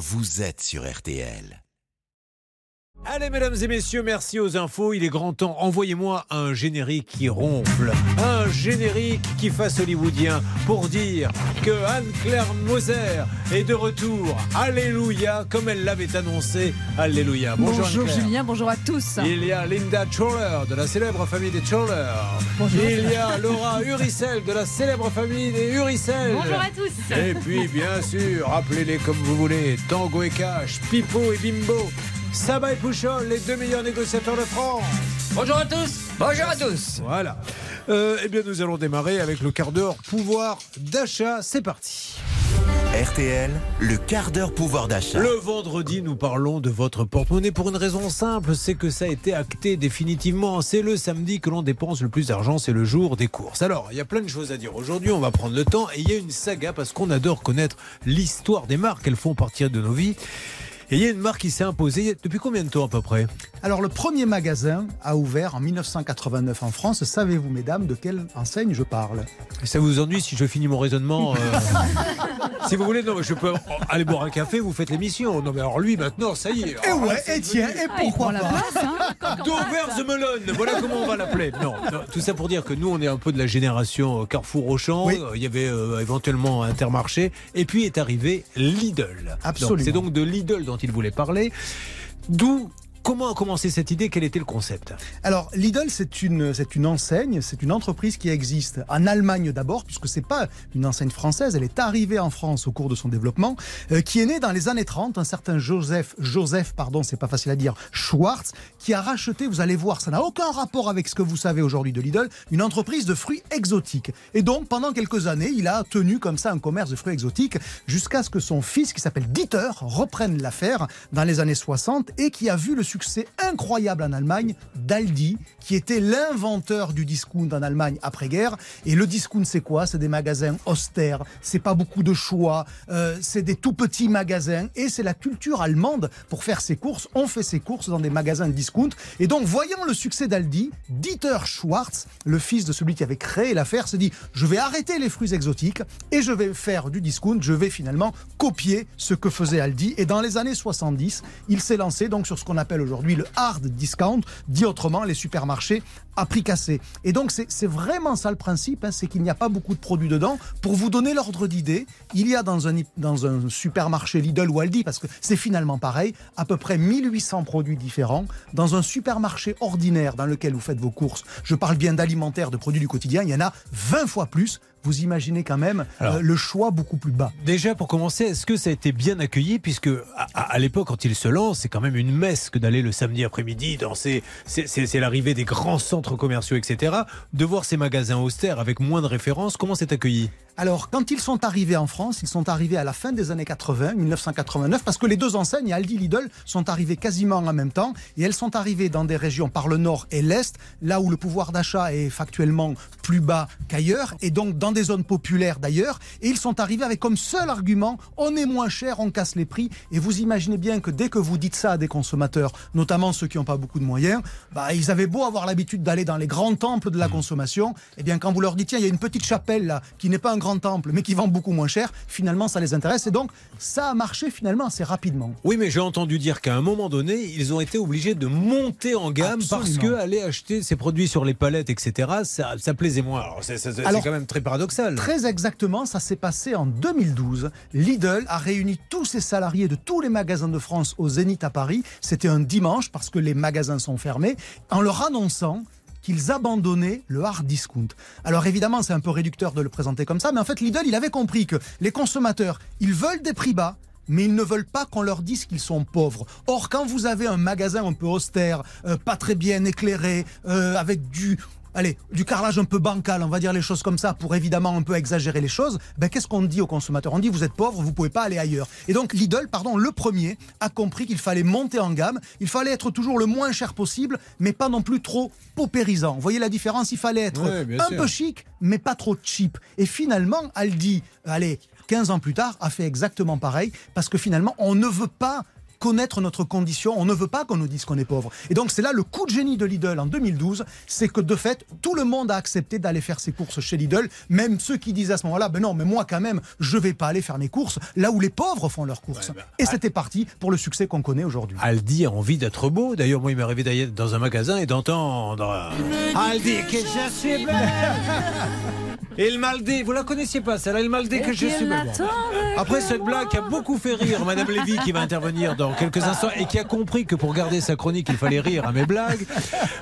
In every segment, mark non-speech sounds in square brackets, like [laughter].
vous êtes sur RTL. Allez, mesdames et messieurs, merci aux infos. Il est grand temps. Envoyez-moi un générique qui ronfle. Un générique qui fasse hollywoodien pour dire que Anne-Claire Moser est de retour. Alléluia, comme elle l'avait annoncé. Alléluia. Bonjour, Anne-Claire. Julien, bonjour à tous. Il y a Linda Choller de la célèbre famille des Choller. Bonjour. Il y a Laura Uricel de la célèbre famille des Uricel. Bonjour à tous. Et puis, bien sûr, appelez-les comme vous voulez Tango et Cash, Pipo et Bimbo, Saba et Pouchol, les deux meilleurs négociateurs de France. Bonjour à tous Bonjour à tous Voilà. Euh, eh bien, nous allons démarrer avec le quart d'heure pouvoir d'achat. C'est parti. RTL, le quart d'heure pouvoir d'achat. Le vendredi, nous parlons de votre porte-monnaie pour une raison simple, c'est que ça a été acté définitivement. C'est le samedi que l'on dépense le plus d'argent, c'est le jour des courses. Alors, il y a plein de choses à dire aujourd'hui, on va prendre le temps et il y a une saga parce qu'on adore connaître l'histoire des marques, elles font partie de nos vies. Et il y a une marque qui s'est imposée depuis combien de temps à peu près Alors, le premier magasin a ouvert en 1989 en France. Savez-vous, mesdames, de quelle enseigne je parle? Ça vous ennuie si je finis mon raisonnement euh, [laughs] Si vous voulez, non, mais je peux aller boire un café, vous faites l'émission. Non, mais alors lui, maintenant, ça y est. Eh Alors, ouais, c'est et tiens, et Ah, pourquoi la pas hein. Dover the Melon, voilà comment on va l'appeler. Non, non, tout ça pour dire que nous, on est un peu de la génération euh, Carrefour-Auchan. Oui. Euh, Il y avait euh, éventuellement Intermarché. Et puis est arrivé Lidl. Absolument. Donc, C'est donc de Lidl dont il voulait parler. D'où. Comment a commencé cette idée? Quel était le concept? Alors, Lidl, c'est une, c'est une enseigne, c'est une entreprise qui existe en Allemagne d'abord, puisque c'est pas une enseigne française, elle est arrivée en France au cours de son développement, euh, qui est née dans les années 30, un certain Joseph, Joseph, pardon, c'est pas facile à dire, Schwartz, qui a racheté, vous allez voir, ça n'a aucun rapport avec ce que vous savez aujourd'hui de Lidl, une entreprise de fruits exotiques. Et donc, pendant quelques années, il a tenu comme ça un commerce de fruits exotiques, jusqu'à ce que son fils, qui s'appelle Dieter, reprenne l'affaire dans les années 60 et qui a vu le succès incroyable en Allemagne d'Aldi, qui était l'inventeur du discount en Allemagne après-guerre. Et le discount, c'est quoi? C'est des magasins austères, c'est pas beaucoup de choix, euh, c'est des tout petits magasins et c'est la culture allemande pour faire ses courses. On fait ses courses dans des magasins de discount. Et donc, voyant le succès d'Aldi, Dieter Schwartz, le fils de celui qui avait créé l'affaire, se dit je vais arrêter les fruits exotiques et je vais faire du discount. Je vais finalement copier ce que faisait Aldi. Et dans les années 70, il s'est lancé donc sur ce qu'on appelle aujourd'hui le hard discount, dit autrement les supermarchés à prix cassé. Et donc c'est vraiment ça le principe, hein, c'est qu'il n'y a pas beaucoup de produits dedans. Pour vous donner l'ordre d'idée, il y a dans un, dans un supermarché Lidl ou Aldi, parce que c'est finalement pareil, à peu près 1800 produits différents. Dans un supermarché ordinaire dans lequel vous faites vos courses, je parle bien d'alimentaire, de produits du quotidien, il y en a 20 fois plus. Vous imaginez quand même Alors- euh, le choix beaucoup plus bas. Déjà, pour commencer, est-ce que ça a été bien accueilli Puisque, à, à- à l'époque, quand il se lance, c'est quand même une messe que d'aller le samedi après-midi dans ces. C'est l'arrivée des grands centres commerciaux, etc. De voir ces magasins austères avec moins de références, comment c'est accueilli? Alors, quand ils sont arrivés en France, ils sont arrivés à la fin des années 80, 1989, parce que les deux enseignes, Aldi Lidl, sont arrivées quasiment en même temps, et elles sont arrivées dans des régions par le nord et l'est, là où le pouvoir d'achat est factuellement plus bas qu'ailleurs, et donc dans des zones populaires d'ailleurs, et ils sont arrivés avec comme seul argument, on est moins cher, on casse les prix, et vous imaginez bien que dès que vous dites ça à des consommateurs, notamment ceux qui n'ont pas beaucoup de moyens, bah, ils avaient beau avoir l'habitude d'aller dans les grands temples de la consommation, et bien quand vous leur dites, tiens, il y a une petite chapelle là, qui n'est pas un grand temple, mais qui vend beaucoup moins cher, finalement ça les intéresse, et donc ça a marché finalement assez rapidement. Oui, mais j'ai entendu dire qu'à un moment donné, ils ont été obligés de monter en gamme parce que aller acheter ces produits sur les palettes, etc., ça, ça plaisait moins. Alors, c'est quand même très paradoxal. Très exactement, ça s'est passé en 2012. Lidl a réuni tous ses salariés de tous les magasins de France au Zénith à Paris. C'était un dimanche parce que les magasins sont fermés, en leur annonçant qu'ils abandonnaient le hard discount. Alors évidemment, c'est un peu réducteur de le présenter comme ça, mais en fait, Lidl, il avait compris que les consommateurs, ils veulent des prix bas, mais ils ne veulent pas qu'on leur dise qu'ils sont pauvres. Or, quand vous avez un magasin un peu austère, euh, pas très bien éclairé, euh, avec du allez, du carrelage un peu bancal, on va dire les choses comme ça, pour évidemment un peu exagérer les choses, ben, qu'est-ce qu'on dit aux consommateurs? On dit vous êtes pauvre, vous pouvez pas aller ailleurs. Et donc Lidl, pardon, le premier, a compris qu'il fallait monter en gamme, il fallait être toujours le moins cher possible, mais pas non plus trop paupérisant. Vous voyez la différence? Il fallait être Ouais, un sûr. peu chic, mais pas trop cheap. Et finalement, Aldi, allez, 15 ans plus tard, a fait exactement pareil, parce que finalement, on ne veut pas connaître notre condition. On ne veut pas qu'on nous dise qu'on est pauvre. Et donc c'est là le coup de génie de Lidl en 2012, c'est que de fait tout le monde a accepté d'aller faire ses courses chez Lidl, même ceux qui disaient à ce moment-là, ben non, mais moi quand même, je vais pas aller faire mes courses là où les pauvres font leurs courses. Et c'était parti pour le succès qu'on connaît aujourd'hui. Aldi a envie d'être beau. D'ailleurs, moi, il m'est arrivé d'aller dans un magasin et d'entendre Aldi, que je suis belle. Il Maldé, vous la connaissiez pas, celle-là, Il Maldé, que je suis belle. Après cette blague qui a beaucoup fait rire Madame Lévy qui va intervenir dans quelques instants et qui a compris que pour garder sa chronique il fallait rire à mes blagues.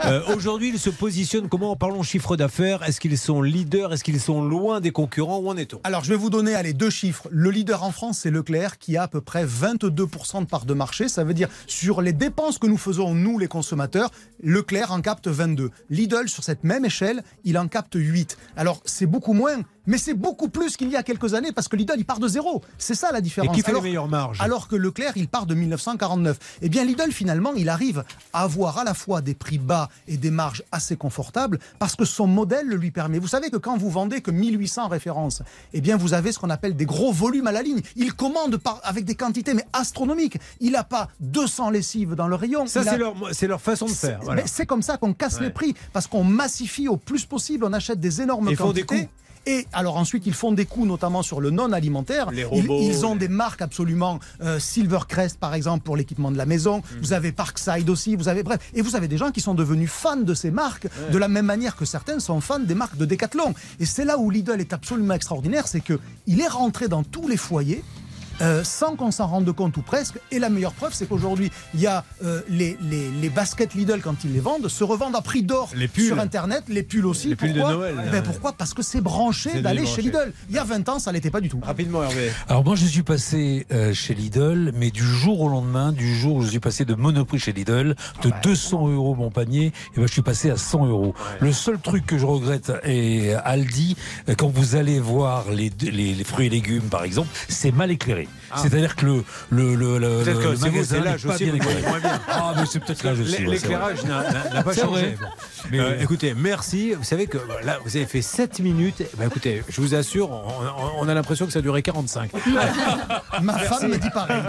Euh, Aujourd'hui il se positionne comment Parlons chiffre d'affaires. Est-ce qu'ils sont leaders Est-ce qu'ils sont loin des concurrents Où en est-on? Alors, je vais vous donner allez, deux chiffres. Le leader en France, c'est Leclerc, qui a à peu près 22% de part de marché. Ça veut dire, sur les dépenses que nous faisons, nous, les consommateurs, Leclerc en capte 22. Lidl, sur cette même échelle, il en capte 8. Alors, c'est beaucoup moins, mais c'est beaucoup plus qu'il y a quelques années, parce que Lidl, il part de zéro. C'est ça la Et différence. qui fait Alors- les meilleures marges alors que Leclerc, il part de 1949. Eh bien, Lidl, finalement, il arrive à avoir à la fois des prix bas et des marges assez confortables parce que son modèle le lui permet. Vous savez que quand vous vendez que 1800 références, eh bien, vous avez ce qu'on appelle des gros volumes à la ligne. Il commande par, avec des quantités, mais astronomiques. Il n'a pas 200 lessives dans le rayon. Ça, a- c'est leur, façon de c'est faire. voilà. c'est comme ça qu'on casse Ouais. les prix, parce qu'on massifie au plus possible, on achète des énormes Ils font des quantités. coûts. Et alors ensuite, ils font des coups, notamment sur le non-alimentaire. Les Ils- robots, Ils, ont des marques absolument euh, Silvercrest, par exemple, pour l'équipement de la maison. Mm. Vous avez Parkside aussi. Vous avez bref. Et vous avez des gens qui sont devenus fans de ces marques, de la même manière que certains sont fans des marques de Decathlon. Et c'est là où Lidl est absolument extraordinaire, c'est que il est rentré dans tous les foyers. Euh, sans qu'on s'en rende compte ou presque. Et la meilleure preuve, c'est qu'aujourd'hui, il y a euh, les, les, les baskets Lidl, quand ils les vendent, se revendent à prix d'or sur Internet, les pulls aussi. Les pulls de Noël, Eh ben, Pourquoi? Parce que c'est branché d'aller chez Lidl. Il y a 20 ans, ça l'était pas du tout. Rapidement, Hervé. Alors moi je suis passé euh, chez Lidl, mais du jour au lendemain, du jour où je suis passé de Monoprix chez Lidl, de 200 euros mon panier, et ben je suis passé à 100 euros. Le seul truc que je regrette est Aldi, euh, quand vous allez voir les, les, les fruits et légumes par exemple, c'est mal éclairé. C'est-à-dire que le, le, le, le, le magasin n'est pas aussi, bien bien. Ah mais c'est peut-être l'âge aussi. L'éclairage n'a- pas changé. Bon. Mais- Euh, écoutez, merci. Vous savez que euh, là, vous avez fait 7 minutes. Ben, écoutez, je vous assure, on, a l'impression que ça a duré 45. [laughs] Ma femme me dit pareil. [laughs]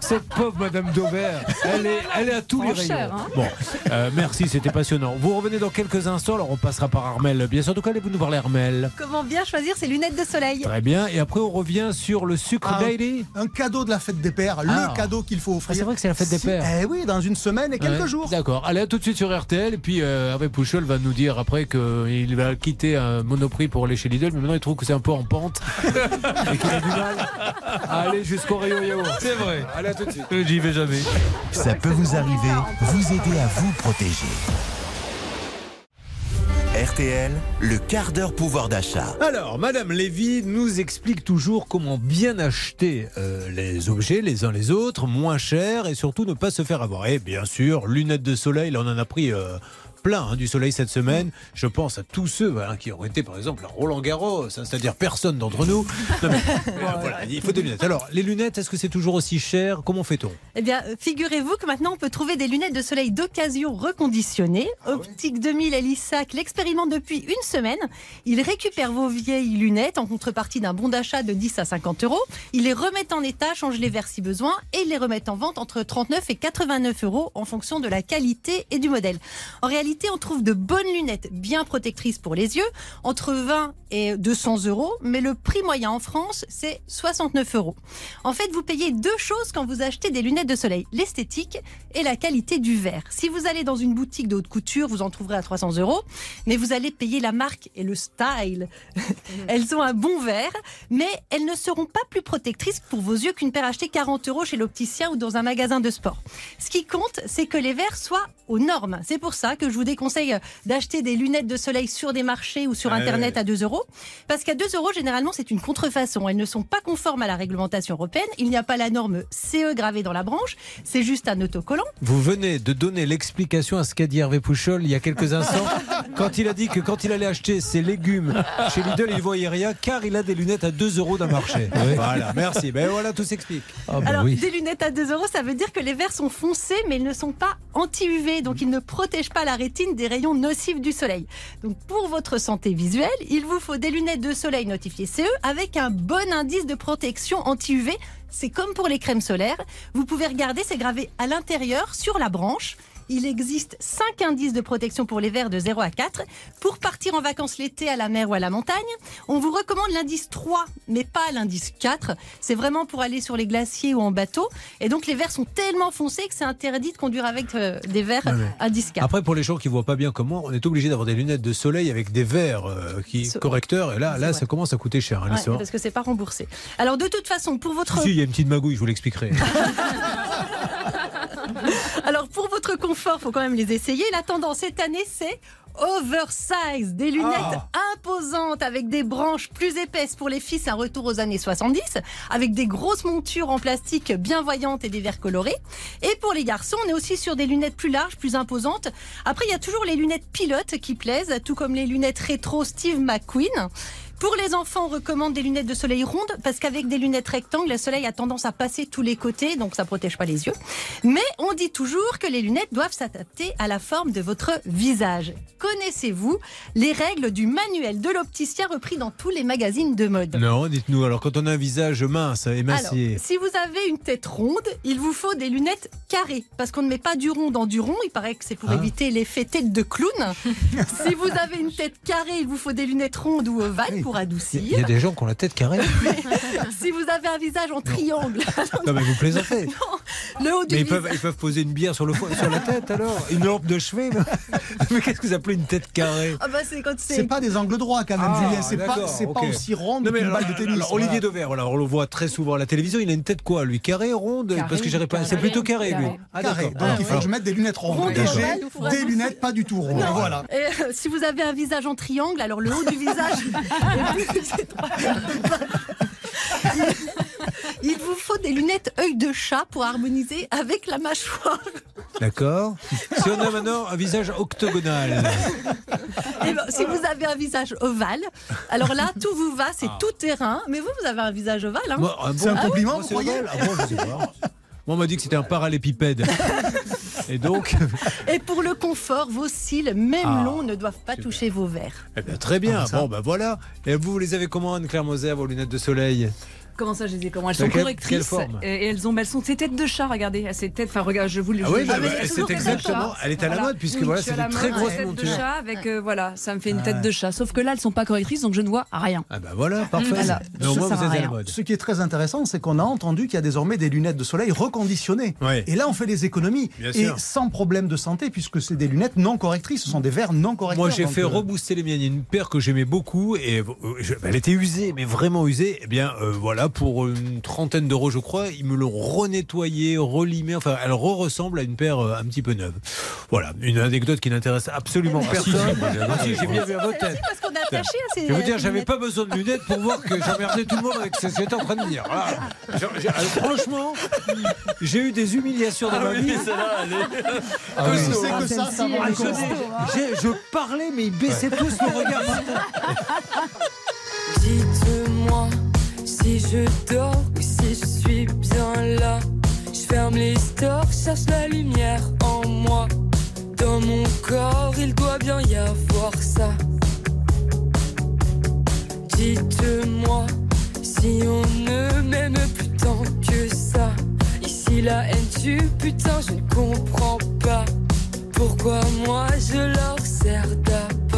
Cette pauvre Madame Daubert, elle est, elle est à tous les rayons. Hein. Bon, euh, merci, c'était passionnant. Vous revenez dans quelques instants, alors on passera par Armel. Bien sûr, de quoi allez-vous nous parler, Armel Comment bien choisir ses lunettes de soleil Très bien. Et après, on revient sur le sucre Ah, daily. Un cadeau de la fête des pères, Ah. le cadeau qu'il faut Ah, offrir. c'est vrai que c'est la fête des Si- pères. Eh oui, dans une semaine et quelques Ouais, jours. D'accord. Allez, à tout de suite sur RTL. Et puis, euh, Hervé Pouchol va nous dire après qu'il va quitter un monoprix pour aller chez Lidl. Mais maintenant, il trouve que c'est un peu en pente. [laughs] et qu'il a du mal à aller jusqu'au rayon yaourt. C'est vrai. Allez, à tout de suite. Euh, J'y vais jamais. Ça peut vous arriver, vous aider à vous protéger. RTL, le quart d'heure pouvoir d'achat. Alors, Madame Lévy nous explique toujours comment bien acheter euh, les objets les uns les autres, moins cher et surtout ne pas se faire avoir. Et bien sûr, lunettes de soleil, on en a pris euh, plein hein, du soleil cette semaine. Je pense à tous ceux hein, qui ont été, par exemple, à Roland Garros, hein, c'est-à-dire personne d'entre nous. Non, mais, [laughs] voilà, il faut des lunettes. Alors, les lunettes, est-ce que c'est toujours aussi cher? Comment fait-on? Eh bien, figurez-vous que maintenant on peut trouver des lunettes de soleil d'occasion reconditionnées. Optique 2000 à l'ISAC l'expérimente depuis une semaine. Il récupère vos vieilles lunettes en contrepartie d'un bon d'achat de 10 à 50 euros. Il les remet en état, change les verres si besoin et il les remet en vente entre 39 et 89 euros en fonction de la qualité et du modèle. En réalité, on trouve de bonnes lunettes bien protectrices pour les yeux, entre 20 et 200 euros, mais le prix moyen en France, c'est 69 euros. En fait, vous payez deux choses quand vous achetez des lunettes de soleil, l'esthétique et la qualité du verre. Si vous allez dans une boutique de haute couture, vous en trouverez à 300 euros, mais vous allez payer la marque et le style. [laughs] elles ont un bon verre, mais elles ne seront pas plus protectrices pour vos yeux qu'une paire achetée 40 euros chez l'opticien ou dans un magasin de sport. Ce qui compte, c'est que les verres soient aux normes. C'est pour ça que je vous déconseille d'acheter des lunettes de soleil sur des marchés ou sur. Internet à 2 euros. Parce qu'à 2 euros, généralement, c'est une contrefaçon. Elles ne sont pas conformes à la réglementation européenne. Il n'y a pas la norme CE gravée dans la branche. C'est juste un autocollant. Vous venez de donner l'explication à ce qu'a dit Hervé Pouchol il y a quelques instants, [laughs] quand il a dit que quand il allait acheter ses légumes chez Lidl, il voyait rien car il a des lunettes à 2 euros d'un marché. Voilà, merci. Ben voilà, tout s'explique. Ah bah Alors, oui. des lunettes à 2 euros, ça veut dire que les verres sont foncés, mais ils ne sont pas anti-UV, donc ils ne protègent pas la rétine des rayons nocifs du soleil. Donc pour votre santé visuelle, il vous faut des lunettes de soleil notifiées CE avec un bon indice de protection anti-UV. C'est comme pour les crèmes solaires. Vous pouvez regarder, c'est gravé à l'intérieur sur la branche. Il existe 5 indices de protection pour les verres de 0 à 4. Pour partir en vacances l'été à la mer ou à la montagne, on vous recommande l'indice 3, mais pas l'indice 4. C'est vraiment pour aller sur les glaciers ou en bateau. Et donc les verres sont tellement foncés que c'est interdit de conduire avec euh, des verres Ouais, ouais. indice 4. Après, pour les gens qui voient pas bien comment, on est obligé d'avoir des lunettes de soleil avec des verres euh, qui So- correcteurs. Et là, là, ça commence à coûter cher, hein, Ouais, parce que c'est pas remboursé. Alors de toute façon, pour votre Si, il y a une petite magouille, je vous l'expliquerai. [laughs] [laughs] Alors pour votre confort, faut quand même les essayer. La tendance cette année, c'est oversize, des lunettes Ah. imposantes avec des branches plus épaisses pour les filles, c'est un retour aux années 70, avec des grosses montures en plastique bien voyantes et des verres colorés. Et pour les garçons, on est aussi sur des lunettes plus larges, plus imposantes. Après, il y a toujours les lunettes pilotes qui plaisent, tout comme les lunettes rétro Steve McQueen. Pour les enfants, on recommande des lunettes de soleil rondes parce qu'avec des lunettes rectangles, le soleil a tendance à passer tous les côtés, donc ça protège pas les yeux. Mais on dit toujours que les lunettes doivent s'adapter à la forme de votre visage. Connaissez-vous les règles du manuel de l'opticien repris dans tous les magazines de mode? Non, dites-nous, alors quand on a un visage mince, alors, émacié. si vous avez une tête ronde, il vous faut des lunettes carrées. Parce qu'on ne met pas du rond dans du rond. Il paraît que c'est pour Ah. éviter l'effet tête de clown. [laughs] si vous avez une tête carrée, il vous faut des lunettes rondes ou ovales pour Il y, a- adoucir. il y a des gens qui ont la tête carrée. [laughs] si vous avez un visage en triangle, non, mais vous plaisantez. le haut du Mais ils visage. peuvent, ils peuvent poser une bière sur, le, sur la tête alors? Une lampe de chevet Mais, [laughs] mais qu'est-ce que vous appelez une tête carrée? Ah bah c'est quand C'est c'est. pas des angles droits quand même, Ah, Julien. C'est pas, c'est pas aussi rond qu'une balle de tennis. alors, Olivier voilà, on le voit très souvent à la télévision. Il a une tête quoi, lui? Carré, ronde? Carré, Parce que j'arrive pas. C'est plutôt carré, lui. Ah, Carré. Donc il faut que je mette des lunettes rondes. Ronde Et et j'ai ovale, ou faudra des lunettes pas du tout rondes. Voilà. Et, euh, si vous avez un visage en triangle, alors le haut du visage. [laughs] [laughs] Il vous faut des lunettes œil de chat pour harmoniser avec la mâchoire. D'accord. Si on a maintenant un visage octogonal. Et ben, si vous avez un visage ovale, alors là, tout vous va, c'est tout terrain. Mais vous, vous avez un visage ovale. Hein ah bon C'est un compliment, Moi, vous c'est croyez ovale Ah bon, je sais pas. Moi, on m'a dit que c'était un parallépipède. [laughs] Et donc, Et pour le confort, vos cils, même Ah, longs, ne doivent pas toucher vos verres. eh bien, très bien. Ah. Bon, ben voilà. Et vous, vous les avez comment, Anne-Claire Moser, vos lunettes de soleil? Comment ça, je les ai comment Elles sont quelle- correctrices. quelle forme et elles ont, elles sont ces têtes de chat. Regardez, ces têtes. Enfin, regarde, je vous le. Ah oui, bah, bah, c'est exactement- elle est à la mode, puisque voilà, je suis c'est la très mode, grosses tête de chat avec euh, voilà, ça me fait une tête Ouais. de chat. Sauf que là, elles sont pas correctrices, donc je ne vois rien. Ah ben voilà, parfait. Voilà. Mais au Ça vous à êtes à la rien. mode. Ce qui est très intéressant, c'est qu'on a entendu qu'il y a désormais des lunettes de soleil reconditionnées. Ouais. Et là, on fait des économies. Bien et sûr. sans problème de santé, puisque c'est des lunettes non correctrices. Ce sont des verres non correcteurs. Moi, j'ai Donc, fait euh, rebooster les miennes. Il y a une paire que j'aimais beaucoup et euh, elle était usée, mais vraiment usée. Eh bien, euh, voilà, pour une trentaine d'euros, je crois, ils me l'ont renettoyée, relimée. Enfin, elle re-ressemble à une paire euh, un petit peu neuve. Voilà, une anecdote qui n'intéresse absolument personne. Ah, si, j'ai bien vu à votre tête. Parce qu'on est attaché à ces. Je vais vous dire, j'avais lunettes. pas besoin de lunettes pour voir que j'emmerdais tout le monde avec ce que j'étais en train de dire. Voilà. Alors, franchement, j'ai eu des humiliations dans ma vie. Ah que ça, ça J'ai- Je parlais, mais ils baissaient tous le regard. [laughs] Si je dors ou si je suis bien là. Je ferme les stores, cherche la lumière en moi. Dans mon corps, il doit bien y avoir ça. Dites-moi si on ne m'aime plus tant que ça. Ici la haine tue, putain, je ne comprends pas. Pourquoi moi je leur sers d'appât?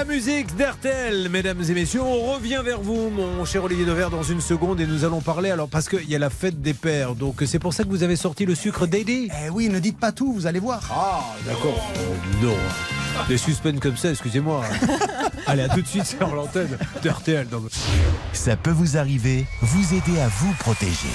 La musique d'RTL, mesdames et messieurs, on revient vers vous, mon cher Olivier Dever, dans une seconde et nous allons parler, alors parce qu'il y a la fête des pères, donc c'est pour ça que vous avez sorti le sucre Daddy Eh oui, ne dites pas tout, vous allez voir. Ah, d'accord. Oh, non. Des suspens comme ça, excusez-moi. [laughs] Allez, à tout de suite sur l'antenne d'RTL. Ça peut vous arriver, vous aider à vous protéger.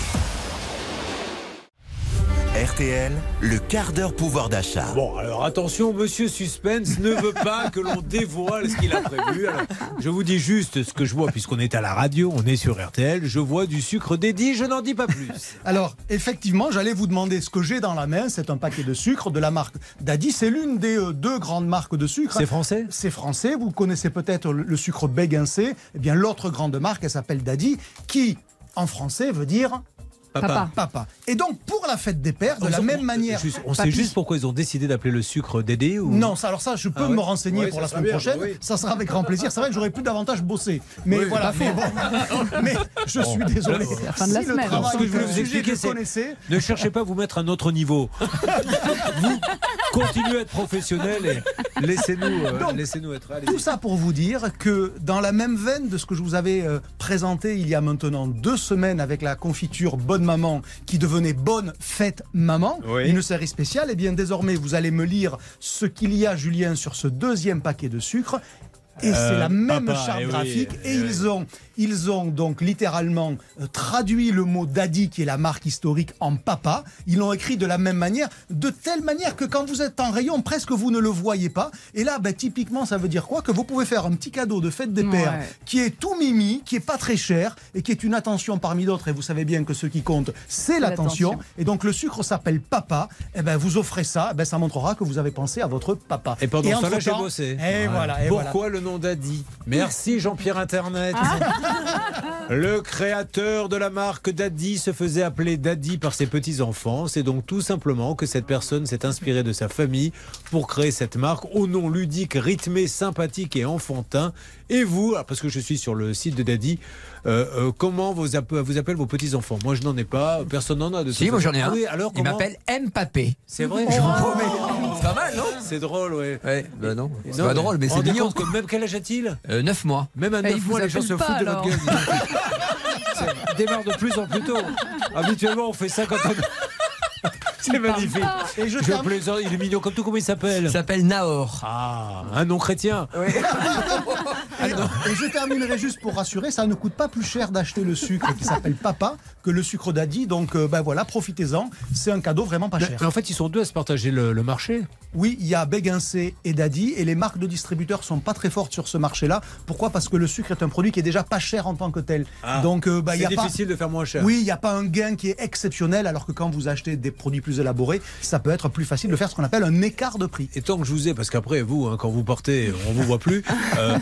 RTL, le quart d'heure pouvoir d'achat. Bon, alors attention, monsieur Suspense ne veut pas que l'on dévoile ce qu'il a prévu. Alors, je vous dis juste ce que je vois, puisqu'on est à la radio, on est sur RTL, je vois du sucre dédié, je n'en dis pas plus. Alors, effectivement, j'allais vous demander ce que j'ai dans la main. C'est un paquet de sucre de la marque Daddy. C'est l'une des euh, deux grandes marques de sucre. C'est français C'est français. Vous connaissez peut-être le, le sucre Béguincé. Eh bien, l'autre grande marque, elle s'appelle Daddy, qui, en français, veut dire Papa. papa. Et donc, pour la fête des pères, de la même on- manière. juste- on sait juste pourquoi ils ont décidé d'appeler le sucre Dédé ou... Non, ça, alors ça, je peux Ah ouais me renseigner Ouais, pour la semaine bien, prochaine. oui. Ça sera avec grand plaisir. C'est vrai que j'aurais pu davantage bosser. Mais Oui, voilà, mais, bon. [laughs] mais je suis désolé. C'est la fin de la Si le semaine. travail Ce que je voulais vous sujet expliquer, que c'est- vous connaissez, Ne cherchez pas à vous mettre à un autre niveau. [laughs] vous continuez à être professionnel et laissez-nous euh, laissez-nous être. Allez-y. Tout ça pour vous dire que dans la même veine de ce que je vous avais euh, présenté il y a maintenant deux semaines avec la confiture Bonne Maman qui devenait Bonne Fête Maman, Oui. une série spéciale, et bien désormais vous allez me lire ce qu'il y a Julien sur ce deuxième paquet de sucre. Et c'est la même papa, charte eh oui, graphique. eh et oui. ils ont, ils ont donc littéralement euh, traduit le mot daddy, qui est la marque historique, en papa. Ils l'ont écrit de la même manière, de telle manière que quand vous êtes en rayon, presque vous ne le voyez pas. Et là, ben, typiquement, ça veut dire quoi? Que vous pouvez faire un petit cadeau de fête des pères Ouais. qui est tout mimi, qui est pas très cher et qui est une attention parmi d'autres. Et vous savez bien que ce qui compte, c'est l'attention. Et donc le sucre s'appelle papa. Et ben vous offrez ça, eh ben ça montrera que vous avez pensé à votre papa. Et pendant ce temps-là, j'ai bossé. Et voilà. Et voilà. Pourquoi le nom d'Adi Merci Jean-Pierre Internet. [laughs] le créateur de la marque Daddy se faisait appeler Daddy par ses petits-enfants. C'est donc tout simplement que cette personne s'est inspirée de sa famille pour créer cette marque au nom ludique, rythmé, sympathique et enfantin. Et vous, alors, parce que je suis sur le site de Daddy, euh, euh, comment vous, appe- vous appellent vos petits-enfants? Moi, je n'en ai pas. Personne n'en a. De Si, moi j'en ai un. Ah oui, alors Il m'appelle Mpapé. C'est vrai Je vous promets. C'est pas mal, non? C'est drôle, ouais. Ouais, bah non. C'est pas drôle, mais c'est mignon. que même quel âge a-t-il? Euh, 9 mois. Même à Eh, 9 il vous mois, les gens se foutent de votre gueule. Ça [laughs] démarre de plus en plus tôt. Habituellement, on fait ça quand on. C'est magnifique. Et je Je plaisante, il est mignon comme tout. Comment il s'appelle Il s'appelle Nahor. Ah, un nom chrétien. [laughs] Et, et je terminerai juste pour rassurer, ça ne coûte pas plus cher d'acheter le sucre qui s'appelle Papa que le sucre d'Adi. Donc euh, ben voilà, profitez-en. C'est un cadeau vraiment pas cher. Mais en fait, ils sont deux à se partager le, le marché. Oui, il y a Béguincé et Daddy et les marques de distributeurs sont pas très fortes sur ce marché-là. Pourquoi? Parce que le sucre est un produit qui est déjà pas cher en tant que tel. Ah. Donc euh, bah, il y C'est pas difficile de faire moins cher. oui, il n'y a pas un gain qui est exceptionnel, alors que quand vous achetez des produits plus élaborés, ça peut être plus facile de faire ce qu'on appelle un écart de prix. Et tant que je vous ai, parce qu'après vous, hein, quand vous portez, on vous voit plus. [laughs] euh,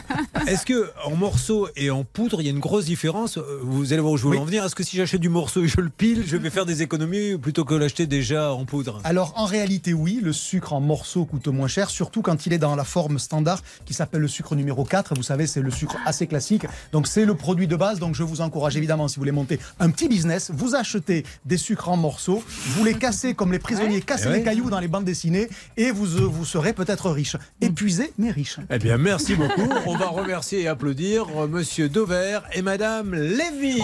Est-ce que en morceaux et en poudre, il y a une grosse différence Euh, Vous allez voir où je veux Oui. en venir. Est-ce que si j'achète du morceau et je le pile, je vais faire des économies plutôt que l'acheter déjà en poudre? Alors en réalité, oui, le sucre en morceaux coûte moins cher, surtout quand il est dans la forme standard qui s'appelle le sucre numéro 4. Vous savez, c'est le sucre assez classique. Donc c'est le produit de base. Donc je vous encourage évidemment, si vous voulez monter un petit business, vous achetez des sucres en morceaux, vous les cassez comme les prisonniers cassent les cailloux dans les bandes dessinées et vous, euh, vous serez peut-être riche. Épuisé, mais riche. Eh bien, merci beaucoup. On va remercier et applaudir euh, Monsieur Dover et Madame Lévy.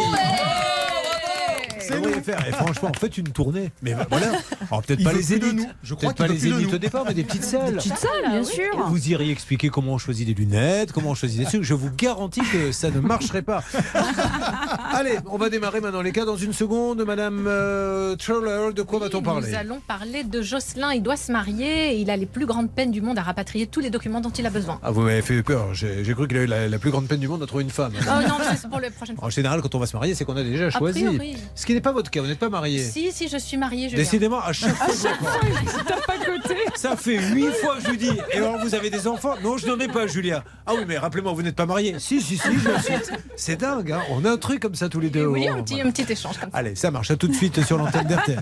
C'est nous. faire. Et franchement, faites une tournée. Mais voilà. Alors, peut-être Il pas les élites. nous. Je crois pas les élites au départ, mais des petites salles. Petite salle, bien sûr. Vous iriez expliquer comment on choisit des lunettes, comment on choisit des trucs. Je vous garantis que ça ne marcherait pas. [laughs] Allez, on va démarrer maintenant les cas dans une seconde. Madame euh, Troller, de quoi va-t-on parler Nous allons parler de Jocelyn. Il doit se marier et il a les plus grandes peines du monde à rapatrier tous les documents dont il a besoin. Ah, vous m'avez fait peur. J'ai j'ai cru qu'il a eu la, la plus grande peine du monde à trouver une femme. Oh non, mais c'est pour la prochaine fois. En général, quand on va se marier, c'est qu'on a déjà choisi. priori. Ce qui n'est pas votre cas, vous n'êtes pas marié. Si, si, je suis mariée. Julien. Décidément, à chaque fois, je comprends. Ça fait huit fois que je lui dis. Et alors, vous avez des enfants? Non, je n'en ai pas, Julia. Ah oui, mais rappelez-moi, vous n'êtes pas marié Si, si, si, je le suis. C'est dingue, hein on a un truc comme ça tous les deux. Oui, Oh, un petit, voilà. un petit échange comme ça. Allez, ça marche. À tout de suite sur l'antenne d'RTL.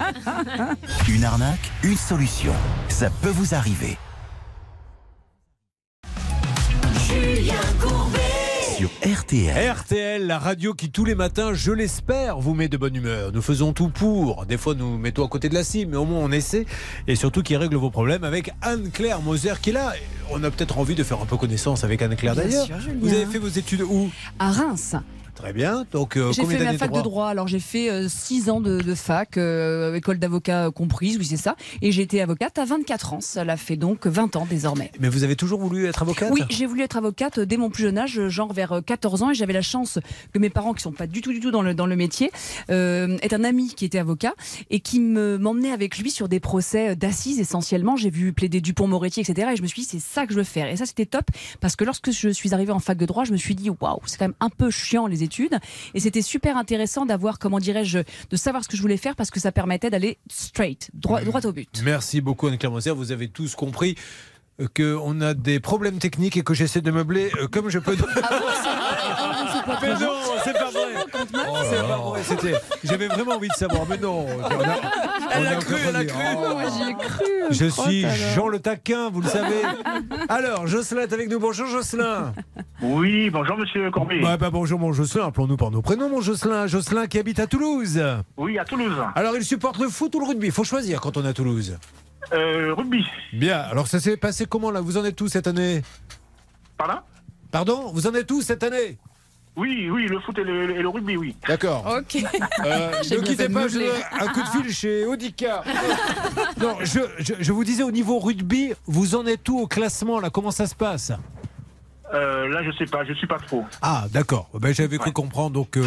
[laughs] Une arnaque, une solution. Ça peut vous arriver. Sur RTL. RTL, la radio qui tous les matins, je l'espère, vous met de bonne humeur. Nous faisons tout pour. Des fois, nous mettons à côté de la cible, mais au moins on essaie. Et surtout qui règle vos problèmes avec Anne-Claire Moser qui est là. On a peut-être envie de faire un peu connaissance avec Anne-Claire d'ailleurs. Vous avez fait vos études où? À Reims. Très bien. Donc, euh, J'ai fait ma fac de droit. Alors j'ai fait 6 ans de, de fac, euh, école d'avocat comprise, oui c'est ça. Et j'ai été avocate à 24 ans. Ça l'a fait donc 20 ans désormais. Mais vous avez toujours voulu être avocate? Oui, j'ai voulu être avocate dès mon plus jeune âge, genre vers 14 ans, et j'avais la chance que mes parents, qui sont pas du tout, du tout dans le, dans le métier, euh, est un ami qui était avocat et qui me m'emmenait avec lui sur des procès d'assises essentiellement. J'ai vu plaider Dupont-Moretti, etc. Et je me suis dit, c'est ça que je veux faire. Et ça, c'était top parce que lorsque je suis arrivée en fac de droit, je me suis dit, waouh, c'est quand même un peu chiant les études. Et c'était super intéressant d'avoir, comment dirais-je, de savoir ce que je voulais faire parce que ça permettait d'aller straight, droit, droit au but. Merci beaucoup Anne-Claire Moser. Vous avez tous compris euh, qu'on a des problèmes techniques et que j'essaie de meubler euh, comme je peux. [laughs] Mais non, c'est pas Oh, c'est pas vrai. C'était. J'avais vraiment envie de savoir, mais non. On a- Elle on a a cru, elle a cru. oh. Moi, j'y ai cru. Je suis alors. Jean le taquin, vous le savez. Alors, Jocelyn est avec nous. Bonjour Jocelyn. Oui, bonjour Monsieur Corbier. Bah, bah, bonjour mon Jocelyn, appelons-nous par nos prénoms mon Jocelyn. Jocelyn qui habite à Toulouse. Oui, à Toulouse. Alors il supporte le foot ou le rugby? Il faut choisir quand on est à Toulouse. Euh, rugby. Bien, alors ça s'est passé comment là? Vous en êtes où cette année? Pardon? Pardon? Vous en êtes où cette année? Oui, oui, le foot et le, et le rugby, oui. D'accord. Ok. Euh, [laughs] J'ai ne quittez pas, je un coup de fil chez Audica. [laughs] non, je, je- je vous disais au niveau rugby, vous en êtes où au classement là? Comment ça se passe? Euh, là, je sais pas, je suis pas trop. Ah, d'accord. Ben, J'avais cru comprendre. Donc, euh,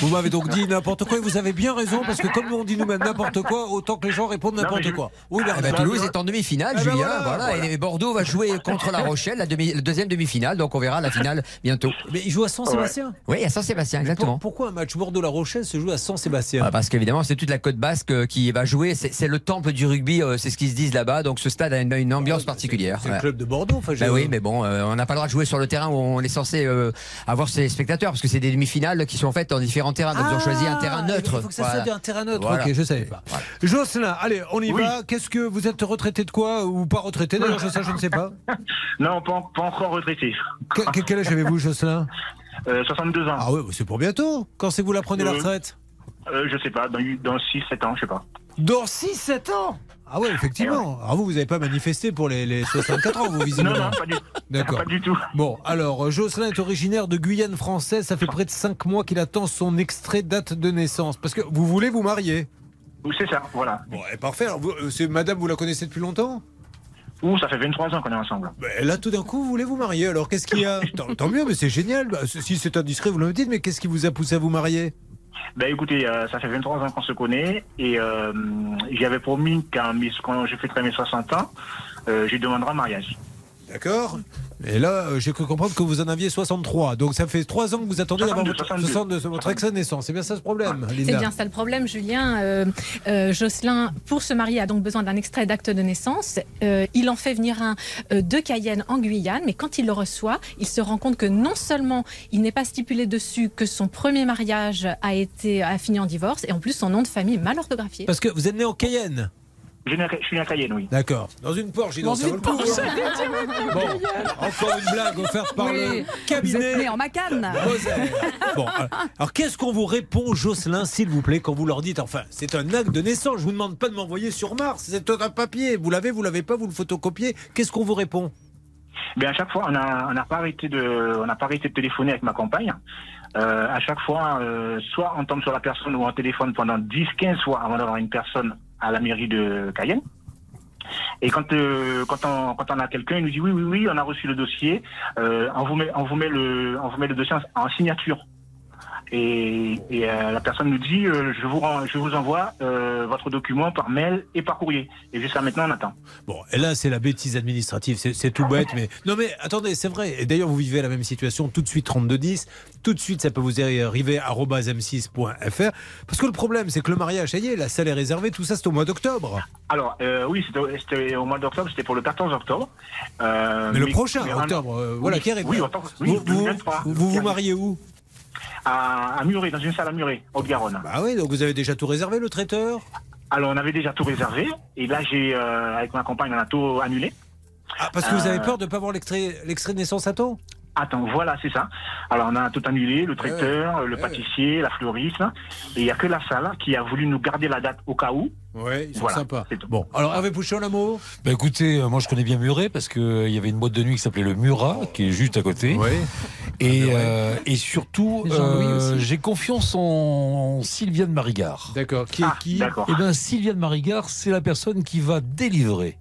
vous m'avez donc dit n'importe quoi et vous avez bien raison parce que comme on dit nous-mêmes n'importe quoi, autant que les gens répondent n'importe je- quoi. Oui, Ah Bernard. Toulouse est en demi-finale, Ah Julien. voilà, voilà, voilà. Et Bordeaux va jouer contre La Rochelle, la, demi- la deuxième demi-finale. Donc on verra la finale bientôt. Mais il joue à Saint-Sébastien. Oui, à Saint-Sébastien, exactement. Pour- pourquoi un match Bordeaux-La Rochelle se joue à Saint-Sébastien Ah, parce qu'évidemment, c'est toute la côte basque euh, qui va jouer. C'est le temple du rugby, c'est ce qu'ils se disent là-bas. Donc ce stade a une, une ambiance particulière. C'est le club de Bordeaux. Enfin, Bah oui, mais bon, euh, on n'a pas le droit de jouer sur le terrain où on est censé euh, avoir ses spectateurs, parce que c'est des demi-finales qui sont faites dans différents terrains. Donc ils ont choisi un terrain neutre. Ah, Il faut que ça Voilà. soit un terrain neutre. Voilà. Ok, je savais pas. Voilà. Jocelyn, allez, on y Oui. va. Qu'est-ce que vous êtes retraité de quoi ou pas retraité D'ailleurs, je, ne sais pas. [laughs] Non, pas, pas encore retraité. Que- que- quel âge avez-vous, Jocelyn? Euh, 62 ans. Ah ouais, c'est pour bientôt. Quand c'est que vous la prenez la Euh, retraite? Euh, je sais pas, dans, dans 6-7 ans, je sais pas. Dans 6-7 ans? Ah ouais, effectivement. Alors vous, vous n'avez pas manifesté pour les, les 64 ans, vous, visiblement. Non, non, pas du, D'accord. pas du tout. Bon, alors, Jocelyn est originaire de Guyane française. Ça fait près de 5 mois qu'il attend son extrait date de naissance. Parce que vous voulez vous marier Oui, C'est ça, voilà. Bon, et parfait. Alors, vous- euh, c'est madame, vous la connaissez depuis longtemps? Ouh, ça fait 23 ans qu'on est ensemble. Ben, Là, tout d'un coup, vous voulez vous marier. Alors, qu'est-ce qu'il y a? [laughs] Tant, tant mieux, mais c'est génial. Bah, si c'est indiscret, vous le dites, mais qu'est-ce qui vous a poussé à vous marier? Ben écoutez, euh, ça fait 23 ans qu'on se connaît et euh, j'avais promis mes- quand j'ai fait mes 60 ans, euh, j'ai demandé un mariage. D'accord Et là, euh, j'ai cru comprendre que vous en aviez 63. Donc, ça fait 3 ans que vous attendez d'avoir 62, votre, 62, votre extrait de naissance. C'est bien ça ce problème, Linda C'est bien ça le problème, Julien. Euh, euh, Jocelyn, pour se marier, a donc besoin d'un extrait d'acte de naissance. Euh, il en fait venir un euh, de Cayenne en Guyane, mais quand il le reçoit, il se rend compte que non seulement il n'est pas stipulé dessus que son premier mariage a été a fini en divorce, et en plus son nom de famille est mal orthographié. Parce que vous êtes né en Cayenne Je, suis à Cayenne, oui. D'accord. Dans une Porsche, vaut le coup. hein. [laughs] Bon, encore une blague offerte par Oui, le vous êtes cabinet en Macane. Bon, alors, qu'est-ce qu'on vous répond, Jocelyn, s'il vous plaît, quand vous leur dites, enfin, c'est un acte de naissance, je vous demande pas de m'envoyer sur Mars, c'est un papier, vous l'avez, vous l'avez pas, vous le photocopiez, qu'est-ce qu'on vous répond? Ben à chaque fois, on n'a on pas arrêté de, on n'a pas arrêté de téléphoner avec ma compagne. Euh, à chaque fois, euh, soit on tombe sur la personne ou on téléphone pendant 10-15 fois avant d'avoir une personne à la mairie de Cayenne. Et quand euh, quand on quand on a quelqu'un, il nous dit oui oui oui, on a reçu le dossier, euh, on vous met on vous met le on vous met le dossier en, en signature. Et, et, euh, la personne nous dit euh, je, vous je vous envoie euh, votre document par mail et par courrier. Et jusqu'à maintenant, on attend. Bon, et là, c'est la bêtise administrative, c'est tout bête, mais non, mais attendez, c'est vrai. Et d'ailleurs, vous vivez la même situation. Tout de suite, 3210. Tout de suite, ça peut vous arriver arobase m6.fr. Parce que le problème, c'est que le mariage, ça y est, la salle est réservée. Tout ça, c'est au mois d'octobre. Alors, euh, oui, c'était au mois d'octobre, c'était pour le 14 octobre. Euh, Mais le prochain, mais octobre, euh, voilà, oui, qui arrive. Oui, oui, vous, vous, 2023. vous vous mariez où? À, à Muret, dans une salle à Muret, Haute-Garonne. Bah oui, donc vous avez déjà tout réservé, le traiteur? Alors, on avait déjà tout réservé. Et là, j'ai, euh, avec ma compagne, on a tout annulé. Ah, parce que vous avez Euh, peur de ne pas avoir l'extrait l'extrait de naissance à temps? Attends, voilà, c'est ça. Alors, on a tout annulé, le traiteur, le pâtissier, la fleuriste. Et il n'y a que la salle qui a voulu nous garder la date au cas où. Ouais, ils sont Voilà, sympas. Bon, alors Hervé Pouchon, l'amour Bah écoutez, euh, moi je connais bien Muret parce qu'il y avait une boîte de nuit qui s'appelait le Murat, qui est juste à côté. Oui. Et, euh, et surtout, Jean-Louis euh, j'ai confiance en Sylviane Marigard. D'accord. Qui est Ah, qui? d'accord. Eh bien, Sylviane Marigard, c'est la personne qui va délivrer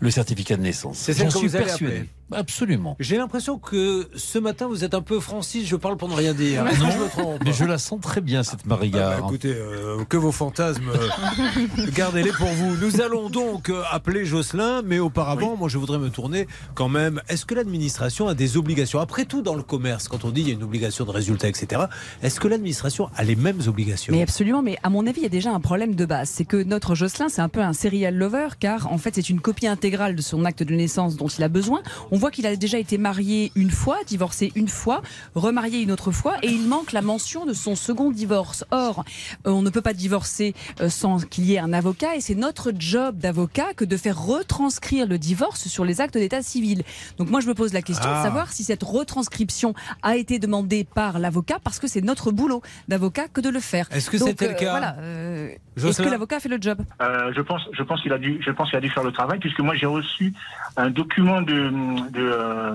le certificat de naissance. C'est celle J'en que suis vous allez persuadé. appeler. Absolument. J'ai l'impression que ce matin, vous êtes un peu Francis, je parle pour ne rien dire. Est-ce que je me trompe [laughs] Mais je la sens très bien, cette Ah bah, écoutez, euh, que vos fantasmes, euh, [laughs] gardez-les pour vous. Nous allons donc euh, appeler Jocelyn, mais auparavant, moi je voudrais me tourner quand même. Est-ce que l'administration a des obligations? Après tout, dans le commerce, quand on dit il y a une obligation de résultat, etc., est-ce que l'administration a les mêmes obligations? Mais absolument, mais à mon avis, il y a déjà un problème de base. C'est que notre Jocelyn, c'est un peu un serial lover, car en fait, c'est une copie intégrale de son acte de naissance dont il a besoin. On voit qu'il a déjà été marié une fois, divorcé une fois, remarié une autre fois, et il manque la mention de son second divorce. Or, euh, on ne peut pas divorcer euh, sans qu'il y ait un avocat, et c'est notre job d'avocat que de faire retranscrire le divorce sur les actes d'état civil. Donc moi, je me pose la question Ah. de savoir si cette retranscription a été demandée par l'avocat, parce que c'est notre boulot d'avocat que de le faire. Est-ce que c'était le euh, cas voilà, euh, Est-ce que l'avocat a fait le job? Euh, je pense, je pense qu'il a dû, je pense qu'il a dû faire le travail puisque moi j'ai reçu un document de, de, euh,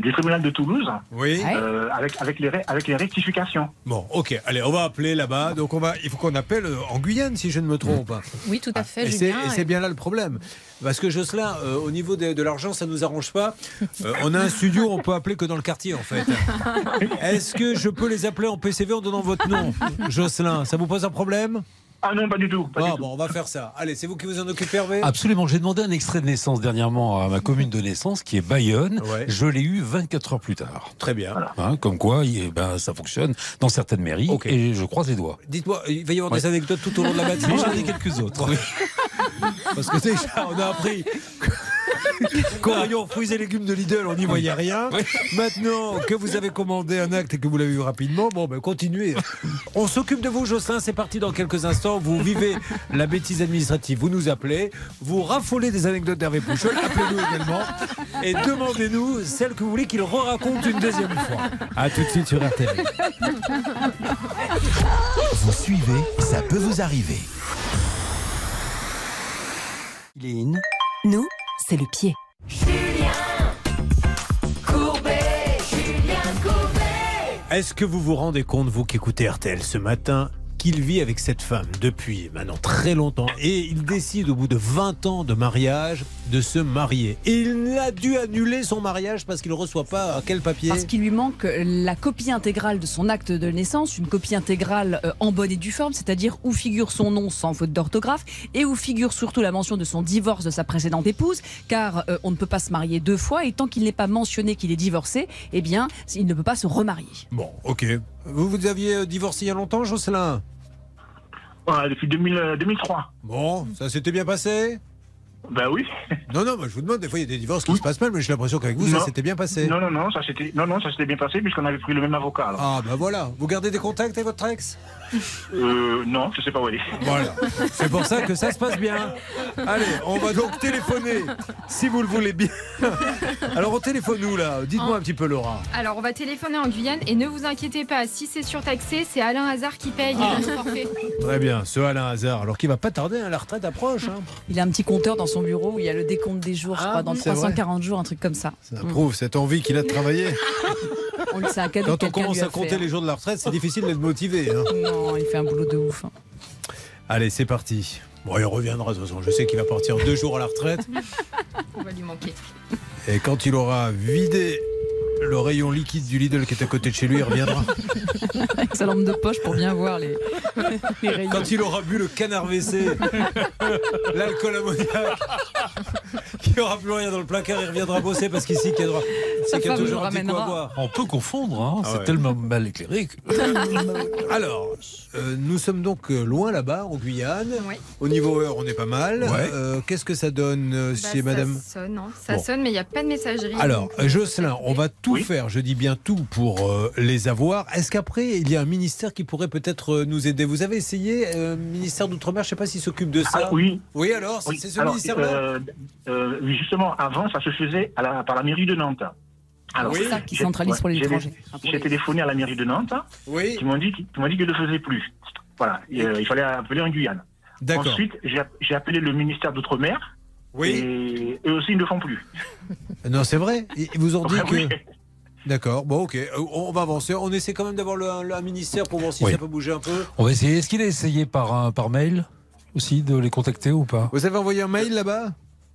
du tribunal de Toulouse Oui. Euh, avec avec les avec les rectifications. Bon, ok. Allez, on va appeler là-bas. Donc on va, il faut qu'on appelle euh, en Guyane, si je ne me trompe. Oui, tout à fait, Et c'est Julien. et c'est bien là le problème. Parce que Jocelyn, euh, au niveau de, de l'argent, ça nous arrange pas. Euh, on a un studio, on peut appeler que dans le quartier, en fait. [laughs] Est-ce que je peux les appeler en PCV en donnant votre nom Jocelyn, ça vous pose un problème? Ah non, pas du tout. Pas Ah du tout. bon, on va faire ça. Allez, c'est vous qui vous en occupez, Hervé Absolument. J'ai demandé un extrait de naissance dernièrement à ma commune de naissance, qui est Bayonne. Ouais. Je l'ai eu 24 heures plus tard. Très bien. Hein, comme quoi, il- ben, ça fonctionne dans certaines mairies. Ok. Et je croise les doigts. Dites-moi, il va y avoir des anecdotes tout au long de la [laughs] matinée. J'en ai quelques autres. oui. [laughs] Parce que déjà, on a appris rayon fruits et légumes de Lidl, on n'y voyait rien. Maintenant que vous avez commandé un acte et que vous l'avez eu rapidement, bon, ben continuez. On s'occupe de vous, Jocelyn. C'est parti dans quelques instants. Vous vivez la bêtise administrative. Vous nous appelez. Vous raffolez des anecdotes d'Hervé Pouchol. Appelez-nous également. Et demandez-nous celle que vous voulez qu'il re-raconte une deuxième fois. A tout de suite sur RTL. Vous suivez, ça peut vous arriver. Lynn, Nous, c'est le pied. Est-ce que vous vous rendez compte, vous qui écoutez RTL ce matin, qu'il vit avec cette femme depuis maintenant très longtemps et il décide au bout de 20 ans de mariage de se marier. Et il a dû annuler son mariage parce qu'il ne reçoit pas à quel papier Parce qu'il lui manque la copie intégrale de son acte de naissance, une copie intégrale euh, en bonne et due forme, c'est-à-dire où figure son nom sans faute d'orthographe et où figure surtout la mention de son divorce de sa précédente épouse, car euh, on ne peut pas se marier deux fois et tant qu'il n'est pas mentionné qu'il est divorcé, eh bien, il ne peut pas se remarier. Bon, ok. Vous, vous aviez euh, divorcé il y a longtemps, Jocelyn? Ouais, depuis 2000, euh, 2003. Bon, ça s'était bien passé Ben oui. Non, non, moi, je vous demande, des fois il y a des divorces qui se passent mal, mais j'ai l'impression qu'avec vous, ça s'était bien passé. Non, non, non, ça s'était, non, non, ça s'était bien passé puisqu'on avait pris le même avocat. alors. Ah, bah voilà. Vous gardez des contacts avec votre ex? Euh, non, je sais pas où elle est. Voilà. C'est pour ça que ça se passe bien. Allez, on va donc téléphoner, si vous le voulez bien. Alors, on téléphone où là? Dites-moi un petit peu, Laura. Alors, on va téléphoner en Guyane et ne vous inquiétez pas, si c'est surtaxé, c'est Alain Hazard qui paye Ah. Très bien, ce Alain Hazard. Alors qu'il va pas tarder, hein, la retraite approche. hein. Il a un petit compteur dans son bureau où il y a le décompte des jours, je Ah, crois, dans c'est vrai. 340 jours, un truc comme ça. Ça prouve cette envie qu'il a de travailler. [laughs] On le sait, un cadeau Quand on commence à compter les jours de la retraite, c'est difficile d'être motivé. hein. Non, il fait un boulot de ouf. hein. Allez, c'est parti. Bon, il reviendra de toute façon. Je sais qu'il va partir deux jours à la retraite. On va lui manquer. Et quand il aura vidé le rayon liquide du Lidl qui est à côté de chez lui, il reviendra. [laughs] Sa lampe de poche pour bien voir les, les rayons. Quand il aura bu le canard WC, [laughs] l'alcool ammoniaque, qu'il n'y aura plus rien dans le placard, il reviendra bosser parce qu'ici, qu'il y a, droit- c'est qu'il y a femme toujours un petit coup à ramènera. boire. On peut confondre, hein, Ah c'est ouais. tellement mal éclairé. que- [laughs] Alors, euh, nous sommes donc euh, loin là-bas, en Guyane. Oui. Au niveau heure, on est pas mal. Ouais. Euh, Qu'est-ce que ça donne euh, Bah, chez madame? Ça sonne, hein. ça Bon. sonne, mais il n'y a pas de messagerie. Alors, Jocelyn, on va tout Oui. faire, je dis bien tout, pour euh, les avoir. Est-ce qu'après, il y a un ministère qui pourrait peut-être euh, nous aider? Vous avez essayé, euh, ministère d'Outre-mer, je ne sais pas s'il s'occupe de ça. Ah, oui. Oui, alors, c'est Oui. c'est ce ministère-là euh, euh, oui, justement, avant, ça se faisait à la- par la mairie de Nantes. Alors, Oui. C'est ça qui j'ai- centralise pour les j'ai- étrangers. J'ai téléphoné à la mairie de Nantes, Oui, qui m'ont dit, qui m'ont dit qu'ils ne le faisaient plus. Voilà, Et, euh, il fallait appeler en Guyane. d'accord. Ensuite, j'ai app- j'ai appelé le ministère d'Outre-mer, Oui. et eux aussi, ils ne le font plus. Non, c'est vrai. Ils vous ont [laughs] dit que. D'accord, bon, ok. Euh, On va avancer. On essaie quand même d'avoir le, le- un ministère pour voir si Oui. ça peut bouger un peu. On va essayer. Est-ce qu'il a essayé par, un- par mail aussi de les contacter ou pas? Vous avez envoyé un mail là-bas?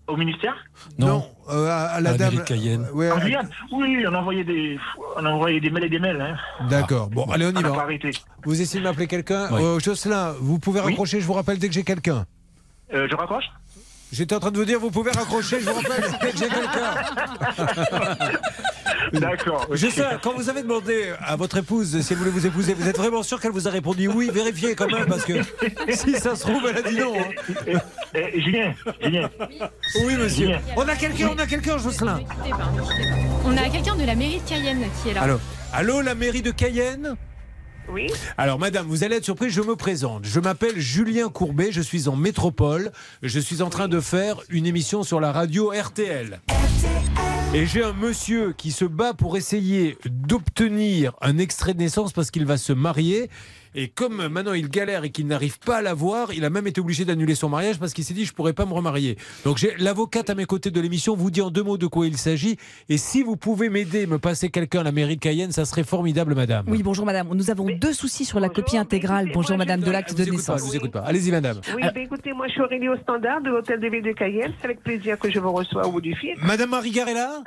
Au ministère? Euh, à, à la À dame. Cayenne. Ouais, à- Guyane Oui, on a envoyé des, on a envoyé des mails et des mails. Hein. D'accord. Bon, allez, on y On va. Vous essayez de m'appeler quelqu'un? Oui. Euh, Jocelyn, vous pouvez Oui. raccrocher, je vous rappelle dès que j'ai quelqu'un. Euh, je raccroche? J'étais en train de vous dire, vous pouvez raccrocher, je vous rappelle dès que j'ai quelqu'un. D'accord. ok. Jocelyn, quand vous avez demandé à votre épouse si elle voulait vous épouser, vous êtes vraiment sûr qu'elle vous a répondu oui Vérifiez quand même, parce que [laughs] si ça se trouve, elle a dit non. hein. Eh, eh, Julien, Julien, Oui, monsieur. Julien. On a quelqu'un, on a quelqu'un, Jocelyn. On a quelqu'un de la mairie de Cayenne qui est là. Allô, allô, la mairie de Cayenne? Oui. Alors, madame, vous allez être surprise, je me présente. Je m'appelle Julien Courbet, je suis en métropole. Je suis en train de faire une émission sur la radio RTL. Et j'ai un monsieur qui se bat pour essayer d'obtenir un extrait de naissance parce qu'il va se marier. Et comme maintenant il galère et qu'il n'arrive pas à l'avoir, il a même été obligé d'annuler son mariage parce qu'il s'est dit je pourrais pas me remarier. Donc j'ai l'avocate à mes côtés de l'émission vous dit en deux mots de quoi il s'agit. Et si vous pouvez m'aider, me passer quelqu'un à la mairie de Cayenne, ça serait formidable, madame. Oui, bonjour madame. Nous avons deux soucis sur la copie intégrale. Bonjour madame de l'acte Je de vous écoute pas, je naissance. vous écoute pas. Allez-y, madame. Oui, Alors, ben écoutez, moi je suis Aurélie au standard de l'hôtel de ville de Cayenne. C'est avec plaisir que je vous reçois au bout du fil. Madame Marigard est là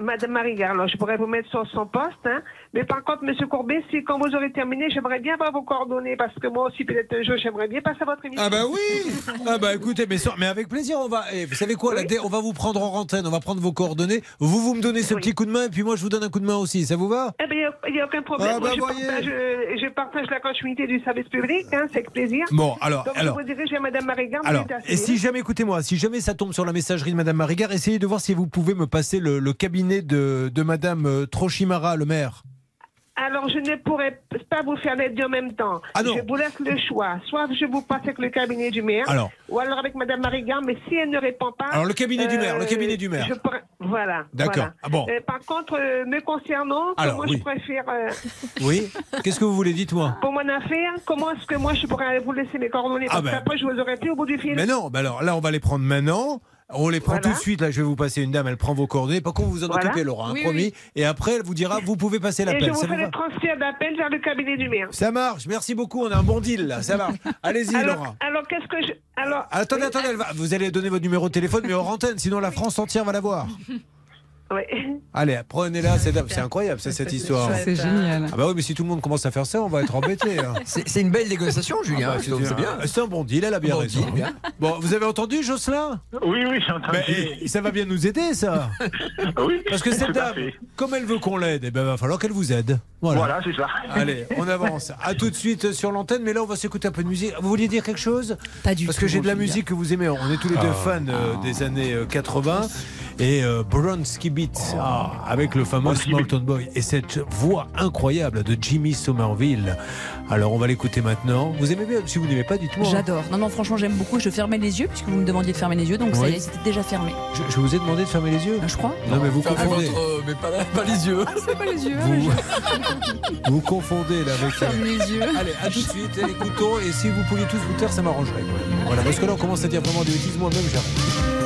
Madame Marigard, alors je pourrais vous mettre sur son poste, hein. mais par contre, Monsieur Courbet, si quand vous aurez terminé, j'aimerais bien avoir vos coordonnées parce que moi aussi, peut-être un jour, j'aimerais bien passer à votre émission. Ah bah oui Ah bah écoutez, mais, sans- mais avec plaisir, on va. eh, vous savez quoi la On va vous prendre en antenne, on va prendre vos coordonnées. Vous, vous me donnez ce petit coup de main et puis moi, je vous donne un coup de main aussi. Ça vous va? Eh bien, il n'y a aucun problème. Ah, bah, je, voyez. partage, euh, je partage la continuité du service public, hein, c'est avec plaisir. Bon, alors, Donc, alors. je vous dirige à Madame Marigard. Alors, vous êtes et si jamais, écoutez-moi, si jamais ça tombe sur la messagerie de Madame Marigard, essayez de voir si vous pouvez me passer le, le cabinet de, de Madame euh, Trochimara, le maire. Alors, je ne pourrais pas vous faire les deux en même temps. Ah. Je vous laisse le choix. Soit je vous passe avec le cabinet du maire, Alors. ou alors avec Madame Marigard, mais si elle ne répond pas... Alors, le cabinet du maire, le cabinet du maire. je pourrais- Voilà. D'accord. voilà. Ah bon. Euh, par contre, euh, me concernant, Alors, oui. je préfère... euh, [laughs] Oui Qu'est-ce que vous voulez, dites-moi pour mon affaire, comment est-ce que moi je pourrais vous laisser mes coordonnées? Ah Parce ben. qu'après, je vous aurais plus au bout du fil. Mais non, alors là, on va les prendre maintenant. On les prend Voilà. tout de suite. Là, je vais vous passer une dame, elle prend vos coordonnées. Par contre, vous vous en Voilà. occupez, Laura, hein, Oui, promis. oui. Et après, elle vous dira, vous pouvez passer Et je l'appel. vous vous le transfert d'appel vers le cabinet du maire. Ça marche, merci beaucoup. On a un bon deal là, ça marche. Allez-y, alors, Laura. alors qu'est-ce que je... Alors, Attendez, attendez, elle va- vous allez donner votre numéro de téléphone, mais hors antenne, sinon la France entière va l'avoir. Oui. Allez, prenez-la, c'est c'est incroyable, c'est cette histoire. C'est génial. Ah bah oui, mais si tout le monde commence à faire ça, on va être embêté. hein. [laughs] C'est une belle négociation, Julien. Ah bah, c'est bien. C'est un bon deal, elle a bien Bon raison. deal, bien. Bon, vous avez entendu, Jocelyn? Oui, oui, j'ai entendu. Mais, eh, Ça va bien nous aider, ça. oui, Parce que cette dame, comme elle veut qu'on l'aide, il va falloir qu'elle vous aide. Voilà. Voilà, c'est ça. Allez, on avance. À tout de suite sur l'antenne, mais là on va s'écouter un peu de musique. Vous vouliez dire quelque chose? Pas du Parce tout. que j'ai de la musique que vous aimez. On est tous les deux fans euh, des années euh, 80 et euh, Bronski Beat ah, avec le fameux Town Boy et cette voix incroyable de Jimmy Somerville. Alors on va l'écouter maintenant. Vous aimez bien Si vous n'aimez pas, dites-moi. J'adore. Non, non, franchement, j'aime beaucoup. Je fermais les yeux puisque vous me demandiez de fermer les yeux, donc ça y est, c'était déjà fermé. Je, je vous ai demandé de fermer les yeux. Euh, Je crois. Non, mais vous confondez. mais pas, pas les yeux. [laughs] C'est pas les yeux. Vous, [laughs] vous confondez là avec. Ferme les yeux. Allez, à tout de suite, écoutons. Et si vous pouviez tous vous taire, ça m'arrangerait. Voilà, parce que là, on commence à dire vraiment des bêtises. Moi-même, j'arrête.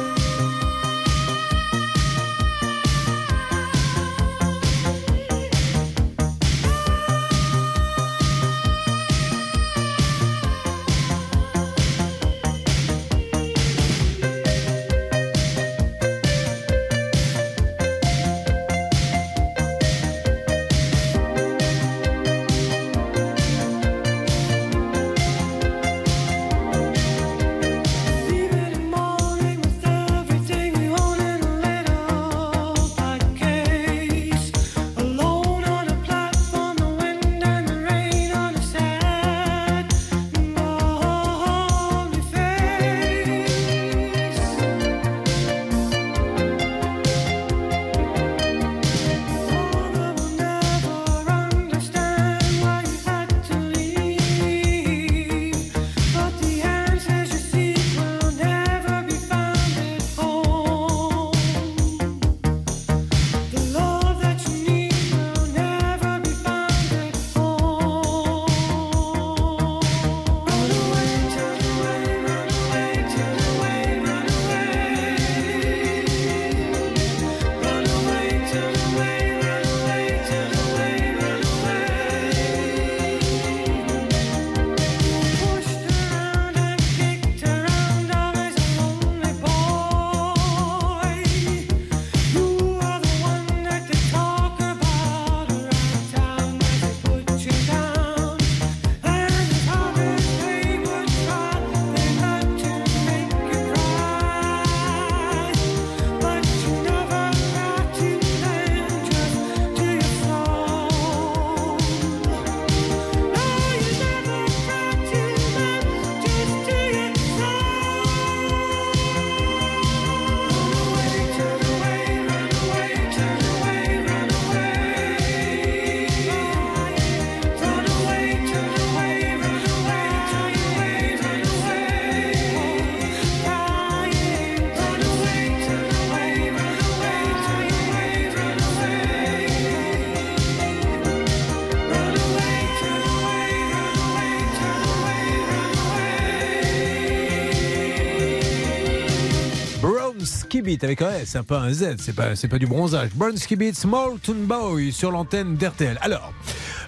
Avec un S, pas un Z, c'est pas, du bronzage. Bronski Beat, Small Boy sur l'antenne d'RTL. Alors,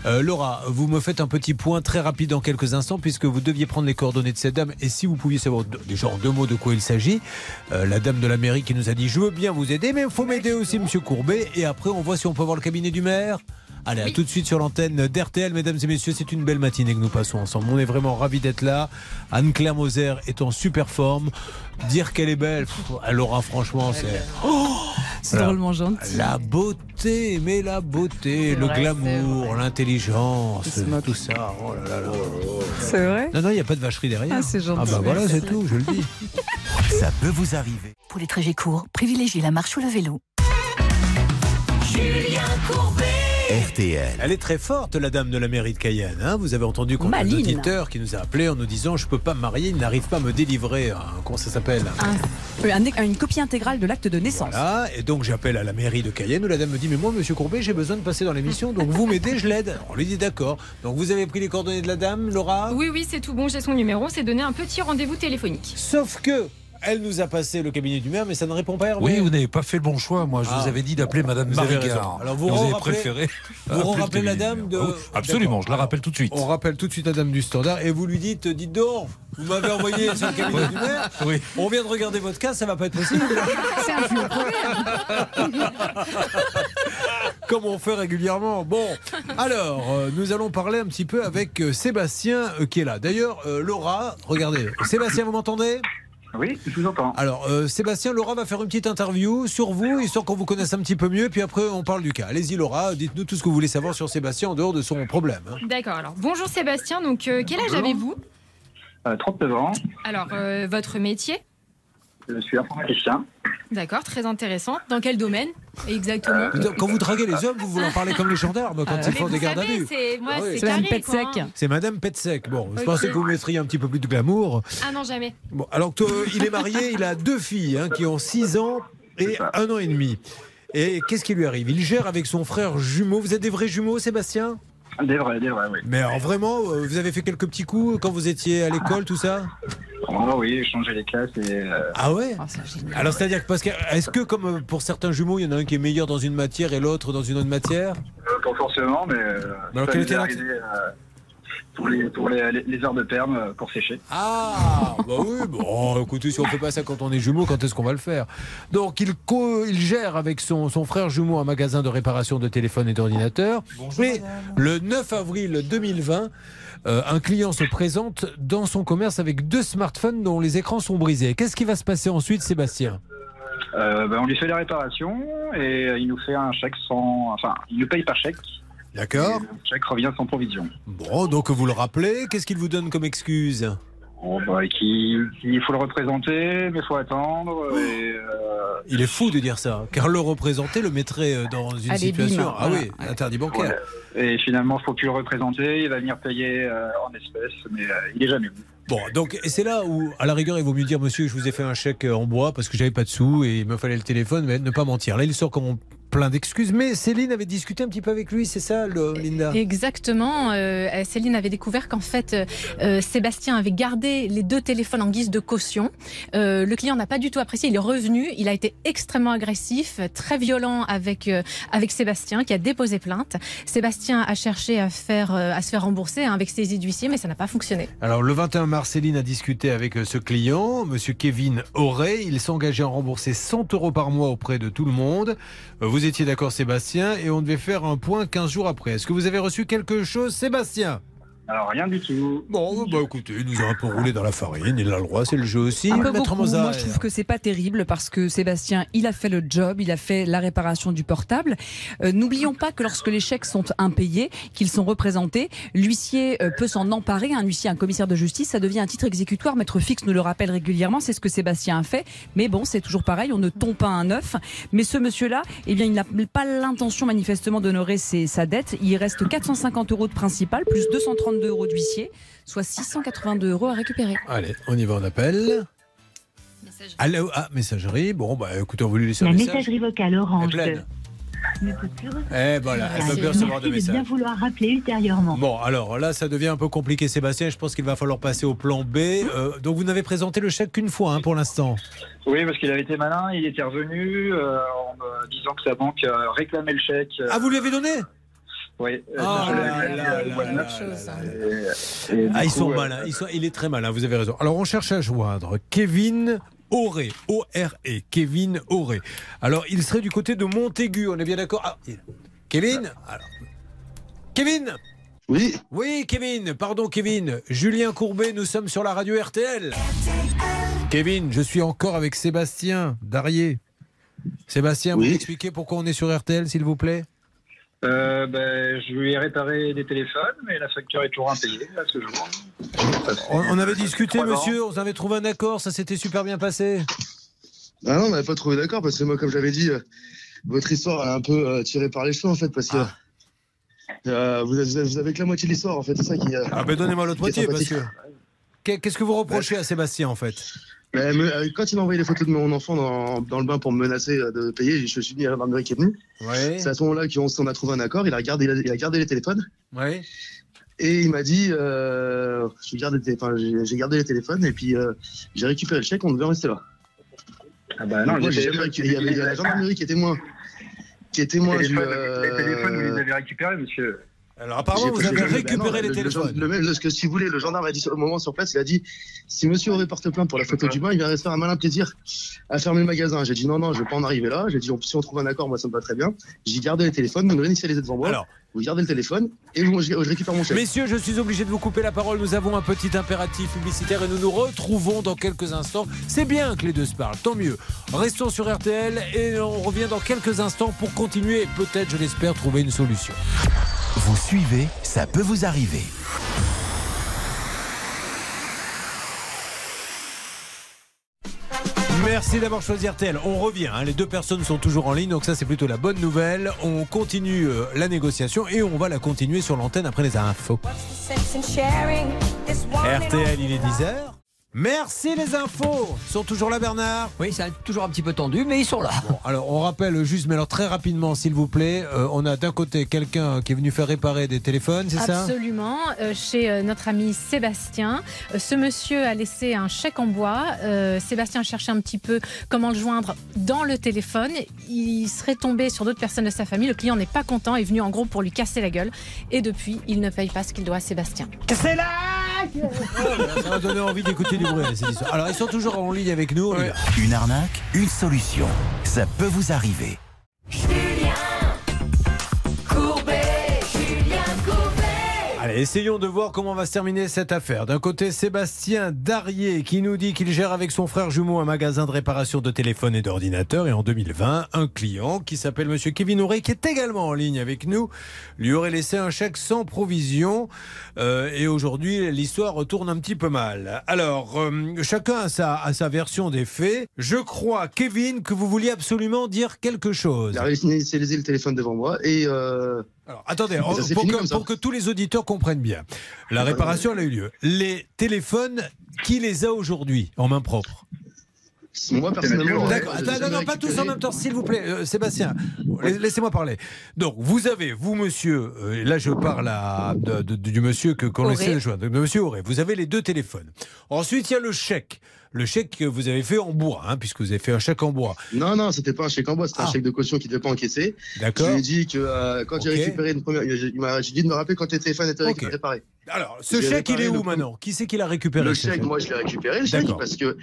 euh, Laura, vous me faites un petit point très rapide dans quelques instants puisque vous deviez prendre les coordonnées de cette dame et si vous pouviez savoir déjà en deux mots de quoi il s'agit. Euh, la dame de la mairie qui nous a dit je veux bien vous aider mais il faut m'aider aussi monsieur Courbet et après on voit si on peut voir le cabinet du maire. Allez, à tout de suite sur l'antenne d'RTL, mesdames et messieurs. C'est une belle matinée que nous passons ensemble. On est vraiment ravis d'être là. Anne-Claire Moser est en super forme. Dire qu'elle est belle, pff, Laura, franchement, c'est. Oh C'est drôlement gentil. La beauté, mais la beauté, le vrai, glamour, l'intelligence, tout ça. Oh là là là. C'est vrai Non, non, il n'y a pas de vacherie derrière. Ah, c'est gentil. Ah bah voilà, c'est tout, je le dis. [laughs] Ça peut vous arriver. Pour les trajets courts, privilégiez la marche ou le vélo. Julien Courbet. RTL. Elle est très forte, la dame de la mairie de Cayenne. hein. vous avez entendu qu'on a un auditeur qui nous a appelé en nous disant Je peux pas me marier, il n'arrive pas à me délivrer. un- comment ça s'appelle? Euh, un- une copie intégrale de l'acte de naissance. Voilà, et donc j'appelle à la mairie de Cayenne où la dame me dit Mais moi, monsieur Courbet, j'ai besoin de passer dans l'émission, donc vous m'aidez, je l'aide. On lui dit D'accord. Donc vous avez pris les coordonnées de la dame, Laura? Oui, oui, c'est tout bon, j'ai son numéro, c'est donné un petit rendez-vous téléphonique. Sauf que. Elle nous a passé le cabinet du maire, mais ça ne répond pas, Hervé. Oui, vous n'avez pas fait le bon choix. Moi, je Ah. vous avais dit d'appeler Madame Marigard. Alors, vous avez rappelez- préféré. Vous rappelez la dame de. Oh, Absolument, je la rappelle tout de suite. On rappelle tout de suite la dame du standard et vous lui dites Dites donc, vous m'avez envoyé sur le cabinet du maire. Oui. On vient de regarder votre cas, ça va pas être possible. C'est un. [laughs] Comme on fait régulièrement. Bon, alors, euh, nous allons parler un petit peu avec euh, Sébastien euh, qui est là. D'ailleurs, euh, Laura, regardez. Sébastien, vous m'entendez? Oui, je vous entends. Alors, euh, Sébastien, Laura va faire une petite interview sur vous, histoire qu'on vous connaisse un petit peu mieux, puis après on parle du cas. Allez-y, Laura, dites-nous tout ce que vous voulez savoir sur Sébastien en dehors de son problème. hein. D'accord, alors bonjour Sébastien, donc euh, quel âge Bonjour. avez-vous? Euh, 39 ans, Alors, euh, votre métier? Je suis informaticien. D'accord, très intéressant. Dans quel domaine exactement Putain, Quand vous draguez les hommes, vous voulez en parler comme les gendarmes quand Euh, ils font des gardes à vue. c'est moi, Ah oui. c'est C'est Madame Petsec. hein. C'est Madame Petsec. Bon, je pensais que vous mettriez un petit peu plus de glamour. Ah non, jamais. Bon, alors que, euh, il est marié, il a deux filles hein, qui ont 6 ans et ça. un an et demi. Et qu'est-ce qui lui arrive? Il gère avec son frère jumeau. Vous êtes des vrais jumeaux, Sébastien? Des vrais, des vrais, oui. Mais alors vraiment, euh, vous avez fait quelques petits coups quand vous étiez à l'école, tout ça? Oh, oui, changer les classes et. euh, Ah ouais? Génial. Alors c'est-à-dire que parce que est-ce que comme euh, pour certains jumeaux, il y en a un qui est meilleur dans une matière et l'autre dans une autre matière? Euh, pas forcément, mais. euh, Mais alors, ça quelle nous était arrivé, pour les, pour les, les- les heures de perme euh, pour sécher. Ah, bah oui, bon, écoutez, si on fait pas ça quand on est jumeaux, quand est-ce qu'on va le faire? Donc, il, co- il gère avec son, son frère jumeau un magasin de réparation de téléphones et d'ordinateurs. Et le 9 avril 2020, euh, un client se présente dans son commerce avec deux smartphones dont les écrans sont brisés. Qu'est-ce qui va se passer ensuite, Sébastien? Euh, ben, on lui fait les réparations et il nous fait un chèque sans. Enfin, il nous paye par chèque. D'accord chèque revient sans provision. Bon, donc vous le rappelez. Qu'est-ce qu'il vous donne comme excuse? Bon, bah, qu'il- qu'il faut le représenter, mais il faut attendre. Et, euh, Il est fou de dire ça, car le représenter le mettrait euh, dans une Allez, situation. bim. ah Voilà. oui, interdit bancaire. ouais. Et finalement, il faut plus le représenter. Il va venir payer euh, en espèces, mais euh, il est jamais venu. Bon, donc c'est là où, à la rigueur, il vaut mieux dire, monsieur, je vous ai fait un chèque euh, en bois parce que j'avais pas de sous et il me fallait le téléphone, mais ne pas mentir. Là, il sort comme plein d'excuses. Mais Céline avait discuté un petit peu avec lui, c'est ça, le, Linda? Exactement. euh, Céline avait découvert qu'en fait, euh, euh, Sébastien avait gardé les deux téléphones en guise de caution. Euh, le client n'a pas du tout apprécié. Il est revenu. Il a été extrêmement agressif, très violent avec euh, avec Sébastien, qui a déposé plainte. Sébastien a cherché à faire euh, à se faire rembourser hein, avec ses d'huissier, mais ça n'a pas fonctionné. Alors, le 21 mars, Céline a discuté avec euh, ce client, monsieur Kevin Auré. Il s'engageait à rembourser 100 euros par mois auprès de tout le monde. Euh, Vous étiez d'accord, Sébastien, et on devait faire un point 15 jours après. Est-ce que vous avez reçu quelque chose, Sébastien? Alors, rien du tout. Bon, bah écoutez, il nous a un peu roulé dans la farine, il a le droit, c'est le jeu aussi. Un peu Maître beaucoup. Moi, je trouve que c'est pas terrible parce que Sébastien, il a fait le job, il a fait la réparation du portable. Euh, N'oublions pas que lorsque les chèques sont impayés, qu'ils sont représentés, l'huissier euh, peut s'en emparer. Un huissier, un commissaire de justice, ça devient un titre exécutoire. Maître Fix nous le rappelle régulièrement. C'est ce que Sébastien a fait. Mais bon, c'est toujours pareil. On ne tombe pas un œuf. Mais ce monsieur-là, eh bien, il n'a pas l'intention manifestement d'honorer sa dette. Il reste 450 euros de principal plus 232 euros d'huissier, soit 682 euros à récupérer. Allez, on y va, on appelle. Messagerie. Allô, ah, messagerie. Bon, bah écoutez, on va lui laisser un La message. messagerie vocale orange ne peut plus recevoir. Eh voilà, elle peut plus recevoir de Merci de bien messages. vouloir rappeler ultérieurement. Bon, alors là, ça devient un peu compliqué, Sébastien. Je pense qu'il va falloir passer au plan B. Euh, donc, vous n'avez présenté le chèque qu'une fois hein, pour l'instant. Oui, parce qu'il avait été malin, il était revenu euh, en me disant que sa banque euh, réclamait le chèque. euh, Ah, vous lui avez donné? Oui. euh, Ah, là, là, Ah, ils coup, sont euh, malins. Ils sont- il est très malin, vous avez raison. Alors, on cherche à joindre Kevin Auré. O-R-E. Kevin Auré. Alors, il serait du côté de Montaigu, on est bien d'accord? Ah, il- Kevin? Alors. Kevin? Oui. Oui, Kevin. Pardon, Kevin. Julien Courbet, nous sommes sur la radio RTL. Kevin, je suis encore avec Sébastien Darier. Sébastien, vous m'expliquez pourquoi on est sur RTL, s'il vous plaît? Euh, ben, je lui ai réparé des téléphones, mais la facture est toujours impayée à ce jour. on, on avait discuté, trois ans. monsieur, on avait trouvé un accord, ça s'était super bien passé. Ah non, on n'avait pas trouvé d'accord parce que moi, comme j'avais dit, euh, votre histoire elle est un peu euh, tirée par les cheveux en fait parce que euh, vous, avez, vous avez que la moitié de l'histoire en fait, c'est ça qui. euh, Ah ben donnez-moi l'autre moitié, parce que... Qu'est- Qu'est-ce que vous reprochez à Sébastien, en fait? Quand il m'a envoyé les photos de mon enfant dans, dans le bain pour me menacer euh, de payer, je suis venu à la gendarmerie qui est venue. Ouais. C'est à ce moment-là qu'on on a trouvé un accord. Il a gardé, il a gardé les téléphones. Oui. Et il m'a dit, euh, j'ai gardé, les gardé téléphones et puis euh, j'ai récupéré le chèque. On devait en rester là. Ah bah non, j'ai jamais récupéré. Il y avait la gendarmerie qui est témoin, qui est témoin les du. téléphones, euh, les téléphones, vous les avez récupérés, monsieur? Alors J'ai- vous avez récupéré les le- téléphones. Le, ce que si vous voulez, le gendarme a dit au moment sur place, il a dit si monsieur aurait porté plainte pour la photo du bain, il viendrait se faire un malin plaisir à fermer le magasin. J'ai dit non, non, je vais pas en arriver là. J'ai dit si on trouve un accord, moi ça me va très bien. J'ai gardé les téléphones, vous me réinitialisez devant moi. Alors. Vous gardez le téléphone et vous- je, je récupère mon chèque. Messieurs, je suis obligé de vous couper la parole. Nous avons un petit impératif publicitaire et nous nous retrouvons dans quelques instants. C'est bien que les deux se parlent, tant mieux. Restons sur RTL et on revient dans quelques instants pour continuer et peut-être, je l'espère, trouver une solution. Vous suivez, ça peut vous arriver. Merci d'avoir choisi RTL. On revient, hein. les deux personnes sont toujours en ligne, donc ça c'est plutôt la bonne nouvelle. On continue euh, la négociation et on va la continuer sur l'antenne après les infos. RTL, il est 10h. Merci les infos Ils sont toujours là Bernard? Oui, c'est toujours un petit peu tendu, mais ils sont là. Bon, alors on rappelle juste, mais alors très rapidement s'il vous plaît, euh, on a d'un côté quelqu'un qui est venu faire réparer des téléphones, c'est ça? Absolument, euh, chez euh, notre ami Sébastien. Euh, ce monsieur a laissé un chèque en bois. Euh, Sébastien cherchait un petit peu comment le joindre dans le téléphone. Il serait tombé sur d'autres personnes de sa famille. Le client n'est pas content, est venu en gros pour lui casser la gueule. Et depuis, il ne paye pas ce qu'il doit à Sébastien. C'est là Ça va donner envie d'écouter du bruit. cette histoire. Alors ils sont toujours en ligne avec nous. Une arnaque, une solution. Ça peut vous arriver. Allez, essayons de voir comment va se terminer cette affaire. D'un côté, Sébastien Darier qui nous dit qu'il gère avec son frère jumeau un magasin de réparation de téléphones et d'ordinateurs. Et en 2020, un client qui s'appelle Monsieur Kevin Auré, qui est également en ligne avec nous, lui aurait laissé un chèque sans provision. Euh, et aujourd'hui, l'histoire retourne un petit peu mal. Alors, euh, chacun a sa, a sa version des faits. Je crois, Kevin, que vous vouliez absolument dire quelque chose. Il a réinitialisé le téléphone devant moi et. euh, Alors, attendez, pour, fini que, pour tous les auditeurs comprennent bien, la réparation elle a eu lieu. Les téléphones, qui les a aujourd'hui en main propre Moi personnellement. D'accord, ouais, attends, j'ai non, non, pas tous en même temps, s'il vous plaît. Euh, Sébastien, la- laissez-moi parler. Donc, vous avez, vous, monsieur, euh, là je parle à, de- de- du monsieur que qu'on essaie de joindre, de monsieur Auré. Vous avez les deux téléphones. Ensuite, il y a le chèque. Le chèque que vous avez fait en bois, hein, puisque vous avez fait un chèque en bois. Non, non, c'était pas un chèque en bois, c'était un chèque de caution qui ne devait pas encaisser. Ah. D'accord. Je lui ai dit que euh, quand j'ai Ok. récupéré une première. Il m'a j'ai dit de me rappeler quand les téléphones étaient réparés. Alors, ce J'ai chèque, il est où maintenant? Qui c'est qui l'a récupéré Le chèque, moi je l'ai récupéré, le chèque, parce que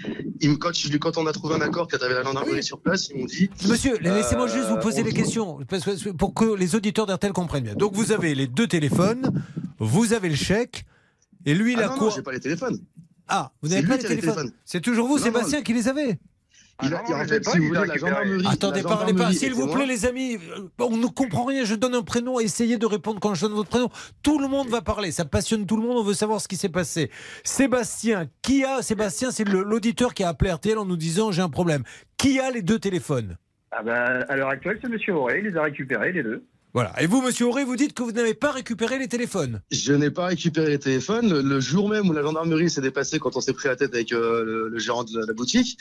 quand, je- quand on a trouvé un accord, quand avait la gendarmerie sur place, ils m'ont dit. Monsieur, laissez-moi juste vous euh, poser les questions parce que- pour que les auditeurs d'RTL comprennent bien. Donc vous avez les deux téléphones, vous avez le chèque, et lui il Ah a non, quoi non, j'ai pas les téléphones. Ah, vous n'avez pas les téléphones téléphones. C'est toujours vous, Non, non, Sébastien, qui les avez Il a, en fait, si vous voulez, la gendarmerie. Attendez, la parlez pas. S'il vous plaît, les amis, on ne comprend rien. Je donne un prénom. Essayez de répondre quand je donne votre prénom. Tout le monde va parler. Ça passionne tout le monde. On veut savoir ce qui s'est passé. Sébastien, qui a Sébastien, c'est l'auditeur qui a appelé RTL en nous disant j'ai un problème. Qui a les deux téléphones? Ah bah, à l'heure actuelle, c'est Monsieur Auré, il les a récupérés, les deux. Voilà. Et vous, Monsieur Auré, vous dites que vous n'avez pas récupéré les téléphones. Je n'ai pas récupéré les téléphones. Le, jour même où la gendarmerie s'est dépassée, quand on s'est pris la tête avec euh, le, gérant de la boutique,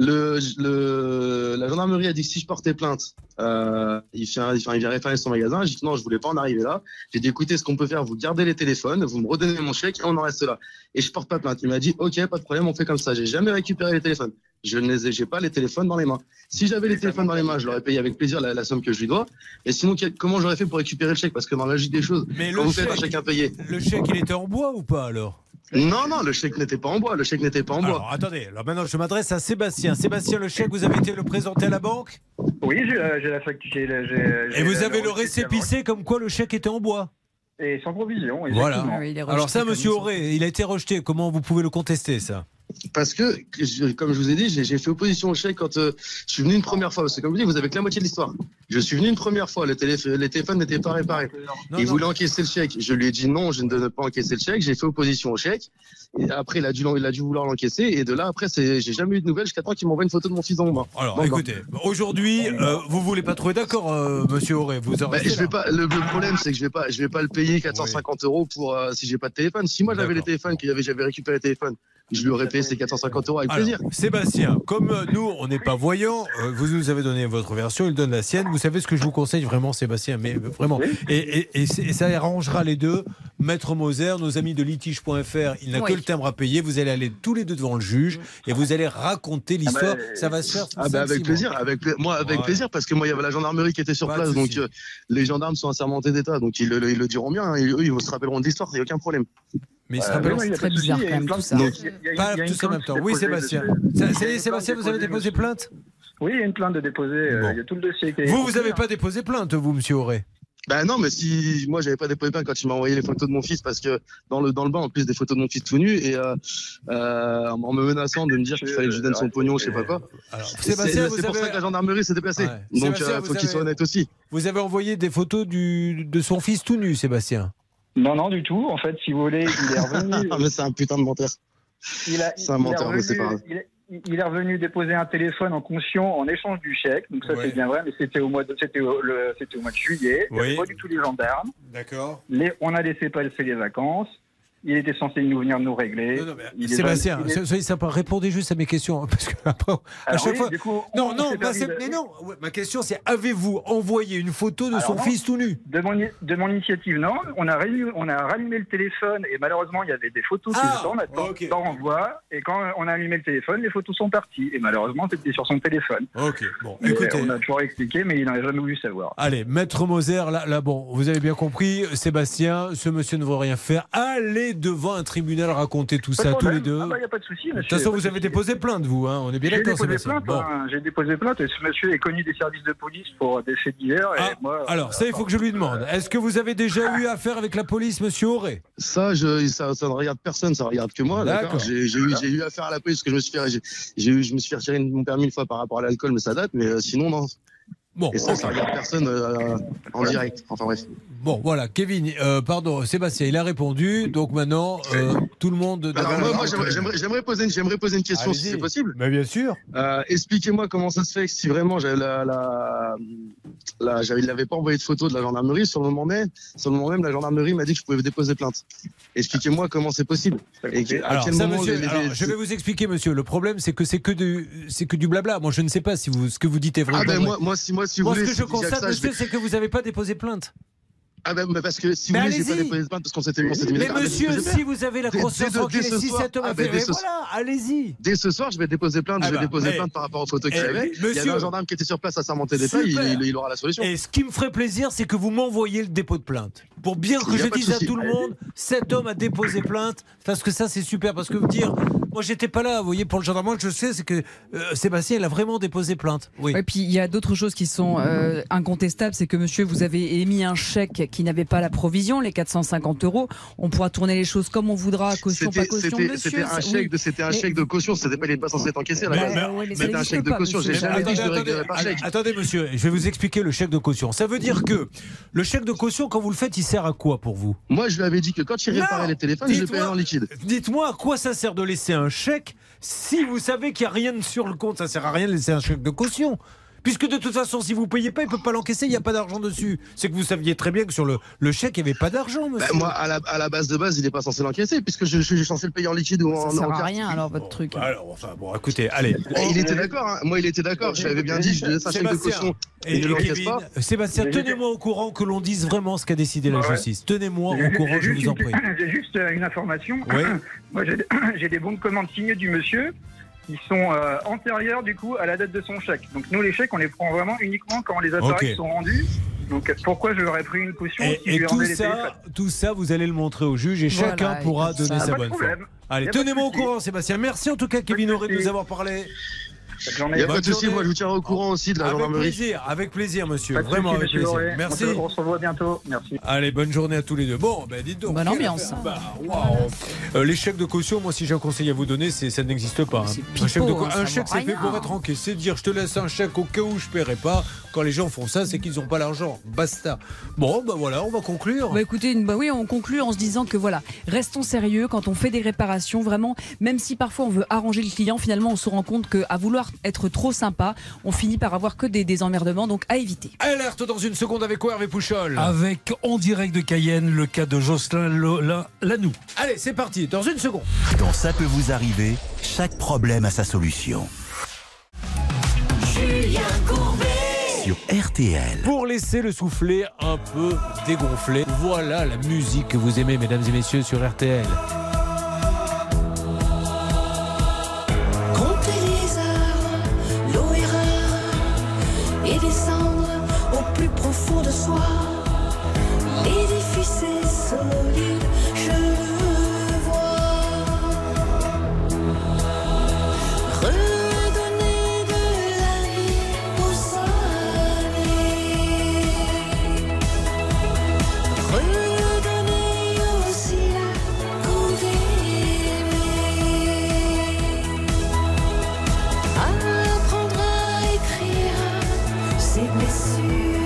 Le, le, la gendarmerie a dit que si je portais plainte, euh, il, un- il, vient référer son magasin. J'ai dit non, je voulais pas en arriver là. J'ai dit écoutez, ce qu'on peut faire, vous gardez les téléphones, vous me redonnez mon chèque et on en reste là. Et je porte pas plainte. Il m'a dit ok, pas de problème, on fait comme ça. J'ai jamais récupéré les téléphones. Je ne les ai, j'ai pas les téléphones dans les mains. Si j'avais les téléphones dans les mains, je l'aurais payé avec plaisir la, la somme que je lui dois. Et sinon, quel- comment j'aurais fait pour récupérer le chèque? Parce que dans la logique des choses, Mais quand le vous faites un chèque- chèque impayé. Le chèque, il était en bois ou pas alors? Non, non, le chèque n'était pas en bois. Le chèque n'était pas en bois. Alors attendez, alors maintenant je m'adresse à Sébastien. Sébastien, le chèque, vous avez été le présenter à la banque? Oui, j'ai la, j'ai la facture. j'ai la- j'ai- Et vous avez le récépissé comme quoi le chèque était en bois? Et sans provision. Voilà. effectivement. Alors ça, monsieur Auré, il a été rejeté. Comment vous pouvez le contester, ça? Parce que, comme je vous ai dit, j'ai fait opposition au chèque quand euh, je suis venu une première fois. Parce que comme je vous dis, vous avez que la moitié de l'histoire. Je suis venu une première fois, le télé- les téléphones n'étaient pas réparés. Non, il non. voulait encaisser le chèque. Je lui ai dit non, je ne devais pas encaisser le chèque. J'ai fait opposition au chèque. Et après, il a dû, l'en- il a dû vouloir l'encaisser. Et de là, après, j'ai jamais eu de nouvelles jusqu'à temps qu'il m'envoie une photo de mon fils dans mon bain. Alors écoutez, aujourd'hui, euh, vous voulez pas trouver d'accord, euh, monsieur Auré Vous Bah, je vais pas, le, le problème, c'est que je vais pas, je vais pas le payer 450 euros pour euh, si j'ai pas de téléphone. Si moi j'avais les téléphones, j'avais récupéré les téléphones, je lui aurais payé ces 450 euros avec Alors, plaisir. Sébastien, comme euh, nous, on n'est pas voyants, euh, vous nous avez donné votre version, il donne la sienne. Vous savez ce que je vous conseille vraiment, Sébastien, mais euh, vraiment. Et, et- et c'est- et ça arrangera les deux. Maître Moser, nos amis de litige.fr, il n'a Oui. que le timbre à payer. Vous allez aller tous les deux devant le juge et vous allez raconter l'histoire. Ah bah, ça va se faire. Ah bah avec plaisir, mois. avec moi avec Ouais. plaisir parce que moi il y avait la gendarmerie qui était sur Pas place donc euh, les gendarmes sont assermentés d'État donc ils, le- ils le diront bien, hein, et eux ils se rappelleront de l'histoire, il n'y a aucun problème. Mais se Euh, rappellent- oui, il y a pas de souci, il y a une plainte- Donc, il y a- il y a- pas tous en même temps. Oui, Sébastien. Ça, ça Sébastien, vous avez déposé plainte Oui, il y a une plainte de déposer. euh, Il y a tout le dossier qui est. Vous, vous n'avez pas déposé plainte, vous, monsieur Auré Bah non, mais si moi j'avais pas déposé plainte quand il m'a envoyé les photos de mon fils parce que dans le dans le bain en plus des photos de mon fils tout nu et euh, euh, en me menaçant de me dire qu'il fallait que je lui donne son pognon, je sais pas quoi. C'est Sébastien, c'est vous pour avez- ça que la gendarmerie s'est déplacée. Ouais. Donc euh, faut qu'il avez- soit honnête aussi. Vous avez envoyé des photos du, de son fils tout nu, Sébastien Non, non, du tout. En fait, si vous voulez, il est revenu. [laughs] Ah mais c'est un putain de menteur. Il a- C'est un il menteur, mais c'est revenu- pas grave. il est- il est revenu déposer un téléphone en conscient en échange du chèque. Donc ça Ouais. c'est bien vrai, mais c'était au mois de c'était au, le- c'était au mois de juillet. Il n'y Oui. avait pas du tout les gendarmes. D'accord. Les- on a laissé passer les vacances. Il était censé nous venir nous régler. Il Sébastien, est- soyez sympa, répondez juste à mes questions. hein, Parce que après, à Alors chaque oui, fois. du coup, non, on non, bah, mais non. ouais, Ma question, c'est avez-vous envoyé une photo de Alors son non. fils tout nu? De mon, i- de mon initiative, non. On a, rallumé, on a rallumé le téléphone et malheureusement, il y avait des photos qui Ah, étaient en attente, en renvoi. Et quand on a allumé le téléphone, les photos sont parties. Et malheureusement, c'était sur son téléphone. Ok, bon, Et écoutez. On a toujours expliqué, mais il n'a jamais voulu savoir. Allez, maître Moser, là, là, bon, vous avez bien compris, Sébastien, ce monsieur ne veut rien faire. Allez devant un tribunal raconter tout Pas ça, tous les deux. Ah bah, y a pas de souci, de toute façon, vous avez déposé plainte, vous, hein, on est bien J'ai d'accord, déposé Sébastien. plainte, Bon. hein, j'ai déposé plainte et ce monsieur est connu des services de police pour des faits divers. et moi, Ah, Alors, ça, il faut que je lui demande. Est-ce que vous avez déjà eu [laughs] affaire avec la police, monsieur Auré? Ça, je, ça, ça ne regarde personne, ça regarde que moi. D'accord. J'ai eu, affaire à la police parce que je me suis fait, j'ai- j'ai eu, je me suis fait retirer mon permis une fois par rapport à l'alcool, mais ça date. Mais euh, sinon, non. Bon, Et ça, ok. ça regarde personne euh, en direct. Enfin bref. Bon, voilà, Kevin, euh, pardon, Sébastien, il a répondu. Donc maintenant, euh, tout le monde. Alors moi, moi, j'aimerais- poser, une- j'aimerais poser une question si c'est possible. Mais bien sûr. Euh, Expliquez-moi comment ça se fait que si vraiment j'avais la, la, la, j'avais, il n'avait pas envoyé de photo de la gendarmerie sur le moment même, sur le moment même, la gendarmerie m'a dit que je pouvais déposer plainte. Expliquez-moi comment c'est possible. Et que- à Alors, quel ça, moment monsieur, les- les- alors, je vais vous expliquer, monsieur. Le problème, c'est que c'est que du, c'est que du blabla. Moi, je ne sais pas si vous, ce que vous dites est vrai. Ah ben moi, si moi, si vous Moi, voulez, ce que je constate, ça, monsieur, vais- c'est que vous n'avez pas déposé plainte. Ah ben, mais parce que si Mais vous voulez, j'ai pas déposé plainte parce qu'on s'était mis Mais d'accord. monsieur, si vous avez la conscience tranquille, ce si soir- cet homme ah a ben, fait. dès mais ce- voilà, allez-y. Dès ce soir, je vais déposer plainte. Ah je vais bah, déposer mais- plainte par rapport aux photos qu'il Eh, avait. Il y avait un gendarme qui était sur place à d'État. Il, Super. il, il aura la solution. Et ce qui me ferait plaisir, c'est que vous m'envoyiez le dépôt de plainte. Pour bien que y je pas dise à tout le monde, cet homme a déposé plainte, parce que ça c'est super. Parce que vous dire, moi j'étais pas là, vous voyez, pour le gendarme, moi je sais, c'est que euh, Sébastien, il a vraiment déposé plainte. Oui. Et puis il y a d'autres choses qui sont euh, incontestables, c'est que monsieur, vous avez émis un chèque qui n'avait pas la provision, les 450 euros. On pourra tourner les choses comme on voudra, caution, pas C'était caution, c'était- monsieur. c'était un chèque oui. de, c'était un Mais- chèque de caution. C'était pas, il n'est pas censé être encaissé C'était un chèque de caution. Monsieur. jamais dit que je ne Attendez, attendez, chèque. attendez, monsieur, je vais vous expliquer le chèque de caution. Ça veut dire que le chèque de caution, quand vous le faites, il sert à quoi pour vous? Moi, je lui avais dit que quand il réparait les téléphones, je le payais en liquide. Dites-moi à quoi ça sert de laisser un chèque si vous savez qu'il n'y a rien sur le compte. Ça sert à rien de laisser un chèque de caution. Puisque de toute façon, si vous payez pas, il peut pas l'encaisser, il n'y a pas d'argent dessus. C'est que vous saviez très bien que sur le, le chèque, il n'y avait pas d'argent, Bah, monsieur. moi, à la, à la base de base, il n'est pas censé l'encaisser, puisque je, je suis censé le payer en liquide ou en Ça sert en à rien alors votre truc. Alors, enfin, bon, écoutez, allez. Bah, Il était d'accord, hein. moi il était d'accord, je lui avais bien dit, je un chèque de Sébastien caution et, et je et l'encaisse Kevin, pas. Sébastien, tenez-moi au courant que l'on dise vraiment ce qu'a décidé la Ouais. justice. Tenez-moi au courant, je vous en prie. [laughs] J'ai juste euh, une information. Oui. [clears throat] Moi, j'ai [coughs] j'ai des bons de commande signés du monsieur qui sont euh, antérieurs du coup à la date de son chèque. Donc nous, les chèques, on les prend vraiment uniquement quand les appareils sont rendus. Donc pourquoi je leur ai pris une caution Et, si tout les ça, tout ça, vous allez le montrer au juge et Voilà, chacun pourra ça- donner sa bonne foi. Allez, tenez-moi au courant, Sébastien. Merci en tout cas, Kevin Auré, de nous avoir parlé. Il n'y a pas de souci, moi je vous tiens au courant aussi de la Avec gendarmerie. plaisir, avec plaisir, monsieur. Pas Vraiment avec plaisir. Lauré. Merci. On se, on se revoit bientôt. Merci. Allez, bonne journée à tous les deux. Bon, ben dites donc. Bonne ambiance. Bah. Euh, les chèques de caution, moi, si j'ai un conseil à vous donner, c'est ça n'existe pas. hein. Un chèque, hein, un chèque, c'est fait pour être encaissé. Dire je te laisse un chèque au cas où je paierai pas. Quand les gens font ça, c'est qu'ils n'ont pas l'argent. Basta. Bon, ben voilà, on va conclure. Bah écoutez, bah oui, on conclut en se disant que voilà, restons sérieux quand on fait des réparations. Vraiment, même si parfois on veut arranger le client, finalement on se rend compte qu'à vouloir être trop sympa, on finit par avoir que des, des emmerdements, donc à éviter. Alerte dans une seconde avec quoi, Hervé Pouchol Avec en direct de Cayenne le cas de Jocelyn Lanou. Allez, c'est parti, dans une seconde. Dans Ça peut vous arriver, chaque problème a sa solution. Julien Courbet. Sur RTL. Pour laisser le soufflet un peu dégonflé, voilà la musique que vous aimez, mesdames et messieurs, sur RTL. to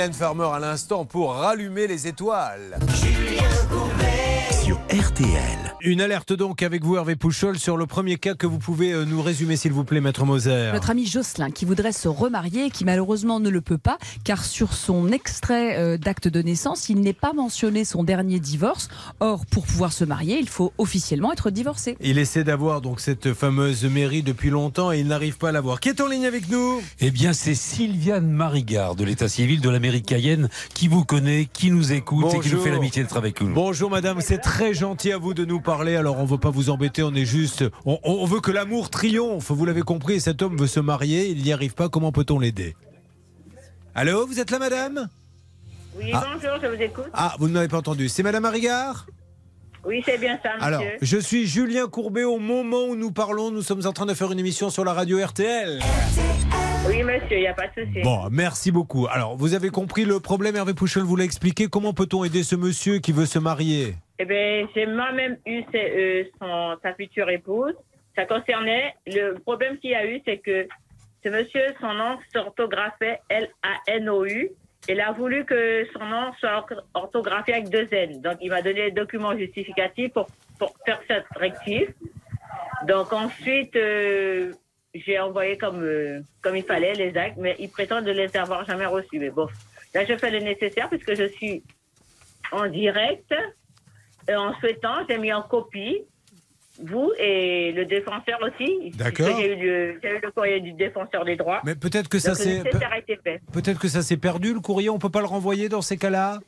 Mylène Farmer à l'instant pour rallumer les étoiles. Sur RTL. Une alerte donc avec vous, Hervé Pouchol, sur le premier cas que vous pouvez euh, nous résumer, s'il vous plaît, Maître Moser. Notre ami Jocelyn qui voudrait se remarier et qui malheureusement ne le peut pas car sur son extrait euh, d'acte de naissance, il n'est pas mentionné son dernier divorce. Or, pour pouvoir se marier, il faut officiellement être divorcé. Il essaie d'avoir donc cette fameuse mairie depuis longtemps et il n'arrive pas à l'avoir. Qui est en ligne avec nous? Eh bien, c'est Sylviane Marigard de l'état civil de l'Amérique cayenne qui vous connaît, qui nous écoute et qui nous fait l'amitié d'être avec nous. Bonjour madame, c'est très gentil à vous de nous parler. Alors on veut pas vous embêter, on est juste, on, on veut que l'amour triomphe. Vous l'avez compris, cet homme veut se marier, il n'y arrive pas. Comment peut-on l'aider? Allô, vous êtes là, madame? Oui, Ah. bonjour, je vous écoute. Ah, vous ne m'avez pas entendu. C'est madame Marigard Oui, c'est bien ça, monsieur. Alors, je suis Julien Courbet. Au moment où nous parlons, nous sommes en train de faire une émission sur la radio RTL. Oui, monsieur, il n'y a pas de souci. Bon, merci beaucoup. Alors, vous avez compris le problème, Hervé Pouchel vous l'a expliqué. Comment peut-on aider ce monsieur qui veut se marier? Eh bien, j'ai moi-même eu euh, son, sa future épouse. Ça concernait. Le problème qu'il y a eu, c'est que ce monsieur, son nom s'orthographait L-A-N-O-U. Il a voulu que son nom soit or- orthographié avec deux N. Donc, il m'a donné les documents justificatifs pour, pour faire cette rectif. Donc, ensuite, euh, j'ai envoyé comme, euh, comme il fallait les actes, mais il prétend de les avoir jamais reçus. Mais bon, là, je fais le nécessaire puisque je suis en direct. Et en souhaitant, j'ai mis en copie vous et le défenseur aussi. D'accord. J'ai eu, le- j'ai eu le courrier du défenseur des droits. Mais peut-être que ça s'est peut-être que ça s'est perdu le courrier. On peut pas le renvoyer dans ces cas-là?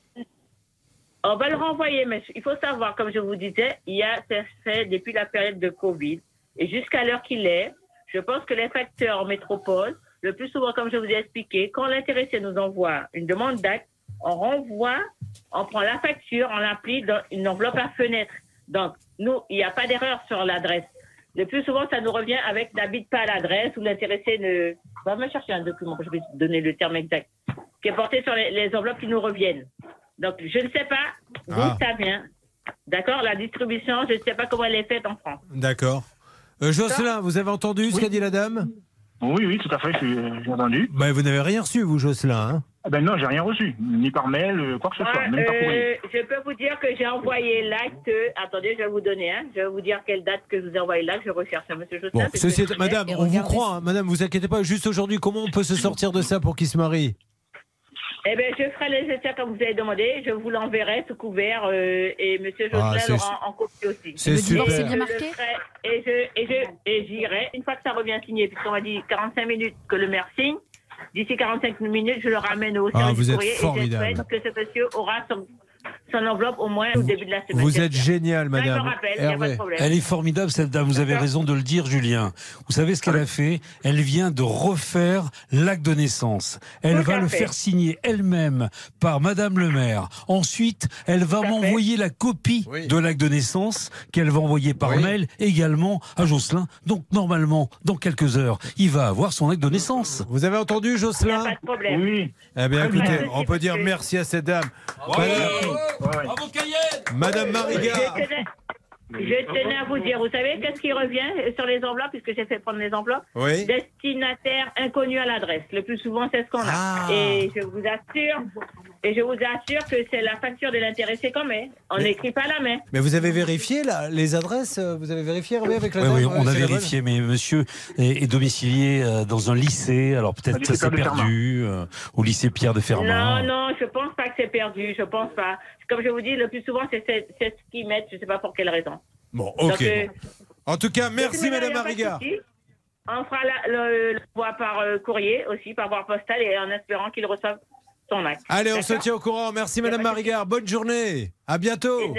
On va le renvoyer, mais il faut savoir, comme je vous disais, il y a fait depuis la période de Covid et jusqu'à l'heure qu'il est, je pense que les facteurs en métropole, le plus souvent, comme je vous ai expliqué, quand l'intéressé nous envoie une demande d'acte, on renvoie, on prend la facture, on l'applique dans une enveloppe à fenêtre. Donc, nous, il n'y a pas d'erreur sur l'adresse. Le plus souvent, ça nous revient avec n'habite pas à l'adresse ou l'intéressé ne. Va me chercher un document, je vais donner le terme exact, qui est porté sur les, les enveloppes qui nous reviennent. Donc, je ne sais pas d'où Ah. ça vient. D'accord? La distribution, je ne sais pas comment elle est faite en France. D'accord. Euh, Jocelyn, vous avez entendu ce qu'a dit la dame? Oui, oui, tout à fait, j'ai j'ai entendu. bah, Vous n'avez rien reçu, vous, Jocelyn. hein? Ah ben non, j'ai rien reçu, ni par mail, euh, quoi que ce soit, même par courrier. Euh, je peux vous dire que j'ai envoyé l'acte. Attendez, je vais vous donner. Hein. Je vais vous dire quelle date que je vous ai envoyé l'acte. Je recherche un monsieur Jocelyn. Bon, ceci madame, on vous croit. hein. Madame, vous inquiétez pas. Juste aujourd'hui, comment on peut se sortir de ça pour qu'il se marie? Eh bien, je ferai les nécessaire comme vous avez demandé. Je vous l'enverrai sous couvert euh, et monsieur Ah, Jocelyn c'est l'aura en, copie aussi. c'est Le divorce super. est bien Je marqué ferai Et je et je et j'irai une fois que ça revient signé, puisqu'on m'a dit 45 minutes que le maire signe. D'ici 45 minutes, je le ramène au Ah, service vous du êtes courrier et j'espère que ce monsieur aura son, son enveloppe au moins au début de la semaine. Vous êtes génial, madame. me rappelle, il y a pas de Hervé. problème. Elle est formidable, cette dame. Vous avez raison de le dire, Julien. Vous savez ce qu'elle a fait? Elle vient de refaire l'acte de naissance. Elle Tout va le fait. faire signer elle-même par Madame le maire. Ensuite, elle va m'envoyer la copie de l'acte de naissance qu'elle va envoyer par mail également à Jocelyn. Donc, normalement, dans quelques heures, il va avoir son acte de naissance. Vous avez entendu, Jocelyn Pas de problème. Oui. Eh bien, bien. écoutez, on peut dire merci à cette dame. Madame, Madame Marigard. Je tenais, je tenais à vous dire, vous savez qu'est-ce qui revient sur les enveloppes, puisque j'ai fait prendre les enveloppes Oui. Destinataire inconnu à l'adresse. Le plus souvent, c'est ce qu'on a. Ah. Et je vous assure, et je vous assure que c'est la facture de l'intéressé qu'on met. On n'écrit pas la main. Mais vous avez vérifié là, les adresses euh, Vous avez vérifié Hervé, avec la Oui, oui, on a vérifié, mais monsieur est, est domicilié euh, dans un lycée. Alors peut-être que ça s'est perdu euh, au lycée Pierre de Fermat. Non, non, je pense pas que c'est perdu. Je pense pas. Comme je vous dis, le plus souvent, c'est ce qu'ils mettent. Je sais pas pour quelle raison. Bon, Donc, ok. euh, En tout cas, merci Madame il y a pas de Marigard. souci. On fera la- le, le voie par euh, courrier aussi, par voie postale, et en espérant qu'il reçoive son acte. Allez, on se tient au courant. Merci Madame Marigard. Bonne journée. À bientôt.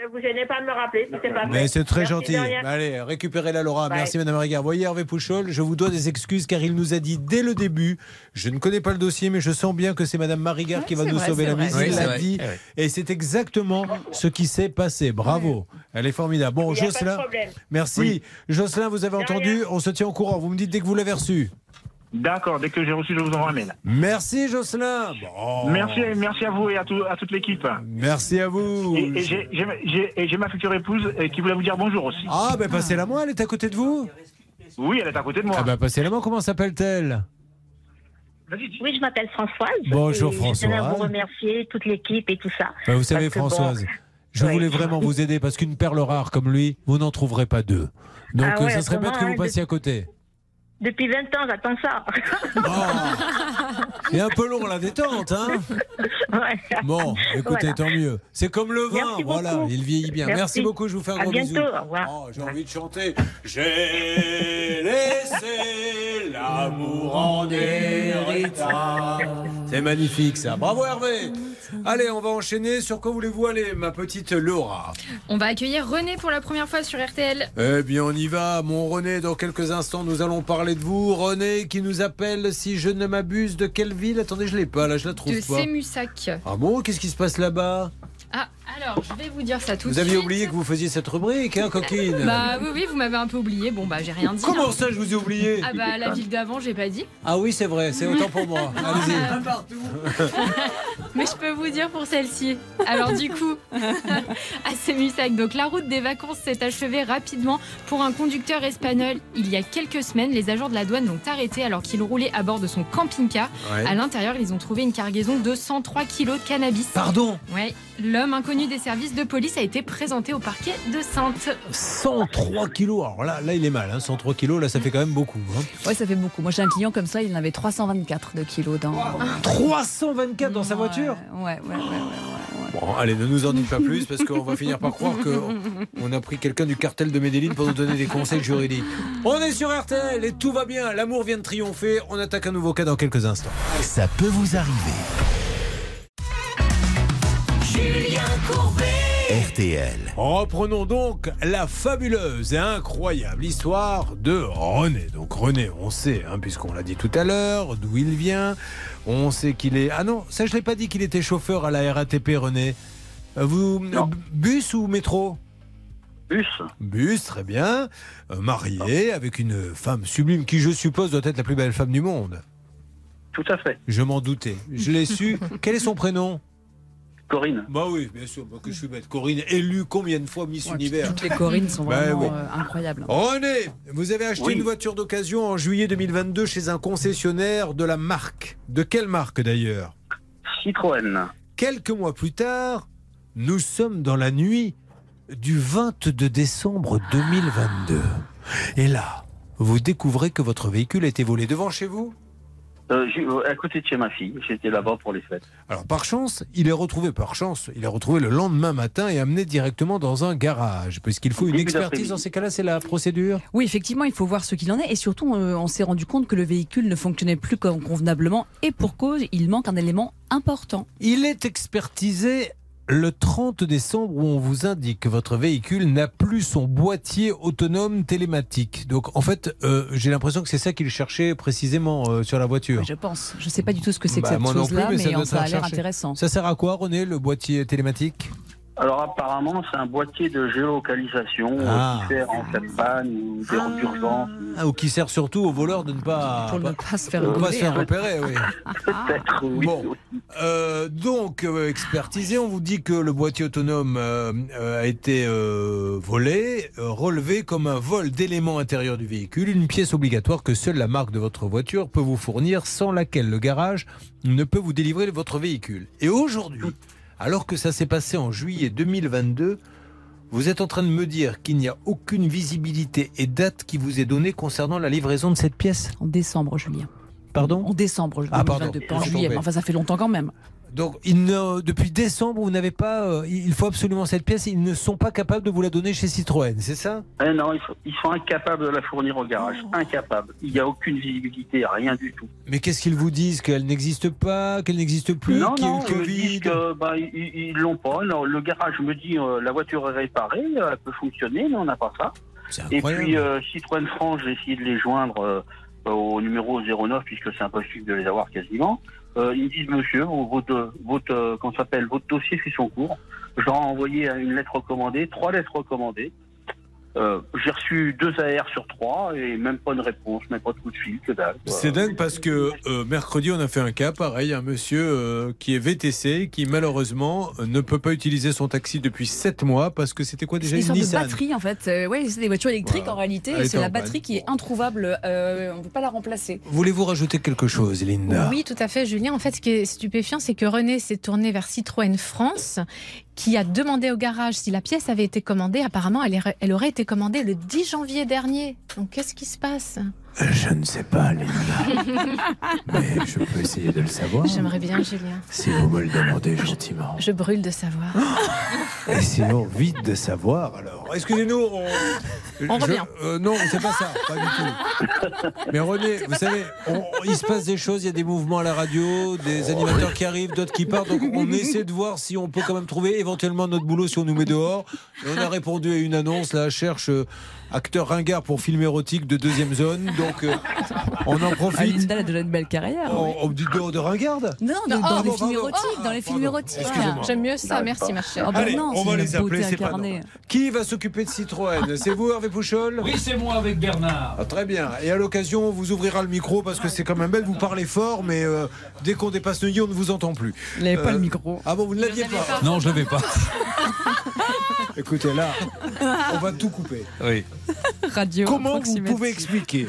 Ne, vous gênez pas de me rappeler si c'est pas Mais c'est très Merci gentil. rien. Allez, récupérez la Laura. Bye. Merci Madame Régard. Voyez Hervé Pouchol, je vous dois des excuses car il nous a dit dès le début, je ne connais pas le dossier, mais je sens bien que c'est Madame Marigard qui va nous vrai, sauver la vrai. mise. Oui, il l'a dit. Eh oui. Et c'est exactement ce qui s'est passé. Bravo. Elle est formidable. Bon, Jocelyn. Merci. Oui. Jocelyn, vous avez entendu? On se tient au courant. Vous me dites dès que vous l'avez reçu. D'accord, dès que j'ai reçu, je vous envoie un mail. Merci Jocelyn. Bon. Merci, merci à vous et à, tout- à toute l'équipe. Merci à vous. Et, et j'ai- ma future épouse euh, qui voulait vous dire bonjour aussi. Ah, ben passez-la moi, elle est à côté de vous. Oui, elle est à côté de moi. Ah, ben passez-la moi, comment s'appelle-t-elle? Oui, je m'appelle Françoise. Bonjour, Et Je tenais à Françoise. vous remercier, toute l'équipe et tout ça. Ben, Vous savez, bon, Françoise, Je Ouais. voulais vraiment vous aider parce qu'une perle rare comme lui, vous n'en trouverez pas deux. Donc Ah euh, ouais, ça serait bête que vous hein, passiez à côté. Depuis 20 ans, j'attends ça. [laughs] C'est un peu long la détente, hein Bon, écoutez, Voilà. tant mieux. C'est comme le vin, Merci voilà, beaucoup. il vieillit bien. Merci, Merci. beaucoup, je vous fais un À gros bientôt, bisou. au revoir. Oh, J'ai envie de chanter. J'ai laissé l'amour en héritage. C'est magnifique ça. Bravo Hervé. Allez, on va enchaîner. Sur quoi voulez-vous aller, ma petite Laura? On va accueillir René pour la première fois sur RTL. Eh bien, on y va, mon René. Dans quelques instants, nous allons parler de vous. René qui nous appelle, si je ne m'abuse, de quelle ville? Attendez, je l'ai pas, là, je la trouve De pas. Sémussac. Ah bon? Qu'est-ce qui se passe là-bas? Ah, alors, je vais vous dire ça tout Vous de aviez suite. oublié que vous faisiez cette rubrique, hein, coquine? Bah oui, oui, vous m'avez un peu oublié. Bon, bah j'ai rien dit. Comment hein. ça, je vous ai oublié? Ah bah la ville d'avant, j'ai pas dit. Ah oui, c'est vrai, c'est autant pour moi. [laughs] Allez-y. [laughs] Mais je peux vous dire pour celle-ci. Alors du coup, [laughs] à Sémussac, donc la route des vacances s'est achevée rapidement pour un conducteur espagnol. Il y a quelques semaines, les agents de la douane l'ont arrêté alors qu'il roulait à bord de son camping-car. Ouais. À l'intérieur, ils ont trouvé une cargaison de 103 kilos de cannabis. Pardon Ouais. L'homme inconnu des services de police a été présenté au parquet de Sainte. 103 kilos. Alors là, là, il est mal. Hein. 103 kilos, là, ça fait quand même beaucoup. hein. Ouais, ça fait beaucoup. Moi, j'ai un client comme ça, il en avait 324 de kilos dans. 324 dans sa voiture Ouais, ouais, ouais, ouais. ouais. Bon, allez, ne nous en dites pas plus parce qu'on va finir par croire qu'on a pris quelqu'un du cartel de Medellin pour nous donner des conseils juridiques. On est sur RTL et tout va bien. L'amour vient de triompher. On attaque un nouveau cas dans quelques instants. Ça peut vous arriver. Julien Courbet. RTL. Reprenons donc la fabuleuse et incroyable histoire de René. Donc René, on sait, hein, puisqu'on l'a dit tout à l'heure, d'où il vient. On sait qu'il est... Ah non, ça je l'ai pas dit qu'il était chauffeur à la RATP, René. Euh, Vous, bus ou métro? Bus. Bus, très bien. Euh, marié avec une femme sublime qui, je suppose, doit être la plus belle femme du monde. Tout à fait. Je m'en doutais. Je l'ai su. [laughs] Quel est son prénom? Corinne. Bah oui, bien sûr, bah que je suis bête. Corinne, élue combien de fois Miss Ouais, Univers Toutes les Corines sont Bah vraiment oui. euh, incroyables. René, vous avez acheté Oui. une voiture d'occasion en juillet 2022 chez un concessionnaire de la marque. De quelle marque d'ailleurs? Citroën. Quelques mois plus tard, nous sommes dans la nuit du 22 décembre 2022. Et là, vous découvrez que votre véhicule a été volé devant chez vous Euh, j'ai- euh, à côté de chez ma fille. J'étais là-bas pour les fêtes. Alors par chance, il est retrouvé par chance, il est retrouvé le lendemain matin et amené directement dans un garage, puisqu'il faut une expertise dans ces cas-là, c'est la procédure. Oui, effectivement, il faut voir ce qu'il en est. Et surtout, euh, on s'est rendu compte que le véhicule ne fonctionnait plus convenablement. Et pour cause, il manque un élément important. Il est expertisé le 30 décembre où on vous indique que votre véhicule n'a plus son boîtier autonome télématique. Donc en fait, euh, j'ai l'impression que c'est ça qu'il cherchait précisément euh, sur la voiture. Je pense. Je ne sais pas du tout ce que c'est Bah, que cette non plus, chose-là, mais mais, ça a l'air intéressant. Ça sert à quoi, René, le boîtier télématique? Alors apparemment, c'est un boîtier de géolocalisation euh, Ah. qui sert en cas de panne ou de- d'urgence. Ah, Ou qui sert surtout aux voleurs de ne pas, Pour ne pas se faire ne pas se faire repérer. Oui. [laughs] Peut-être, oui. Bon. Euh, donc, euh, expertisé, on vous dit que le boîtier autonome euh, euh, a été euh, volé, euh, relevé comme un vol d'éléments intérieurs du véhicule, une pièce obligatoire que seule la marque de votre voiture peut vous fournir, sans laquelle le garage ne peut vous délivrer votre véhicule. Et aujourd'hui, alors que ça s'est passé en juillet 2022, vous êtes en train de me dire qu'il n'y a aucune visibilité et date qui vous est donnée concernant la livraison de cette pièce? En décembre, Julien. Pardon? En décembre, Ah, pardon. 2022, pas en juillet. enfin, ça fait longtemps quand même. Donc, il ne- depuis décembre, vous n'avez pas. euh, il faut absolument cette pièce. Ils ne sont pas capables de vous la donner chez Citroën, c'est ça? Eh non, ils sont, ils sont incapables de la fournir au garage. Incapables. Il n'y a aucune visibilité, rien du tout. Mais qu'est-ce qu'ils vous disent Qu'elle n'existe pas Qu'elle n'existe plus non, Qu'il y a eu non, le ils me Covid disent que, bah, ils- ils ils l'ont pas. Non, le garage me dit euh, la voiture est réparée, euh, elle peut fonctionner, mais on n'a pas ça. Et incroyable. puis euh, Citroën France, j'ai essayé de les joindre euh, au numéro 09 puisque c'est impossible de les avoir quasiment. Euh, ils disent monsieur, votre votre euh, comment ça s'appelle votre dossier fait son cours. Je leur ai envoyé une lettre recommandée, trois lettres recommandées. Euh, j'ai reçu deux AR sur trois et même pas une réponse, même pas de coup de fil, que dalle. C'est dingue parce que euh, mercredi, on a fait un cas pareil. Un monsieur euh, qui est VTC, qui malheureusement ne peut pas utiliser son taxi depuis 7 mois parce que c'était quoi déjà une une sorte de Nissan? batterie en fait. Euh, ouais, c'est des voitures électriques Voilà. en réalité. Et C'est la panne. batterie qui est introuvable. Euh, on ne peut pas la remplacer. Voulez-vous rajouter quelque chose, Linda? Oui, tout à fait, Julien. En fait, ce qui est stupéfiant, c'est que René s'est tourné vers Citroën France, qui a demandé au garage si la pièce avait été commandée. Apparemment, elle, aurait été commandée le 10 janvier dernier. Donc, qu'est-ce qui se passe? Je ne sais pas, Léna. [laughs] Mais je peux essayer de le savoir. J'aimerais bien, Julien. Si vous me le demandez gentiment. Je brûle de savoir. [gasps] Essayons vite de savoir alors. Excusez-nous, on, On je- revient. euh, non, c'est pas ça, pas du tout. Mais René, vous savez, on- il se passe des choses, il y a des mouvements à la radio, des animateurs qui arrivent, d'autres qui partent. Donc on essaie de voir si on peut quand même trouver éventuellement notre boulot si on nous met dehors. Et on a répondu à une annonce là, cherche euh, acteur ringard pour film érotique de deuxième zone. Donc euh, on en Ah, profite. Linda elle a déjà une belle carrière. On, on dit de, de ringarde Non, Non, dans oh, les films érotiques, dans les films érotiques. J'aime mieux ça, merci ma chère. Ah Allez, non, on va les appeler, c'est pas. Qui va s'occuper de Citroën? C'est vous, Hervé Pouchol? Oui, c'est moi avec Bernard. Ah, très bien. Et à l'occasion, on vous ouvrira le micro parce que c'est quand même belle. Vous parlez fort, mais euh, dès qu'on dépasse Neuilly, on ne vous entend plus. Il n'avait pas Euh, le micro. Ah bon, vous ne l'aviez pas, Non, je l'avais pas. [laughs] Écoutez, là, on va tout couper. Oui. [laughs] Radio. Comment vous pouvez expliquer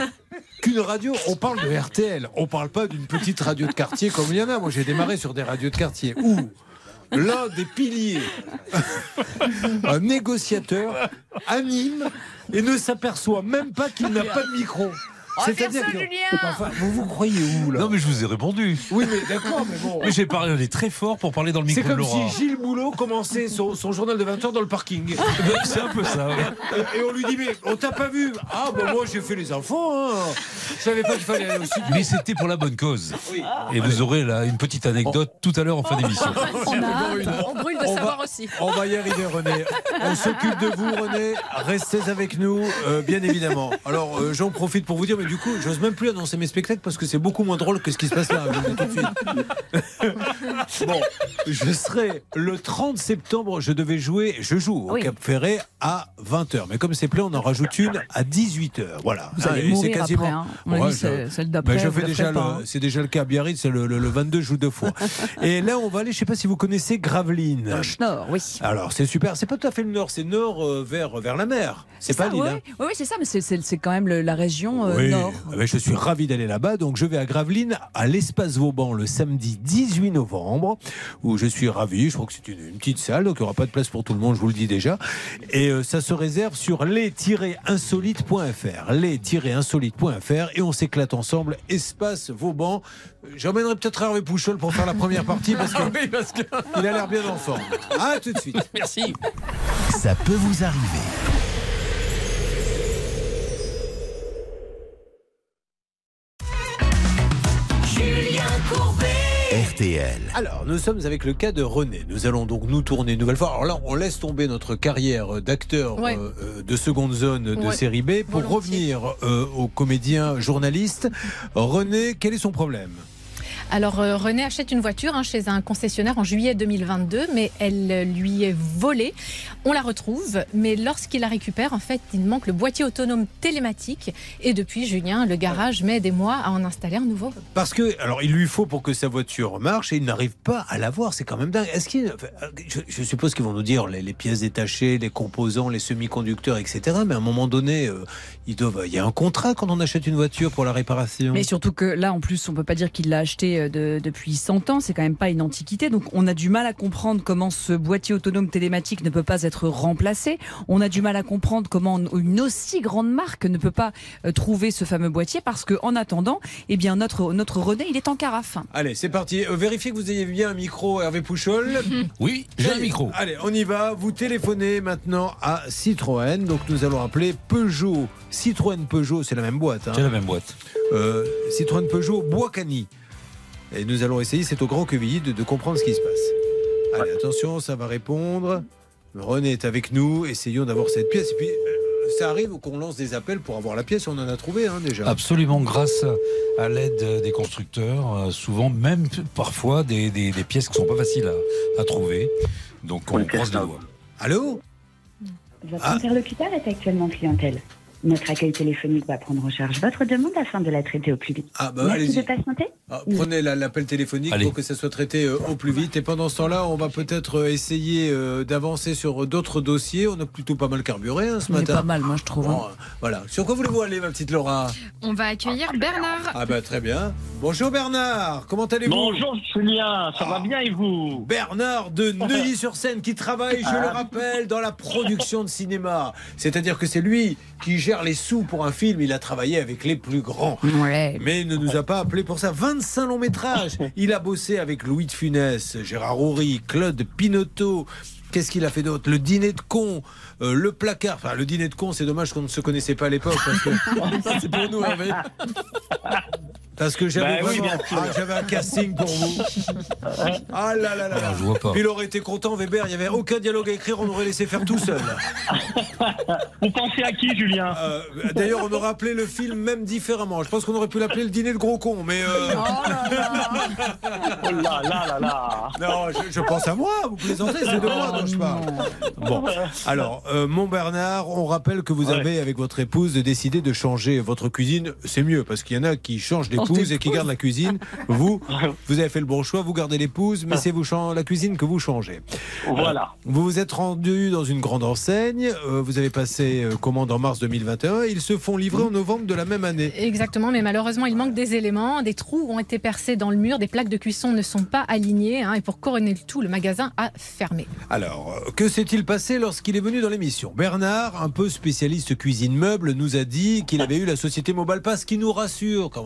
qu'une radio, on parle de RTL, on parle pas d'une petite radio de quartier comme il y en a. Moi, j'ai démarré sur des radios de quartier où l'un des piliers, [laughs] un négociateur, anime et ne s'aperçoit même pas qu'il n'a pas de micro. C'est-à-dire que- [laughs] Enfin, vous vous croyez où là Non, mais je vous ai répondu. Oui, mais d'accord, mais bon. Mais j'ai parlé très fort pour parler dans le C'est micro de comme Laura. si Gilles Boulot commençait son, son journal de 20h dans le parking. [laughs] C'est un peu ça, ouais. Et on lui dit, mais on t'a pas vu Ah, bah moi j'ai fait les enfants. Hein. Je savais pas qu'il fallait aller au studio. Mais c'était pour la bonne cause. Oui. Et vous aurez là une petite anecdote tout à l'heure en fin d'émission. [laughs] On, a Encore hâte, une. on brûle de On va- aussi. On va y arriver, René. On s'occupe de vous, René. Restez avec nous, euh, bien évidemment. Alors, euh, j'en profite pour vous dire, mais du coup, j'ose même plus annoncer mes spectacles parce que c'est beaucoup moins drôle que ce qui se passe là. bon, je serai le 30 septembre. Je devais jouer, je joue au Oui. Cap Ferré à 20h. Mais comme c'est plein, on en rajoute une à 18h. Voilà. Vous allez et mourir c'est quasiment. après, hein. Ouais, je- c'est- celle d'après, Ben, je vous fais déjà le- hein. c'est déjà le cas à Biarritz, c'est le, le- le 22, je joue deux fois. [laughs] Et là, on va aller, je sais pas si vous connaissez Nord, oui. Alors, c'est super. C'est pas tout à fait le nord, c'est nord euh, vers, vers la mer. C'est pas l'île. hein. Oui, oui, c'est ça, mais c'est- quand même le- la région euh, Oui, nord. eh ben, je suis ravi d'aller là-bas. Donc, je vais à Gravelines, à l'espace Vauban, le samedi 18 novembre, où je suis ravi. Je crois que c'est une, une petite salle, donc il n'y aura pas de place pour tout le monde, je vous le dis déjà. Et euh, ça se réserve sur les-insolites.fr. Les-insolites.fr. Et on s'éclate ensemble, espace Vauban. J'emmènerai peut-être Hervé Pouchol pour faire la première partie parce que, [laughs] il a l'air bien en forme. [laughs] À tout de suite. Merci. Ça peut vous arriver. Julien Courbet. RTL. Alors, nous sommes avec le cas de René. Nous allons donc nous tourner une nouvelle fois. Alors là, on laisse tomber notre carrière d'acteur Ouais. euh, euh, de seconde zone de Ouais. série B pour Volontiers. revenir euh, au comédien journaliste. René, quel est son problème? Alors euh, René achète une voiture hein, chez un concessionnaire en juillet 2022, mais elle euh, lui est volée. On la retrouve, mais lorsqu'il la récupère, en fait, il manque le boîtier autonome télématique. Et depuis, Julien, le garage met des mois à en installer un nouveau. Parce que, alors, il lui faut pour que sa voiture marche et il n'arrive pas à l'avoir. C'est quand même dingue. Est-ce qu'il, je, je suppose qu'ils vont nous dire les, les pièces détachées, les composants, les semi-conducteurs, etc. Mais à un moment donné, euh, ils doivent, il y a un contrat quand on achète une voiture pour la réparation. Mais surtout que là, en plus, on peut pas dire qu'il l'a acheté euh, de- depuis 100 ans. C'est quand même pas une antiquité. Donc, on a du mal à comprendre comment ce boîtier autonome télématique ne peut pas être remplacé. On a du mal à comprendre comment une aussi grande marque ne peut pas euh, trouver ce fameux boîtier parce que, en attendant, eh bien, notre, notre René, il est en carafe. Allez, c'est parti. Euh, vérifiez que vous ayez bien un micro, Hervé Pouchol. [laughs] Oui, j'ai un micro. Allez, on y va. Vous téléphonez maintenant à Citroën. Donc nous allons appeler Peugeot. Citroën Peugeot, c'est la même boîte. hein. C'est la même boîte. Euh, Citroën Peugeot Bois-Cagny. Et nous allons essayer, c'est au Grand Quevilly, de, de comprendre ce qui se passe. Allez, attention, ça va répondre. René est avec nous. Essayons d'avoir cette pièce. Et puis, euh, ça arrive qu'on lance des appels pour avoir la pièce. On en a trouvé hein, déjà. Absolument, grâce à l'aide des constructeurs, euh, souvent même parfois des, des- des pièces qui sont pas faciles à, à trouver. Donc on croise les doigts. Allô? Votre Ah. interlocuteur est actuellement en clientèle. Notre accueil téléphonique va prendre en charge votre demande afin de la traiter au plus vite. Ah bah Merci allez-y. de patienter. Ah, prenez la- l'appel téléphonique Allez. pour que ça soit traité euh, au plus vite. Et pendant ce temps-là, on va peut-être euh, essayer euh, d'avancer sur d'autres dossiers. On a plutôt pas mal carburé hein, ce On est matin. pas mal, moi, je trouve. Bon, hein. voilà. Sur quoi voulez-vous aller, ma petite Laura? On va accueillir Bernard. Ah bah très bien. Bonjour Bernard, comment allez-vous? Bonjour Julien, ça va bien et vous? Bernard de [laughs] Neuilly-sur-Seine qui travaille, je le rappelle, dans la production de cinéma. C'est-à-dire que c'est lui qui gère les sous pour un film. Il a travaillé avec les plus grands. Mais il ne nous a pas appelé pour ça. 25 longs métrages. [laughs] Il a bossé avec Louis de Funès, Gérard Houry, Claude Pinotto. Qu'est-ce qu'il a fait d'autre? Le dîner de con, euh, le placard. Enfin, le dîner de con, c'est dommage qu'on ne se connaissait pas à l'époque. Parce que [laughs] [laughs] ça, c'est pour nous, Hervé. Parce que j'avais Bah oui, ah, j'avais un casting pour vous. Ah là là là là. je vois pas. Puis il aurait été content, Weber. Il n'y avait aucun dialogue à écrire. On aurait laissé faire tout seul. [laughs] Vous pensez à qui, Julien Euh, D'ailleurs, on aurait appelé le film même différemment. Je pense qu'on aurait pu l'appeler le dîner de gros con. Mais euh, [laughs] Oh là là là là non, je, je pense à moi. Vous plaisantez, c'est de moi dont je parle. Bon, alors, euh, mon Bernard, on rappelle que vous avez, avec votre épouse, décidé de changer votre cuisine. C'est mieux parce qu'il y en a qui changent l'épouse et qui gardent la cuisine. Vous, [laughs] vous avez fait le bon choix. Vous gardez l'épouse, mais c'est vous la cuisine que vous changez. Voilà. Euh, vous vous êtes rendu dans une grande enseigne. euh, vous avez passé euh, commande en mars 2021. Ils se font livrer en novembre de la même année. Exactement, mais malheureusement, il manque des éléments. Des trous ont été percés dans le mur, des plaques de cuisson ne sont pas alignées. hein, et pour couronner le tout, le magasin a fermé. Alors, euh, que s'est-il passé lorsqu'il est venu dans l'émission? Bernard, un peu spécialiste cuisine meuble, nous a dit qu'il avait eu la société Mobalpa, ce qui nous rassure. Quand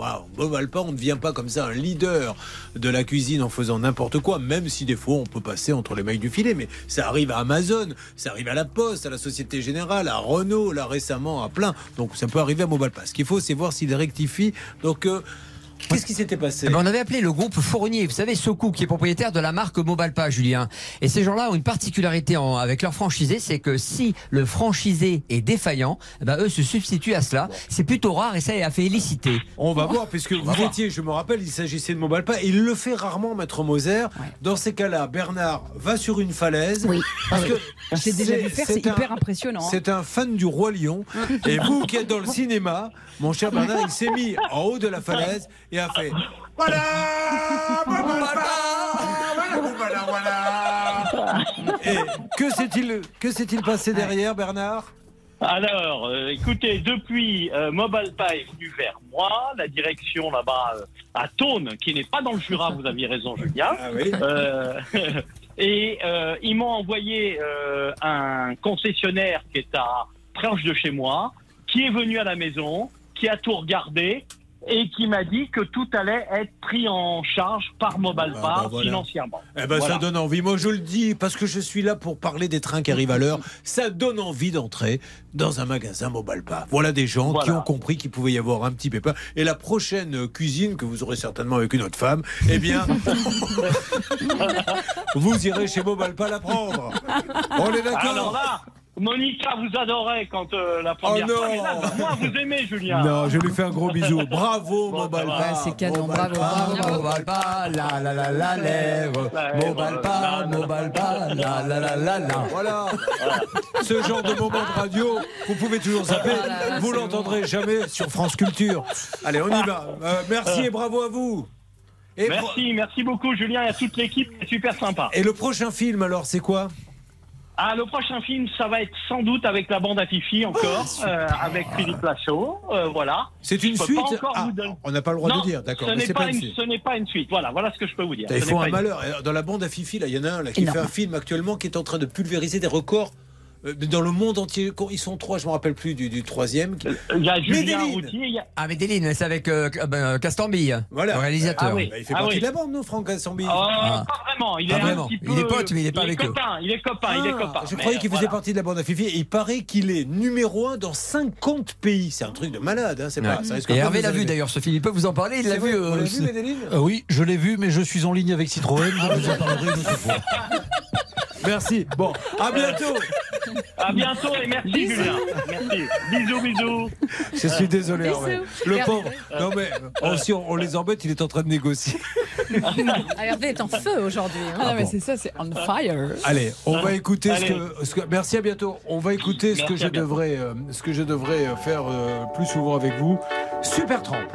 on ne devient pas comme ça un leader de la cuisine en faisant n'importe quoi, même si des fois on peut passer entre les mailles du filet. Mais ça arrive à Amazon, ça arrive à la Poste, à la Société Générale, à Renault, là récemment, à plein. Donc ça peut arriver à Mobalpa. Ce qu'il faut, c'est voir s'il rectifie. Donc, euh, qu'est-ce qui s'était passé Eh ben, on avait appelé le groupe Fournier, vous savez, Sokou, qui est propriétaire de la marque Mobalpa, Julien. Et ces gens-là ont une particularité en- avec leur franchisé, c'est que si le franchisé est défaillant, eh ben, eux se substituent à cela. C'est plutôt rare et ça a fait éliciter. On va voir, puisque vous étiez, je me rappelle, il s'agissait de Mobalpa, et il le fait rarement, Maître Moser. Dans ces cas-là, Bernard va sur une falaise. Oui. Parce que Je l'ai déjà vu faire, c'est hyper impressionnant, hein. C'est un fan du Roi Lion. Et vous qui êtes dans le [laughs] cinéma, mon cher Bernard, il s'est mis en haut de la falaise et a fait. [laughs] Voilà Voilà, voilà [laughs] Et que s'est-il que s'est-il passé derrière, Bernard? Alors, euh, écoutez, depuis, euh, Mobalpa est venu vers moi, la direction là-bas euh, à Thône, qui n'est pas dans le Jura, vous aviez raison, Julien. Ah oui. Euh, [laughs] et euh, ils m'ont envoyé euh, un concessionnaire qui est à proche de chez moi, qui est venu à la maison, qui a tout regardé et qui m'a dit que tout allait être pris en charge par Mobalpa Ah bah voilà. financièrement. Eh ben, Voilà. ça donne envie. Moi, je le dis parce que je suis là pour parler des trains qui arrivent à l'heure. Ça donne envie d'entrer dans un magasin Mobalpa. Voilà des gens qui ont compris qu'il pouvait y avoir un petit pépin. Et la prochaine cuisine que vous aurez certainement avec une autre femme, eh bien, [laughs] [laughs] vous irez chez Mobalpa la prendre. On est d'accord Alors là, Monica vous adorait quand euh, la première Oh non. fois. mais là, moi, vous aimez, Julien. Non, je lui fais un gros bisou. Bravo, Bon, Mobalpa. c'est canon, bravo. Mobalpa, la la la la lèvre. Mobalpa, Mobalpa, la la la la la. Voilà. Ce genre de moment de radio, vous pouvez toujours zapper. vous l'entendrez jamais sur France Culture. Allez, on y va. Euh, merci et bravo à vous. Et, pro- Merci, merci beaucoup, Julien, et à toute l'équipe. C'est super sympa. et le prochain film, alors, c'est quoi? Ah, le prochain film, ça va être sans doute avec la bande à Fifi encore, euh, avec Philippe Lachaud. euh, voilà. C'est une suite Ah, donner- On n'a pas le droit Non, de dire, d'accord. Ce n'est pas, pas une suite. ce n'est pas une suite. Voilà, voilà ce que je peux vous dire. Il Ce faut n'est pas un malheur. Et Dans la bande à Fifi, là, il y en a un là, qui Énorme. fait un film actuellement qui est en train de pulvériser des records dans le monde entier. Ils sont trois, je me rappelle plus du, du troisième. Il y a Julien Medellin. Routier. il y a- Ah, Medellin, c'est avec euh, euh, Castambille, Voilà. le réalisateur. Ah oui. Bah, il fait Ah partie oui. de la bande, non, Franck Gassambi Oh, Pas vraiment. Il est Pas un vraiment. petit peu. Il est pote, mais il est pas avec eux. copain, Il est copain. il est Ah, copain. Je Mais, croyais qu'il faisait voilà. partie de la bande à Fifi et il paraît qu'il est numéro un dans 50 pays. C'est un truc de malade, hein, c'est pas ça Et Hervé l'a vu d'ailleurs, ce film. Il peut vous en parler, il l'a vu. vrai, vous euh, l'avez aussi. vu, Medellin Euh, oui, je l'ai vu, mais je suis en ligne avec Citroën. Je vous en parlerai une autre fois. Merci. Bon, à bientôt. À bientôt et merci Bisous. Julien. Merci. Bisous, bisous. Je suis désolé, Bisous. Hervé. Le pauvre. Non, mais oh, si on, on les embête, il est en train de négocier. Ah, Hervé est en feu aujourd'hui. hein. Ah, non, mais bon. c'est ça, c'est on fire. Allez, on va écouter ce que, ce que- Merci à bientôt. On va écouter ce que je devrais, euh, ce que je devrais euh, faire euh, plus souvent avec vous. Super Tramp.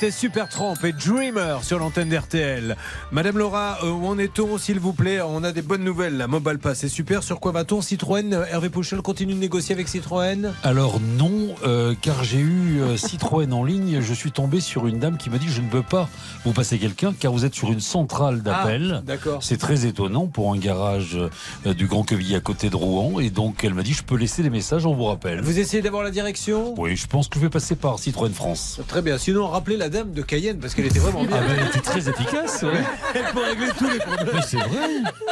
C'était Super Tramp et Dreamer sur l'antenne d'RTL. Madame Laura, euh, où en est-on, s'il vous plaît? On a des bonnes nouvelles. La Mobile Pass est super. Sur quoi va-t-on? Citroën, Hervé Pouchel continue de négocier avec Citroën? Alors non, euh, car j'ai eu euh, Citroën en ligne. Je suis tombé sur une dame qui m'a dit je ne peux pas vous passer quelqu'un car vous êtes sur une centrale d'appel. Ah, d'accord. C'est très étonnant pour un garage euh, du Grand Quevilly à côté de Rouen. Et donc elle m'a dit je peux laisser des messages, on vous rappelle. Vous essayez d'avoir la direction? Oui, je pense que je vais passer par Citroën France. Très bien. Sinon, rappelez la dame de Cayenne parce qu'elle était vraiment bien. Ah ben, elle était très efficace. ouais. [laughs] Elle peut régler tous les problèmes. Mais c'est vrai.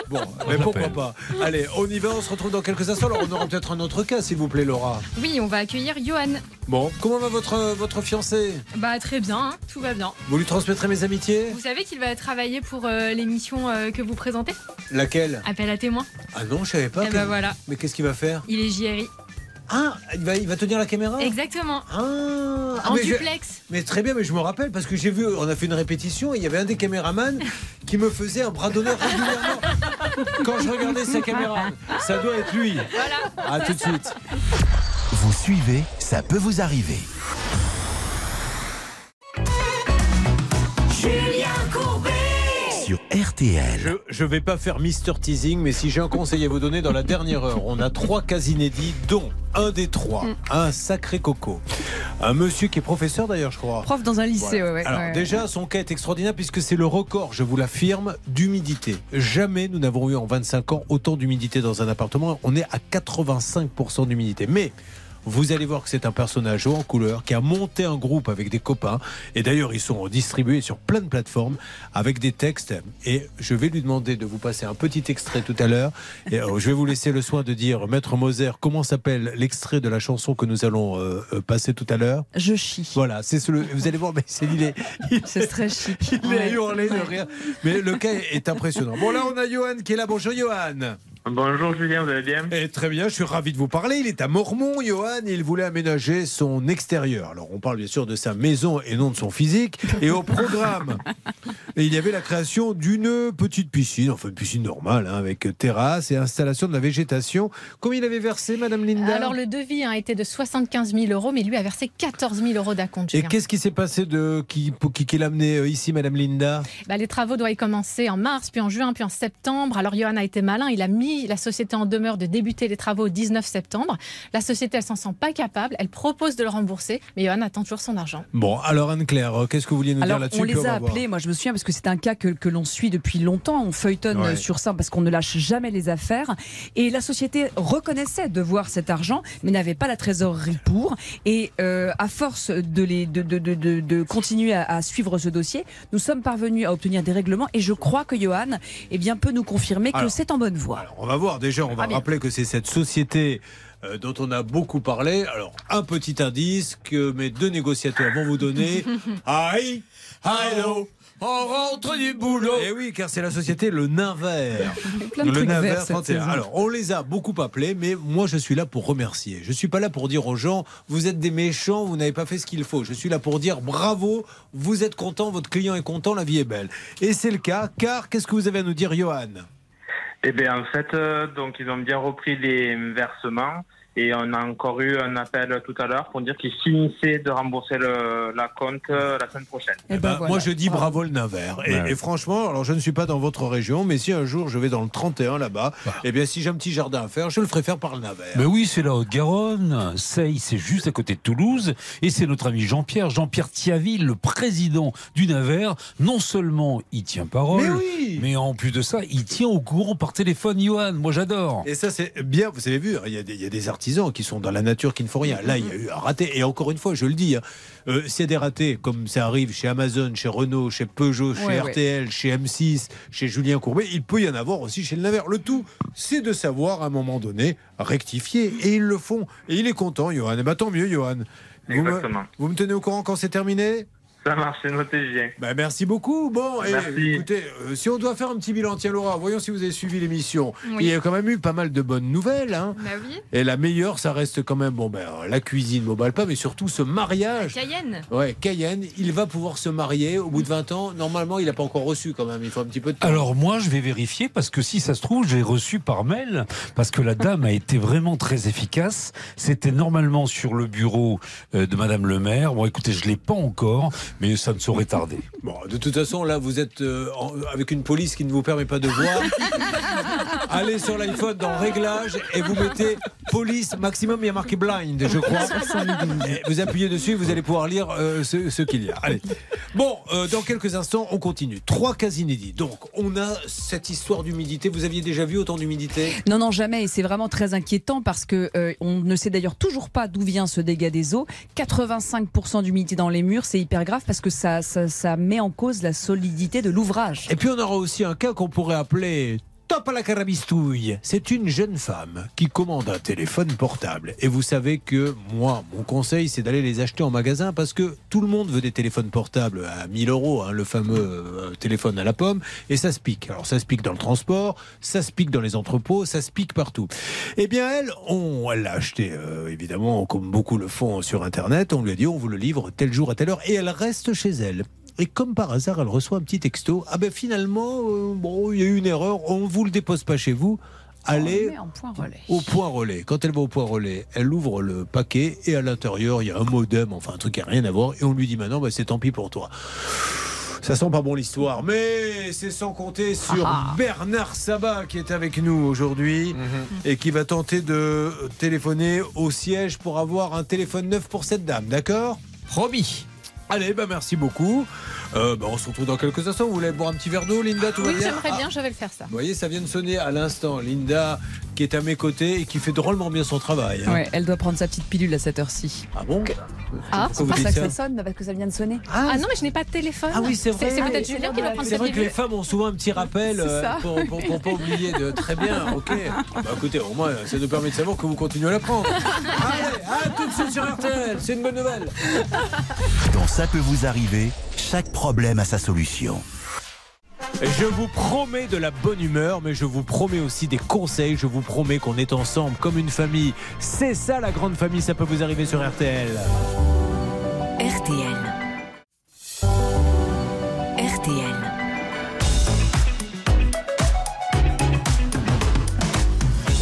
Bon, mais pourquoi pas? Allez, on y va, on se retrouve dans quelques instants. Alors, on aura peut-être un autre cas, s'il vous plaît, Laura. Oui, on va accueillir Johan. Bon, comment va votre, votre fiancé? Bah très bien, hein, tout va bien. Vous lui transmettrez mes amitiés? Vous savez qu'il va travailler pour euh, l'émission euh, que vous présentez? Laquelle? Appel à témoins. Ah non, je savais pas. Eh que- ben voilà. Mais qu'est-ce qu'il va faire? Il est JRI. Ah, il va, il va tenir la caméra? Exactement. Ah, en mais je- duplex. Mais très bien, mais je me rappelle parce que j'ai vu, on a fait une répétition et il y avait un des caméramans [laughs] qui me faisait un bras d'honneur régulièrement quand je regardais sa caméra. Ça doit être lui. Voilà. À tout de suite. Vous suivez, ça peut vous arriver. Julien Courbet Sur RTL. Je ne vais pas faire Mister Teasing, mais si j'ai un conseil à vous donner dans la dernière heure, on a trois cas inédits, dont un des trois, Mm. un sacré coco. Un monsieur qui est professeur d'ailleurs, je crois. Prof dans un lycée, Voilà. ouais, ouais, Alors ouais. déjà, son cas est extraordinaire puisque c'est le record, je vous l'affirme, d'humidité. Jamais nous n'avons eu en 25 ans autant d'humidité dans un appartement. On est à 85% d'humidité. Mais vous allez voir que c'est un personnage haut en couleur qui a monté un groupe avec des copains. Et d'ailleurs, ils sont distribués sur plein de plateformes avec des textes. Et je vais lui demander de vous passer un petit extrait tout à l'heure. Et euh, je vais vous laisser le soin de dire, Maître Moser, comment s'appelle l'extrait de la chanson que nous allons euh, euh, passer tout à l'heure? Je chie. Voilà, c'est ce, vous allez voir, mais c'est il est, C'est très chic. il est hurlé de rire. Mais le cas est impressionnant. Bon, là, on a Johan qui est là. Bonjour, Johan. Bonjour Julien, vous allez bien? Eh, Très bien, je suis ravi de vous parler. Il est à Mormont, Johan. Il voulait aménager son extérieur. Alors, on parle bien sûr de sa maison et non de son physique. Et au programme, et [laughs] il y avait la création d'une petite piscine, enfin une piscine normale, hein, avec terrasse et installation de la végétation. Combien il avait versé, Madame Linda? Alors le devis a été de 75 000 euros, mais lui a versé 14 000 euros d'acompte. Et qu'est-ce qui s'est passé de qui, pour- qui, qui l'a amené euh, ici, Madame Linda? Bah, les travaux doivent y commencer en mars, puis en juin, puis en septembre. Alors Johan a été malin, il a mis la société en demeure de débuter les travaux au 19 septembre. La société, elle s'en sent pas capable, elle propose de le rembourser, mais Johan attend toujours son argent. Bon, alors Anne-Claire, qu'est-ce que vous vouliez nous Alors, dire là-dessus on les a appelés, moi je me souviens, parce que c'est un cas que, que l'on suit depuis longtemps. On feuilletonne Ouais. sur ça parce qu'on ne lâche jamais les affaires. Et la société reconnaissait devoir cet argent, mais n'avait pas la trésorerie pour. Et euh, à force de, les, de, de, de, de- de continuer à, à suivre ce dossier, nous sommes parvenus à obtenir des règlements. Et je crois que Johan eh bien, peut nous confirmer que c'est en bonne voie. On va voir déjà, on va Ah, rappeler que c'est cette société euh, dont on a beaucoup parlé. Alors, un petit indice que mes deux négociateurs vont vous donner. [laughs] Aïe, allô, on rentre du boulot. Et oui, car c'est la société Le Nain Vert. [laughs] le Nain Vert cette 31. saison. Alors, on les a beaucoup appelés, mais moi, je suis là pour remercier. Je suis pas là pour dire aux gens, vous êtes des méchants, vous n'avez pas fait ce qu'il faut. Je suis là pour dire bravo, vous êtes content, votre client est content, la vie est belle. Et c'est le cas, car qu'est-ce que vous avez à nous dire, Johan? Eh bien, en fait, euh, donc ils ont bien repris les versements et on a encore eu un appel tout à l'heure pour dire qu'ils finissaient de rembourser le, la compte euh, la semaine prochaine. Eh Bah, Moi, je dis bravo le Naver. Et, Ouais. et franchement, alors je ne suis pas dans votre région, mais si un jour je vais dans le 31 là-bas, eh bien, si j'ai un petit jardin à faire, je le ferai faire par le Naver. Mais oui, c'est la Haute-Garonne. Seille, c'est juste à côté de Toulouse. Et c'est notre ami Jean-Pierre, Jean-Pierre Thiaville, le président du Naver. Non seulement il tient parole, Mais oui mais en plus de ça, il tient au courant par téléphone, Johan. Moi, j'adore. Et ça, c'est bien, vous avez vu, il y, a des, il y a des artisans qui sont dans la nature qui ne font rien. Là, il y a eu un raté. Et encore une fois, je le dis, hein, euh, s'il y a des ratés, comme ça arrive chez Amazon, chez Renault, chez Peugeot, chez Ouais, ouais. RTL, chez M6, chez Julien Courbet, il peut y en avoir aussi chez le Naver. Le tout, c'est de savoir à un moment donné rectifier. Et ils le font. Et il est content, Johan. Et bah, tant mieux, Johan. Vous me, Exactement. vous me tenez au courant quand c'est terminé? Ça marche, c'est noté, Julien. bah, merci beaucoup. Bon, et Merci. écoutez, euh, si on doit faire un petit bilan, tiens Laura, voyons si vous avez suivi l'émission. Oui. Il y a quand même eu pas mal de bonnes nouvelles. Hein. Bah oui. Et la meilleure, ça reste quand même bon, ben, la cuisine mobile pas, mais surtout ce mariage. Cayenne. Ouais, Cayenne, il va pouvoir se marier au bout de 20 ans. Normalement, il n'a pas encore reçu quand même. Il faut un petit peu de temps. Alors moi, je vais vérifier parce que si ça se trouve, j'ai reçu par mail parce que la dame a été vraiment très efficace. C'était normalement sur le bureau euh, de Madame le maire. Bon, écoutez, je l'ai pas encore, mais ça ne saurait tarder. Bon, de toute façon, là, vous êtes euh, en- avec une police qui ne vous permet pas de voir. [laughs] Allez sur l'iPhone dans Réglages et vous mettez police maximum. Il y a marqué blind, je crois. Et vous appuyez dessus, vous allez pouvoir lire euh, ce, ce qu'il y a. Allez. Bon, euh, dans quelques instants, on continue. Trois cas inédits. Donc, on a cette histoire d'humidité. Vous aviez déjà vu autant d'humidité? Non, non, jamais. Et c'est vraiment très inquiétant parce que euh, on ne sait d'ailleurs toujours pas d'où vient ce dégât des eaux. 85% d'humidité dans les murs, c'est hyper grave parce que ça, met en cause la solidité de l'ouvrage. Et puis on aura aussi un cas qu'on pourrait appeler Top à la carabistouille. C'est une jeune femme qui commande un téléphone portable. Et vous savez que moi, mon conseil, c'est d'aller les acheter en magasin parce que tout le monde veut des téléphones portables à 1000 euros, hein, le fameux euh, téléphone à la pomme, et ça se pique. Alors ça se pique dans le transport, ça se pique dans les entrepôts, ça se pique partout. Eh bien, elle, on, elle l'a acheté, euh, évidemment, comme beaucoup le font sur Internet. On lui a dit, on vous le livre tel jour à telle heure, et elle reste chez elle. Et comme par hasard, elle reçoit un petit texto. Ah ben finalement, euh, bon, il y a eu une erreur, on vous le dépose pas chez vous. Allez en point relais. au point relais. Quand elle va au point relais, elle ouvre le paquet et à l'intérieur, il y a un modem, enfin un truc qui n'a rien à voir. Et on lui dit maintenant, bah, c'est tant pis pour toi. Ça sent pas bon l'histoire, mais c'est sans compter sur Ah. Bernard Sabat qui est avec nous aujourd'hui et qui va tenter de téléphoner au siège pour avoir un téléphone neuf pour cette dame, d'accord? Promis. Allez, bah merci beaucoup. Euh, bah, on se retrouve dans quelques instants. Vous voulez boire un petit verre d'eau, Linda Tout Oui, bien j'aimerais Ah, bien, je vais le faire ça. Vous voyez, ça vient de sonner à l'instant. Linda qui est à mes côtés et qui fait drôlement bien son travail. hein. Ouais, elle doit prendre sa petite pilule à cette heure-ci. Ah bon Ah, C'est pour ça que ça sonne, parce que ça vient de sonner. Ah, non, mais je n'ai pas de téléphone. Ah oui, c'est vrai. C'est Ah, peut-être Julien qui doit prendre C'est sa vrai que les femmes ont souvent un petit rappel C'est euh, pour, pour, pour pas oublier de très bien. Ok. Bah, écoutez, au moins ça nous permet de savoir que vous continuez à la prendre. [laughs] Allez, à tout de suite sur RTL. C'est une bonne nouvelle. Dans Ça peut vous arriver, chaque problème a sa solution. Je vous promets de la bonne humeur, mais je vous promets aussi des conseils. Je vous promets qu'on est ensemble comme une famille. C'est ça la grande famille. Ça peut vous arriver sur RTL. RTL. RTL.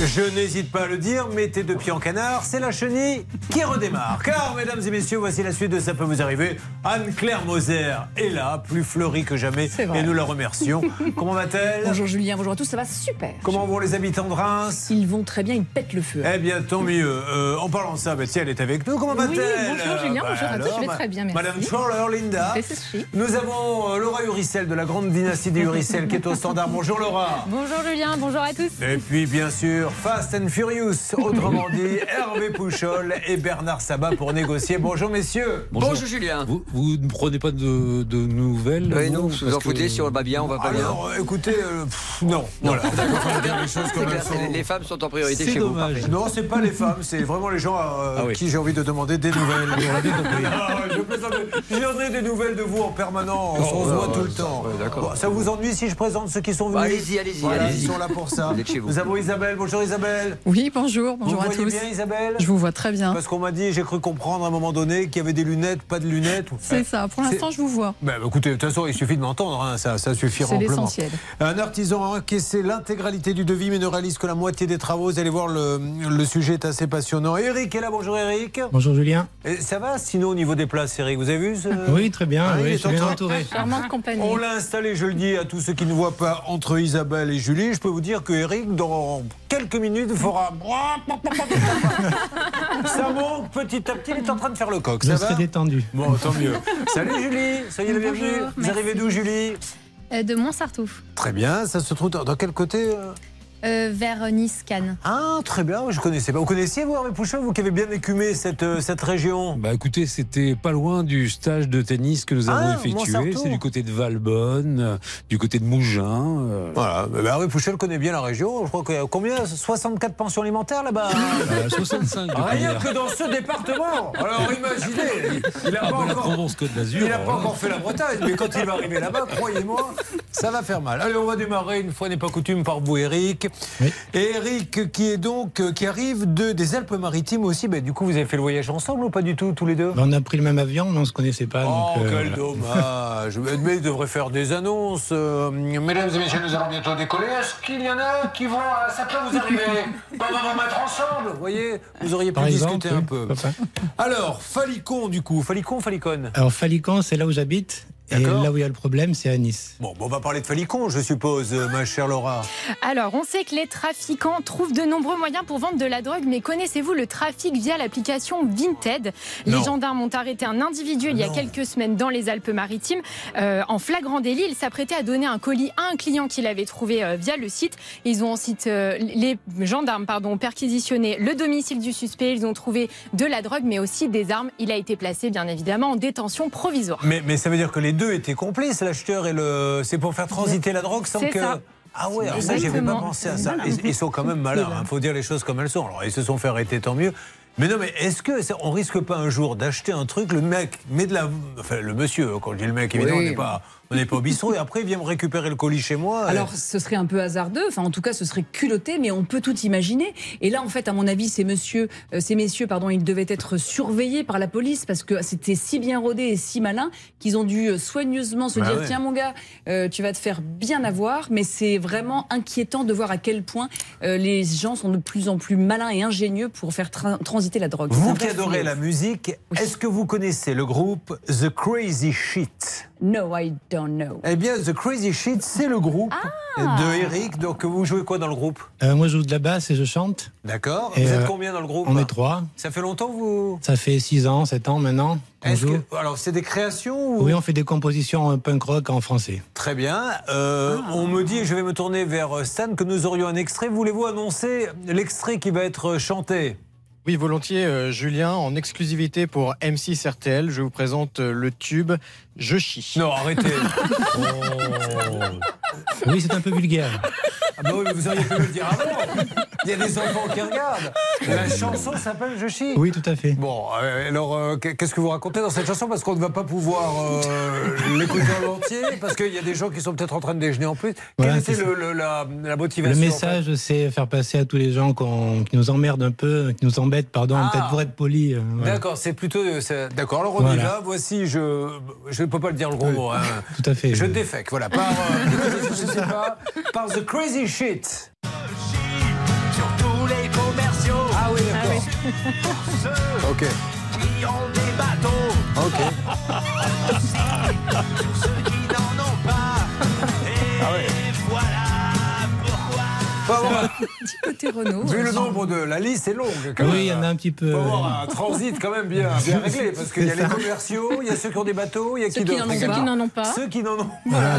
Je n'hésite pas à le dire, mettez deux pieds en canard, c'est la chenille qui redémarre. Car, mesdames et messieurs, voici la suite de Ça peut vous arriver. Anne-Claire Moser est là, plus fleurie que jamais, vrai. et nous la remercions. [laughs] Comment va-t-elle? Bonjour Julien, bonjour à tous, ça va super. Comment vont les habitants de Reims? Ils vont très bien, ils pètent le feu. Eh bien, tant mieux. Euh, en parlant de ça, bah, tiens, elle est avec nous. Comment Oui, va-t-elle? bonjour Julien, Bah, bonjour à tous, alors, je vais très bien, merci. Madame Schorler, Linda. C'est ceci. Nous avons euh, Laura Uricel de la grande dynastie des Uricel qui est au standard. Bonjour Laura. Bonjour Julien, bonjour à tous. Et puis bien sûr, Fast and Furious, autrement dit Hervé Pouchol et Bernard Sabat pour négocier. Bonjour messieurs. Bonjour, Julien. Vous, vous ne prenez pas de, de nouvelles Oui, vous, non, vous vous en que- foutez si on va bien, on va pas bien. Alors euh, écoutez, euh, pff, non, voilà. [laughs] Dire les choses comme clair, sont. les femmes sont en priorité C'est chez vous. dommage. parfait. Non, c'est pas les femmes, c'est vraiment les gens à Ah oui. qui j'ai envie de demander des nouvelles. [laughs] Ah, je plaisante. Viendrai des nouvelles de vous en permanence. on se voit ouais, tout le ça, temps. ouais, d'accord. Bon, ça vous ennuie si je présente ceux qui sont venus Allez-y, allez-y, Voilà, allez-y. Ils sont là pour ça. Vous êtes chez vous. Nous avons Isabelle. Bonjour Isabelle. Oui, bonjour, bonjour vous à voyez tous. bien Isabelle Je vous vois très bien. Parce qu'on m'a dit, j'ai cru comprendre à un moment donné qu'il y avait des lunettes, pas de lunettes. C'est ça, pour l'instant, je vous vois. Ben, écoutez, de toute façon, il suffit de m'entendre, hein, ça, ça suffira C'est l'essentiel. Un artisan a encaissé l'intégralité du devis, mais ne réalise que la moitié des travaux. Vous allez voir, le, le sujet est assez passionnant. Eric est là, bonjour Eric. Bonjour Julien. Et ça va sinon au niveau des places, Eric Vous avez vu ce... Oui, très bien, Ah, oui, il est je suis en bien entouré. Compagnie. On l'a installé, je le dis à tous ceux qui ne voient pas, entre Isabelle et Julie. Je peux vous dire que Eric, dans quelques minutes, fera. [laughs] Ça monte petit à petit, il est en train de faire le coq. Je Ça serai détendu. Bon, tant mieux. Salut Julie, soyez la bienvenue. Vous arrivez d'où Julie? Euh, de Montsartouf, Très bien, ça se trouve dans dans quel côté euh? Euh, vers Nice, Cannes. Ah, très bien, je connaissais pas. Vous connaissiez, vous, Hervé Pouchon, vous qui avez bien écumé cette, euh, cette région Bah écoutez, c'était pas loin du stage de tennis que nous avons Ah, effectué. C'est du côté de Valbonne, euh, du côté de Mougins. euh, Voilà, bah, Hervé Pouchel connaît bien la région. Je crois qu'il y a combien? 64 pensions alimentaires là-bas? Euh, 65 depuis Rien que dans ce département Alors imaginez, il n'a Ah, pas, bah, la encore- Provence-Côte d'Azur. il a pas là. encore fait la Bretagne, mais quand il va arriver là-bas, croyez-moi, ça va faire mal. Allez, on va démarrer une fois n'est pas coutume par vous, Eric. Et Eric, qui est donc euh, qui arrive de, des Alpes-Maritimes aussi. Ben, du coup, vous avez fait le voyage ensemble ou pas du tout, tous les deux? On a pris le même avion, mais on ne se connaissait pas. Oh, donc, euh, quel voilà. dommage [laughs] Mais il devrait faire des annonces. Euh, mesdames et messieurs, nous allons bientôt décoller. Est-ce qu'il y en a qui vont... euh, Ça peut vous arriver? [laughs] On va vous mettre ensemble, vous voyez Vous auriez pu Par discuter exemple, un oui, peu. pas. Alors, Falicon, du coup. Falicon, Falicon Alors, Falicon, c'est là où j'habite. Et là où il y a le problème, c'est à Nice. Bon, bon, on va parler de Falicon, je suppose, euh, ma chère Laura. Alors, on sait que les trafiquants trouvent de nombreux moyens pour vendre de la drogue, mais connaissez-vous le trafic via l'application Vinted? Les gendarmes ont arrêté un individu il y a Non. quelques semaines dans les Alpes-Maritimes euh, en flagrant délit. Il s'apprêtait à donner un colis à un client qu'il avait trouvé euh, via le site. Ils ont ensuite, euh, les gendarmes pardon, ont perquisitionné le domicile du suspect. Ils ont trouvé de la drogue, mais aussi des armes. Il a été placé, bien évidemment, en détention provisoire. Mais, mais ça veut dire que les deux étaient complices, l'acheteur et le. C'est pour faire transiter la drogue sans que. ça. Ah ouais, alors ça, j'avais pas pensé à ça. Ils, ils sont quand même malins, il faut dire les choses comme elles sont. Alors, ils se sont fait arrêter, tant mieux. Mais non, mais est-ce que ça- on risque pas un jour d'acheter un truc, le mec met de la. Enfin, le monsieur, quand je dis le mec, évidemment, Oui. on n'est pas, on n'est pas au bistrot, et après, il vient me récupérer le colis chez moi. Alors, ce serait un peu hasardeux, enfin, en tout cas, ce serait culotté, mais on peut tout imaginer. Et là, en fait, à mon avis, ces, monsieur, euh, ces messieurs pardon, ils devaient être surveillés par la police parce que c'était si bien rodé et si malin qu'ils ont dû euh, soigneusement se Bah dire ouais. tiens, mon gars, euh, tu vas te faire bien avoir. Mais c'est vraiment inquiétant de voir à quel point euh, les gens sont de plus en plus malins et ingénieux pour faire tra- transiter la drogue. Vous qui adorez la musique, est-ce que vous connaissez le groupe The Crazy Shit? No, I don't know. Eh bien, The Crazy Shit, c'est le groupe Ah. de Eric. Donc, vous jouez quoi dans le groupe? Euh, moi, je joue de la basse et je chante. D'accord. Et, Vous êtes euh, combien dans le groupe? On est trois. Ça fait longtemps que vous. Ça fait 6 ans, 7 ans maintenant que- Alors, c'est des créations ou... Oui, on fait des compositions euh, punk rock en français. Très bien. Euh, On me dit, je vais me tourner vers Stan, que nous aurions un extrait. Voulez-vous annoncer l'extrait qui va être chanté? Oui, volontiers, euh, Julien, en exclusivité pour M6 RTL, je vous présente euh, le tube Je chie. Non, arrêtez. [laughs] Oui, c'est un peu vulgaire. Ah bah oui, mais vous auriez pu me le dire avant. Il y a des enfants qui regardent. La chanson s'appelle Je chie. Oui, tout à fait. Bon, euh, alors euh, qu'est-ce que vous racontez dans cette chanson? Parce qu'on ne va pas pouvoir euh, [laughs] l'écouter en entier, parce qu'il y a des gens qui sont peut-être en train de déjeuner en plus. Voilà, Quelle était le, le- la, la Le motivation en message, c'est faire passer à tous les gens qu'on- qui nous emmerdent un peu, qui nous embêtent, pardon, Ah. peut-être pour être poli. euh, voilà. D'accord, c'est plutôt. c'est- D'accord, alors on y Voilà. va. Voici, je je ne peux pas le dire le gros mot. hein. [laughs] Tout à fait. Je défèque, voilà, par, euh, [laughs] je sais pas, par The Crazy Shit. Sur tous les commerciaux. Ah oui, d'accord. Ceux Ok. qui ont des bateaux. Ok. [laughs] avoir- Petit côté Renault. Vu le nombre de. La liste est longue. quand Oui, il y en a un petit peu. faut avoir un transit quand même bien, bien réglé [laughs] parce qu'il y a C'est les commerciaux, il y a ceux qui ont des bateaux, il y a Ceux qui n'en ont pas. Ceux qui n'en ont pas. Ceux qui n'en ont Voilà.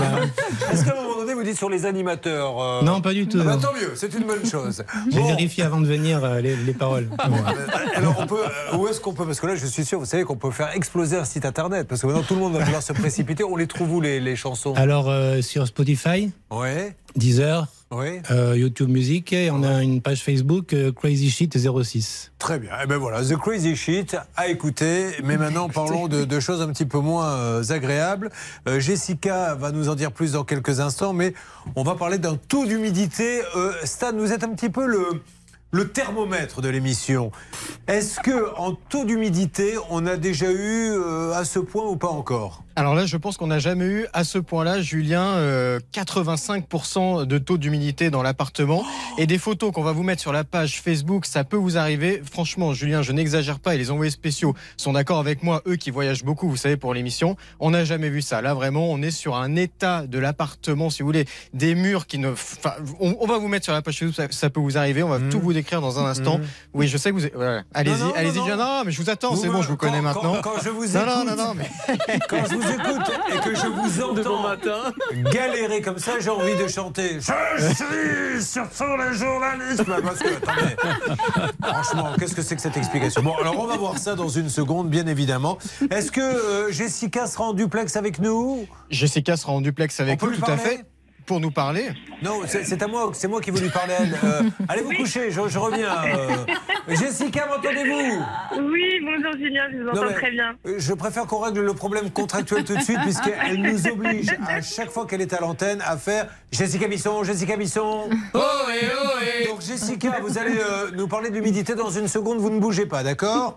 Est-ce qu'à un moment donné vous dites sur les animateurs euh, Non, pas du tout. ah bah, tant mieux, c'est une bonne chose. [laughs] J'ai Bon, vérifié avant de venir euh, les, les paroles. [laughs] Alors on peut, euh, où est-ce qu'on peut Parce que là je suis sûr, vous savez qu'on peut faire exploser un site internet parce que maintenant tout le monde va vouloir se précipiter. On les trouve où les, les chansons? Alors, euh, sur Spotify, Ouais, Deezer, euh, YouTube Music, et on a une page Facebook, euh, Crazy Shit 06. Très bien. Et ben voilà, The Crazy Shit à écouter. Mais maintenant, parlons de, de choses un petit peu moins euh, agréables. Euh, Jessica va nous en dire plus dans quelques instants, mais on va parler d'un taux d'humidité. Stan, vous êtes un petit peu le, le thermomètre de l'émission. Est-ce que en taux d'humidité, on a déjà eu euh, à ce point ou pas encore? Alors là, je pense qu'on n'a jamais eu à ce point-là, Julien, euh, 85% de taux d'humidité dans l'appartement. Et des photos qu'on va vous mettre sur la page Facebook, ça peut vous arriver. Franchement, Julien, je n'exagère pas et les envoyés spéciaux sont d'accord avec moi, eux qui voyagent beaucoup, vous savez, pour l'émission. On n'a jamais vu ça. Là, vraiment, on est sur un état de l'appartement, si vous voulez, des murs qui ne... Enfin, on, on va vous mettre sur la page Facebook, ça, ça peut vous arriver. On va tout vous décrire dans un instant. Mhm. Oui, je sais que vous... voilà. Allez-y, allez-y, non, non. Mais je vous attends, c'est bon, je vous connais quand- maintenant. Quand, quand je vous Non, écoute, non, non, non, mais... [laughs] quand je vous écoute et que je vous entends galérer comme ça, j'ai envie de chanter. Je suis surtout le journalisme. Parce que, attendez, franchement, qu'est-ce que c'est que cette explication? Bon, alors on va voir ça dans une seconde, bien évidemment. Est-ce que euh, Jessica sera en duplex avec nous? Jessica sera en duplex avec On peut nous, lui tout à fait. Pour nous parler. Non, c'est à moi, c'est moi qui veux lui parler. Euh, [laughs] allez vous coucher, je, je reviens. euh. Jessica, m'entendez-vous? Oui, bonjour Julien, je vous entends très bien. euh, Je préfère qu'on règle le problème contractuel tout de suite, puisqu'elle nous oblige à [laughs] chaque fois qu'elle est à l'antenne à faire Jessica Bisson, Jessica Bisson. Ohé, ohé. Donc Jessica, vous allez euh, nous parler de l'humidité dans une seconde, vous ne bougez pas, d'accord?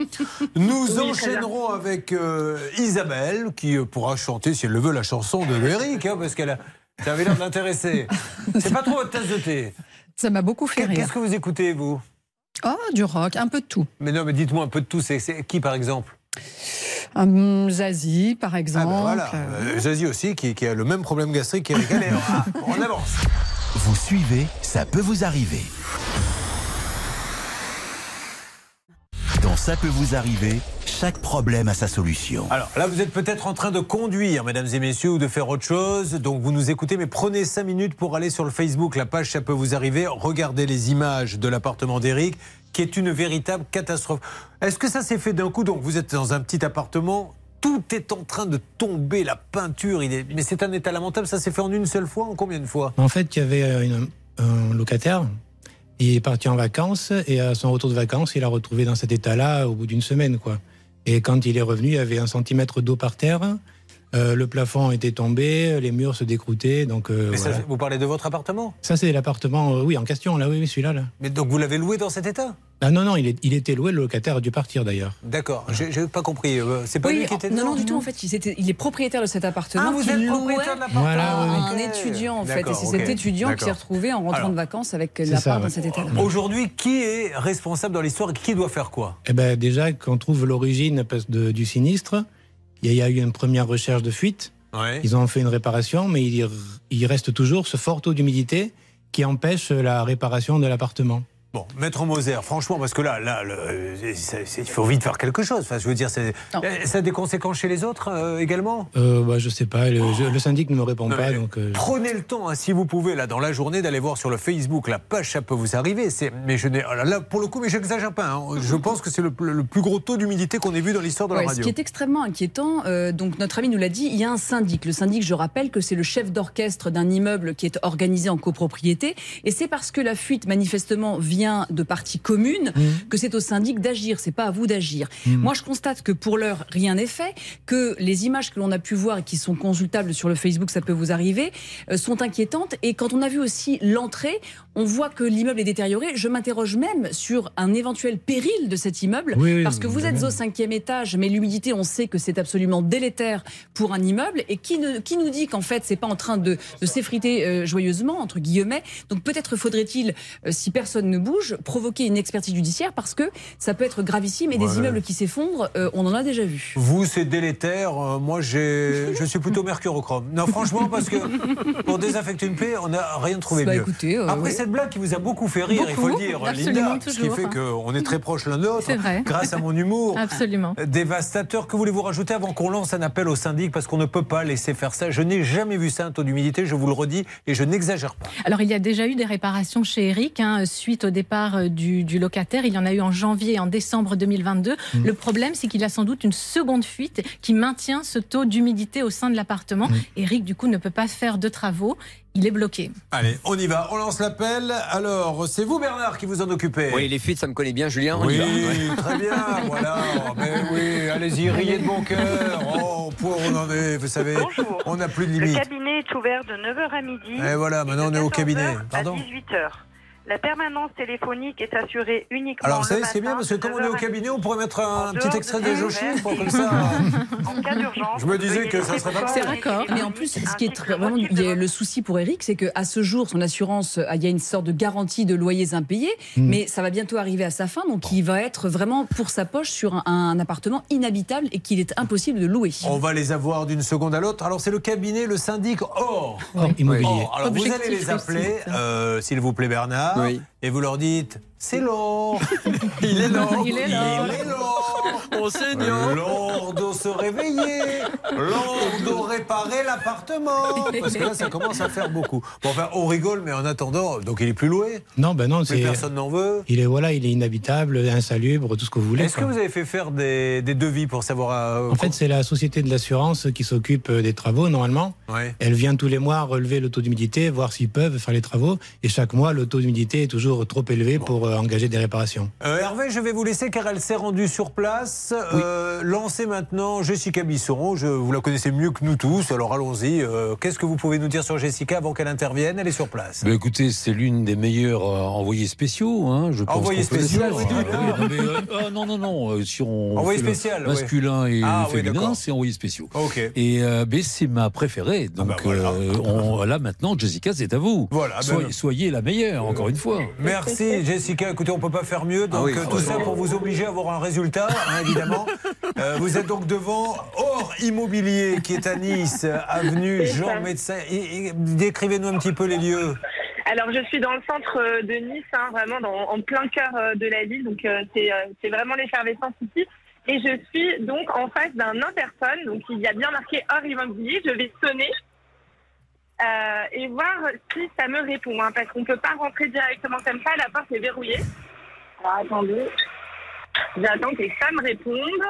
Nous Oui, enchaînerons avec euh, Isabelle, qui pourra chanter, si elle le veut, la chanson de Eric, hein, parce qu'elle a. Ça avait l'air de l'intéresser. C'est pas trop votre tasse de thé. Ça m'a beaucoup fait rire. Qu'est-ce que vous écoutez, vous? Oh, du rock, un peu de tout. Mais non, mais dites-moi un peu de tout. C'est qui, par exemple? Hum, Zazie, par Ah exemple. ben voilà, Euh, Zazie aussi, qui, qui a le même problème gastrique qu'Eric. Allez, [laughs] on avance. Vous suivez, ça peut vous arriver. Dans Ça peut vous arriver, chaque problème a sa solution. Alors là, vous êtes peut-être en train de conduire, mesdames et messieurs, ou de faire autre chose. Donc vous nous écoutez, mais prenez 5 minutes pour aller sur le Facebook, la page Ça peut vous arriver. Regardez les images de l'appartement d'Eric, qui est une véritable catastrophe. Est-ce que ça s'est fait d'un coup? Donc vous êtes dans un petit appartement. Tout est en train de tomber, la peinture, il est... mais c'est un état lamentable. Ça s'est fait en une seule fois, en combien de fois? En fait, il y avait euh, une- un locataire. Il est parti en vacances et à son retour de vacances, il a retrouvé dans cet état-là au bout d'une semaine. quoi. Et quand il est revenu, il y avait un centimètre d'eau par terre. Euh, le plafond était tombé, les murs se décroûtaient. Donc, euh, Mais ça, voilà. Vous parlez de votre appartement? Ça, c'est l'appartement, euh, oui, en question, là, oui, oui, celui-là. Là. Mais donc vous l'avez loué dans cet état? Ah non, non, il, est- il était loué, le locataire a dû partir d'ailleurs. D'accord, j'ai j'ai pas compris. C'est pas Oui, lui qui était non, dedans non, du tout. En fait, il, était- il est propriétaire de cet appartement. Ah, vous êtes louait propriétaire de l'appartement Voilà, oui, oui. un étudiant, en fait. Et c'est cet étudiant qui s'est retrouvé en rentrant Alors, de vacances avec l'appart dans ouais. cet état-là. Aujourd'hui, qui est responsable dans l'histoire? Et qui doit faire quoi? Eh ben déjà, qu'on trouve l'origine de- du sinistre, il y, a- eu une première recherche de fuite. Ouais. Ils ont fait une réparation, mais il, il reste toujours ce fort taux d'humidité qui empêche la réparation de l'appartement. Bon, Maître Moser, franchement, parce que là, là le- c'est- il faut vite faire quelque chose. Enfin, je veux dire, c'est- ça a des conséquences chez les autres euh, également? Euh, bah, je sais pas, le, je- le syndic ne me répond Non, pas. Donc, euh, Prenez le temps, hein, si vous pouvez, là, dans la journée, d'aller voir sur le Facebook la page, ça peut vous arriver. Mais je n'ai, là, pour le coup, mais j'exagère pas. hein. Je pense que c'est le, le plus gros taux d'humidité qu'on ait vu dans l'histoire de la Ouais, ce radio. qui est extrêmement inquiétant, euh, donc notre ami nous l'a dit, il y a un syndic. Le syndic, je rappelle que c'est le chef d'orchestre d'un immeuble qui est organisé en copropriété. Et c'est parce que la fuite, manifestement, vient de parties communes que c'est au syndic d'agir. C'est pas à vous d'agir. Moi, je constate que pour l'heure, rien n'est fait, que les images que l'on a pu voir et qui sont consultables sur le Facebook, ça peut vous arriver, euh, sont inquiétantes. Et quand on a vu aussi l'entrée, on voit que l'immeuble est détérioré. Je m'interroge même sur un éventuel péril de cet immeuble, Oui, oui, parce que vous êtes au cinquième étage, mais l'humidité, on sait que c'est absolument délétère pour un immeuble. Et qui, ne- qui nous dit qu'en fait, c'est pas en train de, de s'effriter euh, joyeusement, entre guillemets? Donc peut-être faudrait-il, euh, si personne ne bouge, provoquer une expertise judiciaire, parce que ça peut être gravissime. Et des Ouais. immeubles qui s'effondrent, euh, on en a déjà vu. Vous, c'est délétère. euh, moi, [laughs] je suis plutôt mercurochrome. Non, franchement, parce que pour désinfecter une plaie, on n'a rien trouvé Bah, mieux. écoutez, euh, Après oui. Cette blague qui vous a beaucoup fait rire, il faut le dire, Linda, ce qui fait qu'on est très proches l'un de l'autre, grâce à mon humour. Absolument. Dévastateur. Que voulez-vous rajouter avant qu'on lance un appel au syndic? Parce qu'on ne peut pas laisser faire ça. Je n'ai jamais vu ça, un taux d'humidité, je vous le redis, et je n'exagère pas. Alors, il y a déjà eu des réparations chez Eric hein, suite au départ euh, du, du locataire. Il y en a eu en janvier et en décembre 2022. Mmh. Le problème, c'est qu'il a sans doute une seconde fuite qui maintient ce taux d'humidité au sein de l'appartement. Mmh. Eric, du coup, ne peut pas faire de travaux. Il est bloqué. Allez, on y va, on lance l'appel. Alors, c'est vous, Bernard, qui vous en occupez Oui, les fuites, ça me connaît bien, Julien. On Oui, y va. Ouais. très bien, [laughs] voilà. Mais oui, allez-y, riez de bon cœur. Oh, où on en est, vous savez, on n'a plus de Le limite. cabinet est ouvert de 9h à midi. Et voilà, maintenant on est au cabinet. Pardon À 18h. La permanence téléphonique est assurée uniquement. Alors, vous savez, c'est bien parce que comme on est au 9h à cabinet, on pourrait mettre un petit extrait de Joshi, pour comme ça. En cas d'urgence. Je me disais que ça serait pas mal. C'est raccord. Mais en plus, ce qui est très- vraiment il y a le souci pour Eric, c'est qu'à ce jour, son assurance, euh, il y a une sorte de garantie de loyers impayés, Hmm. mais ça va bientôt arriver à sa fin, donc il va être vraiment pour sa poche sur un, un appartement inhabitable et qu'il est impossible de louer. On va les avoir d'une seconde à l'autre. Alors, c'est le cabinet, le syndic Or. Or immobilier. Or. Alors, vous allez les appeler, euh, s'il vous plaît, Bernard, Oui. et vous leur dites c'est l'or. Il est là. Il est là. Il est l'or. Enseignant. L'or doit se réveiller. L'or doit réparer l'appartement. Parce que là, ça commence à faire beaucoup. Bon, enfin, on rigole, mais en attendant, donc il est plus loué. Non, ben non, c'est. personne n'en veut. Il est voilà, il est inhabitable, insalubre, tout ce que vous voulez. Est-ce que vous avez fait faire des, des devis pour savoir euh, En fait, c'est la société de l'assurance qui s'occupe des travaux normalement. Ouais. Elle vient tous les mois relever le taux d'humidité, voir s'ils peuvent faire les travaux. Et chaque mois, le taux d'humidité est toujours trop élevé pour euh, engager des réparations. Euh, Hervé, je vais vous laisser car elle s'est rendue sur place. Euh, lancez maintenant Jessica Bisson. Je, vous la connaissez mieux que nous tous, alors allons-y. Euh, Qu'est-ce que vous pouvez nous dire sur Jessica avant qu'elle intervienne? Elle est sur place. Ben écoutez, c'est l'une des meilleures euh, envoyés spéciaux, hein, je pense. Envoyés qu'on peut le spéciaux, dire. oui, Ah, oui, non, euh, ah, non, non, non. euh, si on Envoyé spécial, masculin et Ah, féminin, c'est envoyé spéciaux. Ok. Et euh, ben, c'est ma préférée. Donc bah voilà. euh, on- là maintenant, Jessica, c'est à vous. Voilà, ben- soyez, soyez la meilleure, encore une fois. Merci Jessica. Écoutez, on peut pas faire mieux. Donc Ah oui, euh, tout ça pour vous obliger à avoir un résultat, hein, évidemment. [laughs] Euh, vous êtes donc devant Or Immobilier qui est à Nice, [laughs] avenue Jean ça. Médecin. Décrivez-nous un petit peu les lieux. Alors, je suis dans le centre euh, de Nice, hein, vraiment dans- en plein cœur de la ville. Donc, euh, c'est euh, vraiment l'effervescence ici. Et je suis donc en face d'un interphone. Donc, il y a bien marqué hors immobilier. Je vais sonner euh, et voir si ça me répond. hein, parce qu'on ne peut pas rentrer directement comme ça. La porte est verrouillée. Alors, attendez. J'attends que ça me réponde.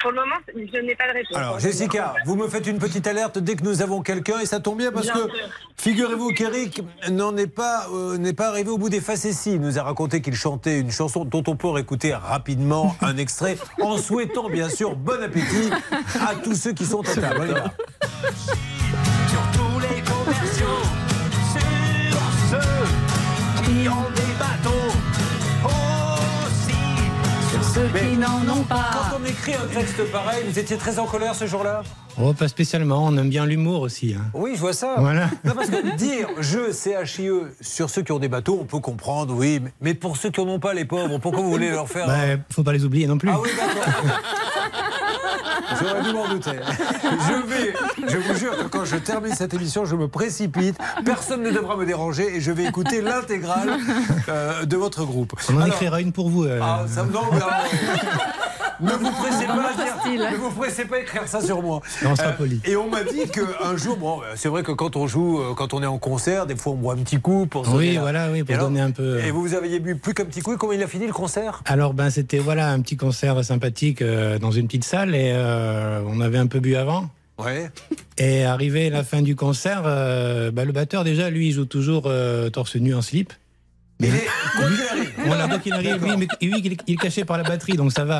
Pour le moment, je n'ai pas de réponse. Alors, Jessica, vous me faites une petite alerte dès que nous avons quelqu'un et ça tombe bien parce Bien que figurez-vous qu'Eric n'en est pas, euh, n'est pas arrivé au bout des facéties. Il nous a raconté qu'il chantait une chanson dont on peut écouter rapidement [laughs] un extrait en souhaitant bien sûr bon appétit à tous ceux qui sont à table. Qui ont des bateaux, aussi sur ceux qui n'en ont pas. Quand on écrit un texte pareil, vous étiez très en colère ce jour-là? Oh, pas spécialement, on aime bien l'humour aussi. hein. Oui, je vois ça. Voilà. Non, parce que dire je, CHIE, sur ceux qui ont des bateaux, on peut comprendre, oui. mais- pour ceux qui n'en ont pas, les pauvres, pourquoi vous voulez leur faire. Bah, faut pas les oublier non plus. Ah oui, d'accord. J'aurais dû m'en douter. Je vais, je vous jure que quand je termine cette émission, je me précipite. Personne ne devra me déranger et je vais écouter l'intégrale euh, de votre groupe. On en Alors- écrira une pour vous. euh. Ah, ça, non, mais alors, ne vous pressez pas à dire- style. ne vous pressez pas à écrire ça sur moi. Et on sera Euh, poli. Et on m'a dit qu'un jour, bon, c'est vrai que quand on joue, euh, quand on est en concert, des fois on boit un petit coup pour se Oui, voilà, oui, pour alors- donner un peu. Et vous, vous aviez bu plus qu'un petit coup. Et comment il a fini le concert? Alors ben c'était voilà un petit concert sympathique euh, dans une petite salle et euh, on avait un peu bu avant. Ouais. Et arrivé la fin du concert, euh, bah, le batteur déjà lui il joue toujours euh, torse nu en slip. Mais voilà donc il arrive lui, mais lui il est- il est caché par la batterie donc ça va.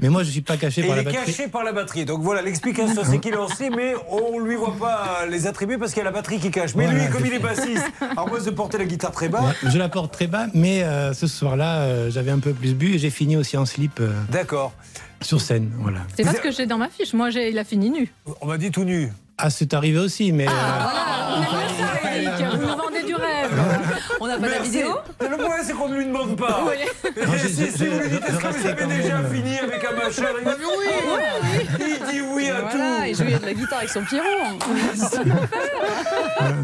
Mais moi je suis pas caché Et par il la est batterie. caché par la batterie. Donc voilà, l'explication c'est qu'il est en slip, mais on lui voit pas les attributs parce qu'il y a la batterie qui cache. Mais Voilà, lui, comme il est bassiste, à moins de porter la guitare très bas. Ouais, je la porte très bas, mais euh, ce soir-là, euh, j'avais un peu plus bu et j'ai fini aussi en slip. euh, D'accord. Sur scène, voilà. C'est pas ce que j'ai dans ma fiche. Moi, il a fini nu. On m'a dit tout nu. Ah, c'est arrivé aussi, mais. euh, On aime bien ça, Eric. Vous nous vendez du rêve. On n'a pas la vidéo Le problème, c'est qu'on ne lui demande pas. [laughs] Oui. Et Non, si, vous lui dites, est-ce que vous avez déjà même. fini avec un machin Il va dire oui. Il dit oui à Voilà, tout. il jouait de la guitare avec son Pierrot. [laughs]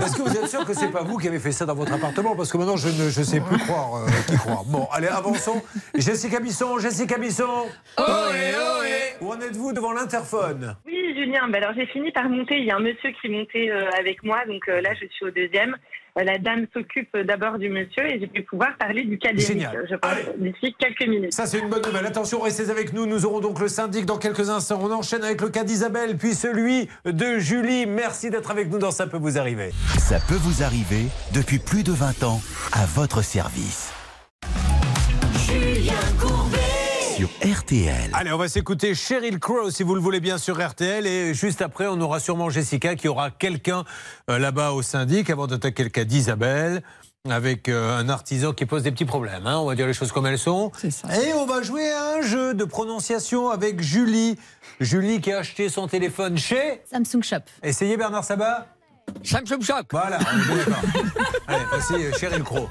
Est-ce que vous êtes sûr que c'est pas vous qui avez fait ça dans votre appartement? Parce que maintenant, je ne je sais plus croire euh, qui croire. Bon, allez, avançons. Jessica Bisson, Jessica Bisson. Ohé, ohé. Où en êtes-vous devant l'interphone? Oui, Julien, ben alors j'ai fini par monter. Il y a un monsieur qui montait euh, avec moi, donc euh, là je suis au deuxième. Euh, la dame s'occupe d'abord du monsieur et je vais pouvoir parler du cas d'Éric, Génial. je pense, d'ici quelques minutes. Ça, c'est une bonne nouvelle. Attention, restez avec nous. Nous aurons donc le syndic dans quelques instants. On enchaîne avec le cas d'Isabelle, puis celui de Julie. Merci d'être avec nous dans Ça peut vous arriver. Ça peut vous arriver depuis plus de 20 ans à votre service. Julien Courbet. Sur RTL. Allez, on va s'écouter Cheryl Crow, si vous le voulez bien, sur RTL. Et juste après, on aura sûrement Jessica qui aura quelqu'un euh, là-bas au syndic avant d'attaquer le cas d'Isabelle. Avec euh, un artisan qui pose des petits problèmes, hein, on va dire les choses comme elles sont. Et on va jouer à un jeu de prononciation avec Julie. Julie qui a acheté son téléphone chez. Samsung Shop. Essayez Bernard Sabat. Samsung Shop. Voilà, on est. Allez, passez euh, Cheryl Crow.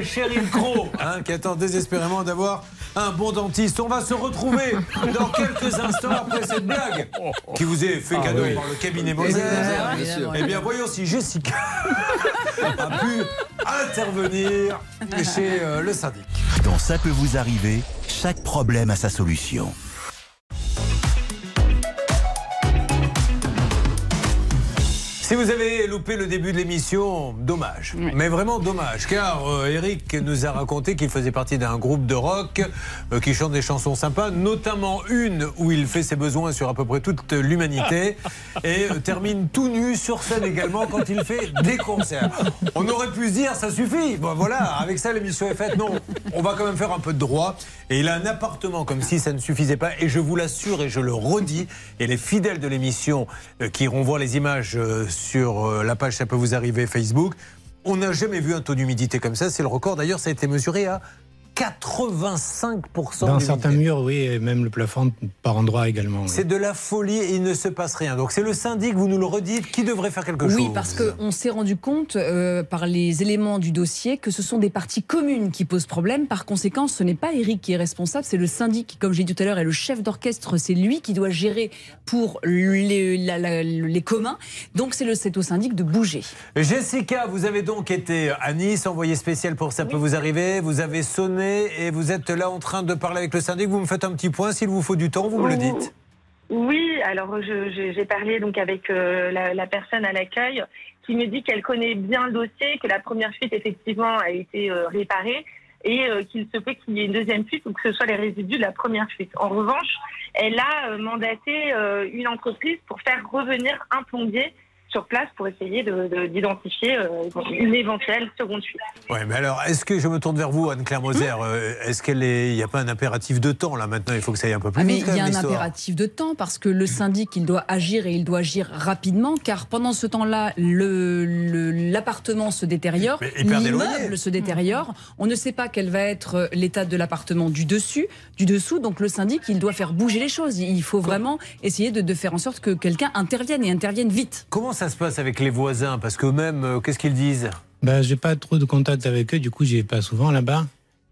C'était Cheryl Crow hein, qui attend désespérément d'avoir un bon dentiste. On va se retrouver dans quelques instants après cette blague qui vous est fait Ah cadeau oui. par le cabinet Moser. Eh bien, voyons si Jessica a pu intervenir chez euh, le syndic. Dans Ça peut vous arriver, chaque problème a sa solution. Si vous avez loupé le début de l'émission, dommage. Mais vraiment dommage, car euh, Eric nous a raconté qu'il faisait partie d'un groupe de rock euh, qui chante des chansons sympas, notamment une où il fait ses besoins sur à peu près toute l'humanité [laughs] et euh, termine tout nu sur scène également quand il fait des concerts. On aurait pu se dire, ça suffit. Bon voilà, avec ça l'émission est faite. Non, on va quand même faire un peu de droit. Et il a un appartement comme si ça ne suffisait pas. Et je vous l'assure et je le redis, et les fidèles de l'émission euh, qui iront voir les images euh, sur euh, la page Ça peut vous arriver Facebook, on n'a jamais vu un taux d'humidité comme ça. C'est le record. D'ailleurs, ça a été mesuré à 85% Dans certains murs, oui, et même le plafond par endroit également. oui. C'est de la folie et il ne se passe rien. Donc c'est le syndic, vous nous le redites, qui devrait faire quelque chose. Oui, parce qu'on s'est rendu compte euh, par les éléments du dossier que ce sont des parties communes qui posent problème. Par conséquent, ce n'est pas Eric qui est responsable, c'est le syndic qui, comme j'ai dit tout à l'heure, est le chef d'orchestre. C'est lui qui doit gérer pour les, la- la- les communs. Donc c'est le- c'est au syndic de bouger. Jessica, vous avez donc été à Nice, envoyé spécial pour ça peut vous arriver. Vous avez sonné et vous êtes là en train de parler avec le syndic. Vous me faites un petit point. S'il vous faut du temps, vous me le dites. Oui, alors j'ai parlé donc avec euh, la, la personne à l'accueil qui me dit qu'elle connaît bien le dossier, que la première fuite effectivement a été euh, réparée et euh, qu'il se peut qu'il y ait une deuxième fuite ou que ce soit les résidus de la première fuite. En revanche, elle a mandaté une entreprise pour faire revenir un plombier sur place pour essayer de- de- d'identifier euh, une éventuelle seconde fuite. Ouais, mais alors, est-ce que je me tourne vers vous, Anne-Claire Moser euh, Est-ce qu'il n'y a pas un impératif de temps là maintenant Il faut que ça aille un peu plus Ah, mais vite. il quand y a un impératif de temps parce que le syndic, il doit agir et il doit agir rapidement car pendant ce temps-là, le- le- l'appartement se détériore, Mais il l'immeuble se détériore. On ne sait pas quel va être euh, l'état de l'appartement du dessus, du dessous. Donc le syndic, il doit faire bouger les choses. Il faut vraiment essayer de, de faire en sorte que quelqu'un intervienne et intervienne vite. Comment ça se passe avec les voisins? Parce qu'eux-mêmes, euh, qu'est-ce qu'ils disent? Ben, j'ai pas trop de contact avec eux, du coup, j'y vais pas souvent là-bas.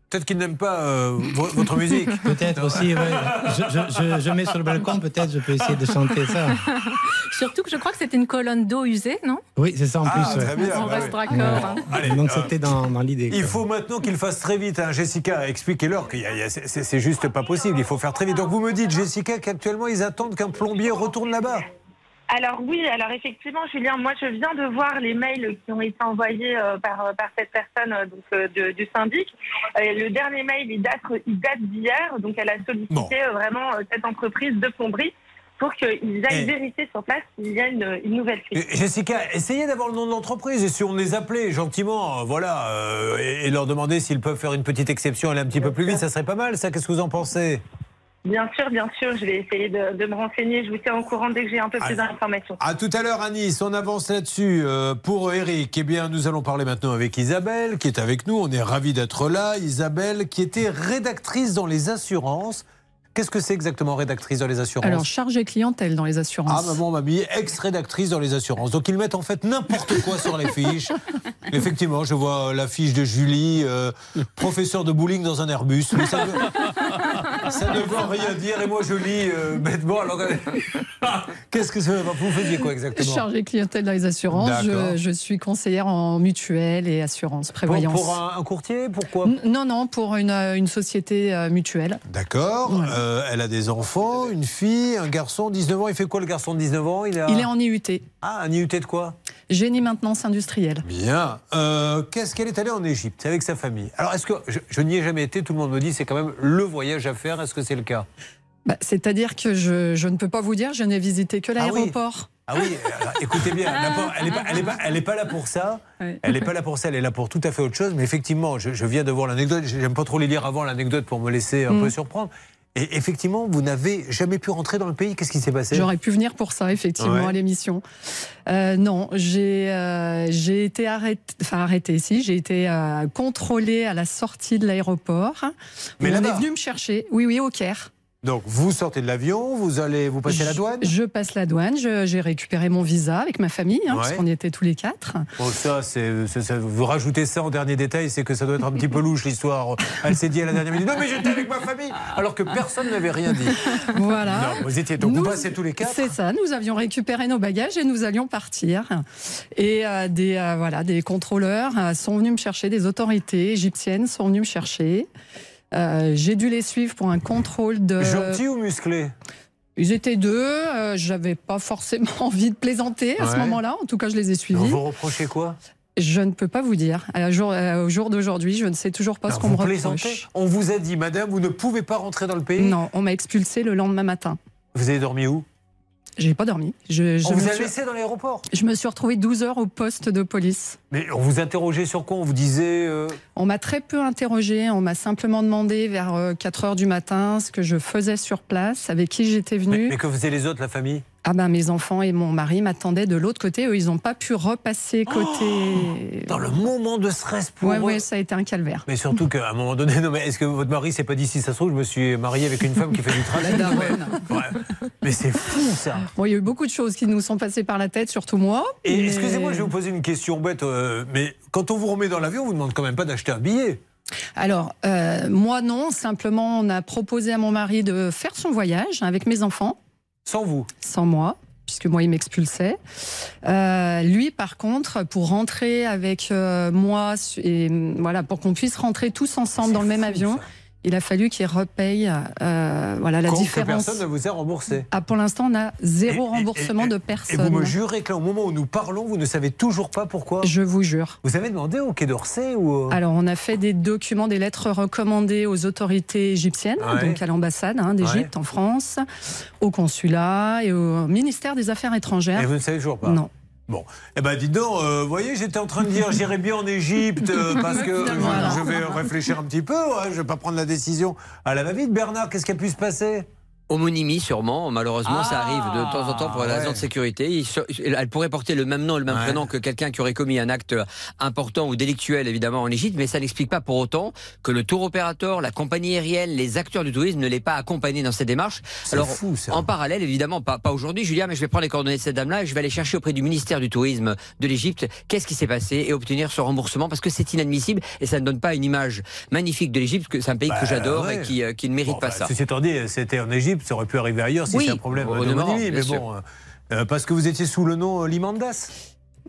Peut-être qu'ils n'aiment pas euh, vo- votre musique. [laughs] Peut-être aussi, ouais. Je, je- je- je mets sur le balcon, peut-être, je peux essayer de chanter ça. [laughs] Surtout que je crois que c'était une colonne d'eau usée, non? Oui, c'est ça en Ah, plus. ouais. très bien, On bah reste oui. raccord. hein. Allez, Donc euh, c'était dans, dans l'idée. Il quoi. faut maintenant qu'il fasse très vite, hein. Jessica. Expliquez-leur que c'est juste pas possible. Il faut faire très vite. Donc vous me dites, Jessica, qu'actuellement ils attendent qu'un plombier retourne là-bas. Alors oui, alors effectivement, Julien, moi je viens de voir les mails qui ont été envoyés euh, par, euh, par cette personne euh, donc, de- du syndic. Le dernier mail, il date, il date d'hier, donc elle a sollicité vraiment cette entreprise de plomberie pour qu'ils aillent Eh. vérifier sur place s'il y a une, une nouvelle fuite. Euh, Jessica, essayez d'avoir le nom de l'entreprise et si on les appelait gentiment, voilà, euh, et, et leur demander s'ils peuvent faire une petite exception, aller un petit peu plus vite, ça serait pas mal, ça. Qu'est-ce que vous en pensez? Bien sûr, bien sûr, je vais essayer de, de me renseigner. Je vous tiens au courant dès que j'ai un peu plus d'informations. À tout à l'heure Nice, on avance là-dessus. Euh, pour Eric, eh bien, nous allons parler maintenant avec Isabelle, qui est avec nous. On est ravis d'être là. Isabelle, qui était rédactrice dans les assurances. Qu'est-ce que c'est exactement rédactrice dans les assurances Alors, chargé clientèle dans les Ah, assurances. maman, mamie, ex-rédactrice dans les assurances. Donc, ils mettent en fait n'importe quoi sur les fiches. [laughs] Effectivement, je vois la fiche de Julie, euh, professeur de bowling dans un Airbus. Mais ça, ne, [laughs] ça ne veut rien dire. Et moi, je lis euh, bêtement. Alors, [laughs] qu'est-ce que ça veut Vous faisiez quoi exactement? Chargé clientèle dans les assurances. Je, je suis conseillère en mutuelle et assurance, prévoyance. pour un, un courtier? Pourquoi? Non, non, pour une, euh, une société euh, mutuelle. D'accord. Euh, elle a des enfants, une fille, un garçon, 19 ans. Il fait quoi le garçon de 19 ans? Il, a... Il est en IUT. Ah, un IUT de quoi? Génie maintenance industrielle. Bien. Euh, Qu'est-ce qu'elle est allée en Égypte avec sa famille? Alors, est-ce que je, je n'y ai jamais été Tout le monde me dit c'est quand même le voyage à faire. Est-ce que c'est le cas? Bah, C'est-à-dire que je, je ne peux pas vous dire, je n'ai visité que Ah oui. l'aéroport. Ah oui, alors, écoutez bien, elle n'est pas, là pour ça. Elle n'est pas là pour ça, elle est là pour tout à fait autre chose. Mais effectivement, je, je viens de voir l'anecdote. J'aime pas trop les lire avant l'anecdote pour me laisser un Mm. peu surprendre. Et effectivement, vous n'avez jamais pu rentrer dans le pays. Qu'est-ce qui s'est passé? J'aurais pu venir pour ça, effectivement, Ouais. à l'émission. Euh, non, j'ai euh, j'ai été arrêtée, enfin arrêtée, si, j'ai été euh, contrôlée à la sortie de l'aéroport. Mais On est venu me chercher, oui, oui, au Caire. Donc vous sortez de l'avion, vous allez vous passer la douane? Je passe la douane, j'ai récupéré mon visa avec ma famille, hein, parce qu'on y était tous les quatre. Bon, ça, c'est, vous rajoutez ça en dernier détail, c'est que ça doit être un petit peu louche l'histoire. Elle s'est dit à la dernière minute, non mais j'étais avec ma famille, alors que personne n'avait rien dit. Voilà. Non, vous étiez donc vous passez tous les quatre. C'est ça, nous avions récupéré nos bagages et nous allions partir. Et euh, des, euh, voilà, des contrôleurs euh, sont venus me chercher, des autorités égyptiennes sont venues me chercher. Euh, J'ai dû les suivre pour un contrôle de. Gentil ou musclé Ils étaient deux, euh, j'avais pas forcément [laughs] envie de plaisanter à ce moment-là, en tout cas je les ai suivis. Vous vous reprochez quoi? Je ne peux pas vous dire. À la jour- euh, au jour d'aujourd'hui, je ne sais toujours pas ce qu'on me reproche. On vous a dit, madame, vous ne pouvez pas rentrer dans le pays? Non, on m'a expulsé le lendemain matin. Vous avez dormi où? J'ai pas dormi. Je, je On vous a suis- laissé dans l'aéroport? Je me suis retrouvée 12 heures au poste de police. Mais on vous interrogeait sur quoi? On vous disait. euh, On m'a très peu interrogé. On m'a simplement demandé vers euh, 4 heures du matin ce que je faisais sur place, avec qui j'étais venue. Mais que faisaient les autres, la famille? Ah ben mes enfants et mon mari m'attendaient de l'autre côté. Eux, ils n'ont pas pu repasser côté. Dans le moment de stress pour ouais, eux. ouais, ça a été un calvaire. Mais surtout qu'à un moment donné, non, mais est-ce que votre mari s'est pas dit si ça se trouve, je me suis marié avec une femme qui fait du [laughs] La daronne. Ouais. Mais c'est fou ça. Bon, il y a eu beaucoup de choses qui nous sont passées par la tête, surtout moi. Et mais- excusez-moi, je vais vous poser une question bête, euh, mais quand on vous remet dans l'avion, on vous demande quand même pas d'acheter un billet. Alors, euh, moi non, simplement on a proposé à mon mari de faire son voyage avec mes enfants. Sans vous Sans moi, puisque moi il m'expulsait. Euh, lui, par contre, pour rentrer avec euh, moi, et voilà, pour qu'on puisse rentrer tous ensemble dans le même avion, il a fallu qu'il repaye euh, voilà, la Compte différence. Que personne ne vous a remboursé. Ah, pour l'instant, on a zéro Et- et- remboursement et- de Et personne. vous me jurez que là, au moment où nous parlons, vous ne savez toujours pas pourquoi Je vous jure. Vous avez demandé au Quai d'Orsay ou Alors, on a fait des documents, des lettres recommandées aux autorités égyptiennes, Ouais. donc à l'ambassade hein, d'Égypte en France, au consulat et au ministère des Affaires étrangères. Et vous ne savez toujours pas Non. Bon, eh ben dites donc, euh, vous voyez, j'étais en train de dire j'irai bien en Égypte euh, [laughs] parce que Voilà. je vais réfléchir un petit peu, ouais, je vais pas prendre la décision à la va-vite. Bernard, qu'est-ce qui a pu se passer? Homonymie sûrement, malheureusement ça Ah, arrive de temps en temps pour des raisons ouais. de sécurité. Elle pourrait porter le même nom et le même Ouais. prénom que quelqu'un qui aurait commis un acte important ou délictuel évidemment en Égypte, mais ça n'explique pas pour autant que le tour opérateur, la compagnie aérienne, les acteurs du tourisme ne l'aient pas accompagné dans ces démarches. Alors fou, ça. en parallèle évidemment, pas, pas aujourd'hui Julien, mais je vais prendre les coordonnées de cette dame-là et je vais aller chercher auprès du ministère du tourisme de l'Égypte qu'est-ce qui s'est passé et obtenir ce remboursement parce que c'est inadmissible et ça ne donne pas une image magnifique de l'Égypte, que c'est un pays Bah, que j'adore ouais. et qui, euh, qui ne mérite Bon, pas bah, ça. C'était en Égypte, ça aurait pu arriver ailleurs si Oui, c'est un problème de mais bon, euh, euh, parce que vous étiez sous le nom euh, Limandas.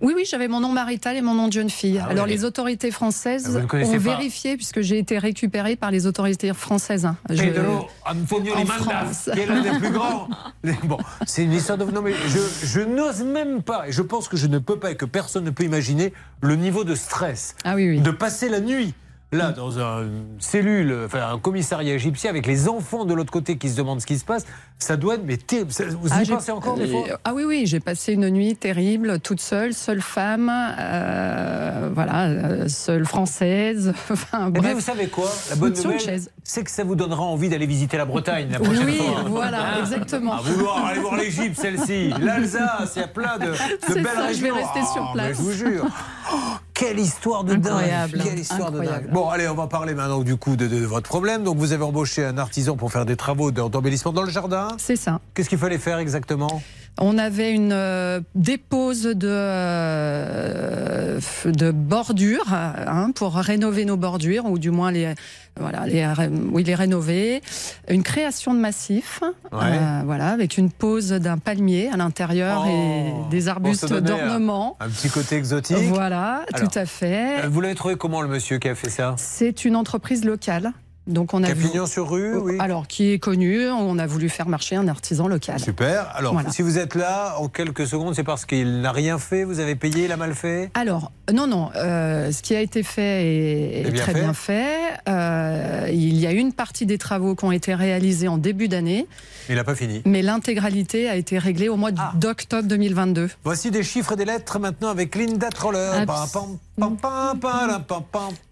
Oui, oui, j'avais mon nom marital et mon nom de jeune fille. Ah Alors, les autorités françaises ont vérifié, puisque j'ai été récupérée par les autorités françaises. hein. Je- Pedro Antonio en Limandas, qui est l'un des plus grands. [laughs] Bon, c'est une histoire de. Non, mais je, je n'ose même pas, et je pense que je ne peux pas, et que personne ne peut imaginer le niveau de stress. Ah oui, oui. De passer la nuit. Là, dans un- une cellule, enfin un commissariat égyptien avec les enfants de l'autre côté qui se demandent ce qui se passe, ça doit être mais terrible. Vous Ah, y pensez encore des fois Ah oui, oui, j'ai passé une nuit terrible, toute seule, seule femme, euh, voilà, euh, seule française. [laughs] Enfin, Eh bien, vous savez quoi? La bonne Sur nouvelle, c'est que ça vous donnera envie d'aller visiter la Bretagne la prochaine Oui, fois. voilà, Hein exactement. À vouloir aller voir l'Égypte, celle-ci, l'Alsace, il y a plein de, [laughs] belles ça, je vais régions. rester sur Ah, place. mais je vous jure. Oh, [laughs] quelle histoire de Incroyable, dingue Quelle histoire de incroyable. dingue Bon, allez, on va parler maintenant du coup de, de votre problème. Donc, vous avez embauché un artisan pour faire des travaux d'em- d'embellissement dans le jardin. C'est ça. Qu'est-ce qu'il fallait faire exactement? On avait une euh, dépose de, euh, de bordures hein, pour rénover nos bordures, ou du moins les, voilà, les, ré- oui, les rénover. Une création de massif, Ouais. euh, voilà, avec une pose d'un palmier à l'intérieur et des Pour arbustes d'ornement. Un, petit côté exotique. Voilà, Alors, tout à fait. Euh, Vous l'avez trouvé comment, le monsieur qui a fait ça? C'est une entreprise locale. Donc on a vu- Capignon-sur-Rue, oui. Alors, qui est connue, on a voulu faire marcher un artisan local. Super. Alors, Voilà. si vous êtes là, en quelques secondes, c'est parce qu'il n'a rien fait, vous avez payé, il a mal fait Alors, non, non, euh, ce qui a été fait est, C'est est bien très fait bien fait. Euh, il y a une partie des travaux qui ont été réalisés en début d'année, Il n'a pas fini. mais l'intégralité a été réglée au mois Ah. d'octobre 2022. Voici des chiffres et des lettres maintenant avec Linda Troller. Abs-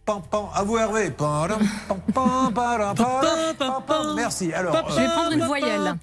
Pan, pan, à vous Hervé. Pan, pan, pan, Merci. Alors, je vais prendre une voyelle.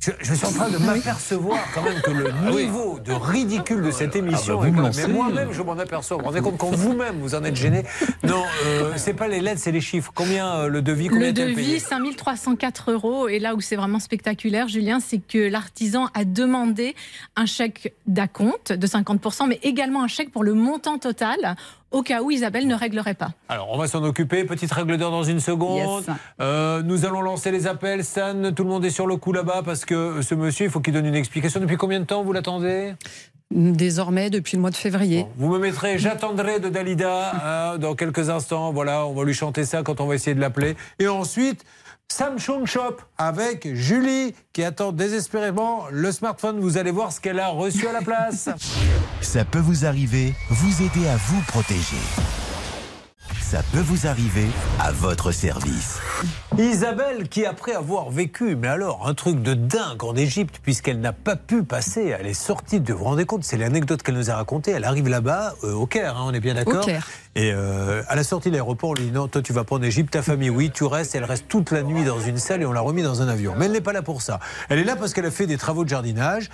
Je, suis en train de m'apercevoir quand même que le niveau de ridicule de cette émission. Ah bah est mais moi-même, je m'en aperçois. Vous vous rendez compte quand vous-même vous en êtes gêné. Non, euh, c'est pas les lettres, c'est les chiffres. Combien le devis combien Le devis 5304 euros. Et là où c'est vraiment spectaculaire, Julien, c'est que l'artisan a demandé un chèque d'acompte de 50%, mais également un chèque pour le montant total, au cas où Isabelle ne réglerait pas. Alors, on va s'en occuper. Petite règle d'heure dans une seconde. Yes. Euh, nous allons lancer les appels. Stan, tout le monde est sur le coup là-bas parce que ce monsieur, il faut qu'il donne une explication. Depuis combien de temps vous l'attendez? Désormais, depuis le mois de février. Vous me mettrez J'attendrai de Dalida hein, dans quelques instants. Voilà, on va lui chanter ça quand on va essayer de l'appeler. Et ensuite, Samsung Shop avec Julie qui attend désespérément le smartphone. Vous allez voir ce qu'elle a reçu à la place. [laughs] Ça peut vous arriver, vous aider à vous protéger. Ça peut vous arriver à votre service. Isabelle, qui après avoir vécu, mais alors, un truc de dingue en Égypte, puisqu'elle n'a pas pu passer, elle est sortie de. Vous vous rendez compte, c'est l'anecdote qu'elle nous a racontée. Elle arrive là-bas, euh, au Caire, hein, on est bien d'accord Au Caire. Et euh, à la sortie de l'aéroport, on lui dit non, toi tu vas pas en Égypte, ta famille, oui, tu restes. Elle reste toute la nuit dans une salle et on l'a remis dans un avion. Mais elle n'est pas là pour ça. Elle est là parce qu'elle a fait des travaux de jardinage.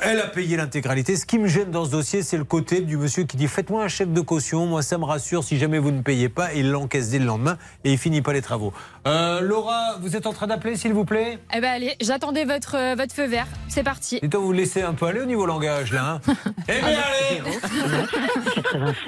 Elle a payé l'intégralité. Ce qui me gêne dans ce dossier, c'est le côté du monsieur qui dit Faites-moi un chèque de caution, moi ça me rassure si jamais vous ne payez pas. Il l'encaisse dès le lendemain et il finit pas les travaux. Euh, Laura, vous êtes en train d'appeler, s'il vous plaît? Eh ben allez, j'attendais votre, euh, votre feu vert. C'est parti. Dites-toi, vous laissez un peu aller au niveau langage là. Hein [laughs] eh bien, allez [laughs]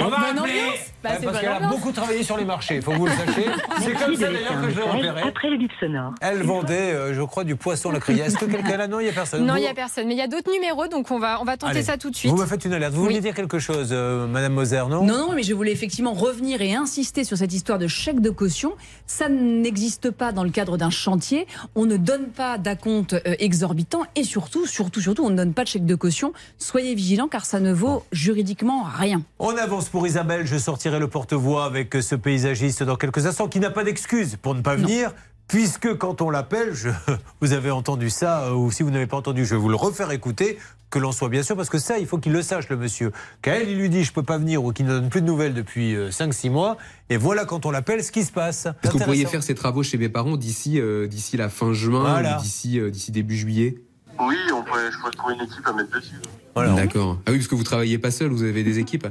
On va Bonne appeler ambiance. Bah, c'est Parce bonne qu'elle a ambiance. beaucoup travaillé sur les marchés, il faut que vous le sachiez. C'est Merci comme de ça laisser d'ailleurs un que je l'ai message repéré. Après le bip sonore. Elle vendait, euh, je crois, du poisson à la criée. Est-ce que quelqu'un là? Non, il n'y a personne. Non, il n'y a personne. Mais il y a d'autres numéros, donc on va, on va tenter Allez, ça tout de suite. Vous me faites une alerte. Vous Oui. vouliez dire quelque chose, euh, Madame Moser, non? Non, non, mais je voulais effectivement revenir et insister sur cette histoire de chèque de caution. Ça n'existe pas dans le cadre d'un chantier. On ne donne pas d'acompte euh, exorbitant et surtout, surtout, surtout, on ne donne pas de chèque de caution. Soyez vigilants car ça ne vaut juridiquement rien. On avance pour Isabelle. Je sortirai le porte-voix avec ce paysagiste dans quelques instants qui n'a pas d'excuse pour ne pas venir. Puisque quand on l'appelle, [laughs] vous avez entendu ça, euh, ou si vous n'avez pas entendu, je vais vous le refaire écouter, que l'on soit bien sûr, parce que ça, il faut qu'il le sache, le monsieur. Quand elle, il lui dit je peux pas venir ou qu'il ne donne plus de nouvelles depuis 5-6 mois, et voilà quand on l'appelle ce qui se passe. Est-ce que vous pourriez faire ces travaux chez mes parents d'ici euh, d'ici la fin juin Voilà. ou d'ici euh, d'ici début juillet Oui, on pourrait, je pourrais trouver une équipe à mettre dessus. D'accord. Ah oui, parce que vous travaillez pas seul, vous avez des équipes.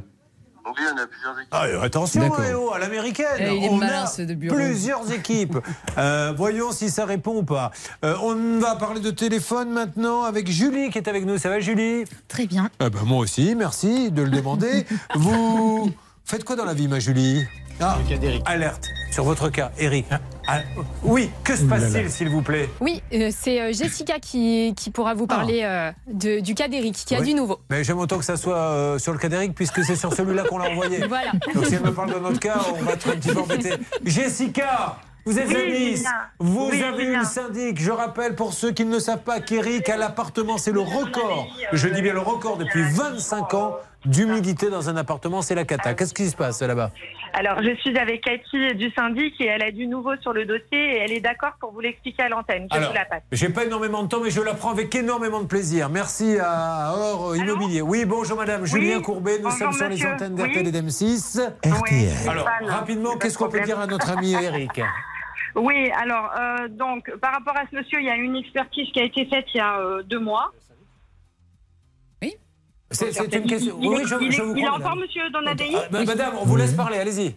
Oui, on a plusieurs équipes. Ah, euh, attention, à l'américaine. Il est on malin, a ce de bureau. plusieurs [laughs] équipes. Euh, voyons si ça répond ou pas. Euh, on va parler de téléphone maintenant avec Julie qui est avec nous. Ça va, Julie? Très bien. Ah ben, Moi aussi, merci de le demander. [laughs] Vous faites quoi dans la vie, ma Julie? Ah, alerte sur votre cas, Eric. Ah, oui, que se passe-t-il, s'il vous plaît? Oui, euh, c'est euh, Jessica qui, qui pourra vous parler euh, de- du cas d'Eric, qui a Ah. Du nouveau. Mais j'aime autant que ça soit euh, sur le cas d'Eric, puisque c'est sur celui-là qu'on l'a envoyé. [laughs] Voilà. Donc si elle me parle de notre cas, on va être un petit peu embêté. Jessica vous êtes Oui, à Nice, vous Oui, avez une syndic. Je rappelle pour ceux qui ne le savent pas qu'Eric a l'appartement, c'est le record. Je dis bien le record depuis 25 ans d'humidité dans un appartement, c'est la cata. Qu'est-ce qui se passe là-bas? Alors, je suis avec Cathy du syndic et elle a du nouveau sur le dossier et elle est d'accord pour vous l'expliquer à l'antenne. Je Alors, vous la passe. j'ai pas énormément de temps, mais je la prends avec énormément de plaisir. Merci à Or Immobilier. Oui, bonjour madame. Julien Courbet, nous Bonjour, sommes sur les antennes Oui. d'RTL et d'M6. RTL. Alors, rapidement, qu'est-ce qu'on peut dire à notre ami Eric? Oui, alors, euh, donc, par rapport à ce monsieur, il y a une expertise qui a été faite il y a euh, deux mois. C'est une Il- question. il- Oui, je, il, je est- vous il crois, entend, madame. monsieur Donadei Ah, bah, Madame, on vous laisse parler, allez-y.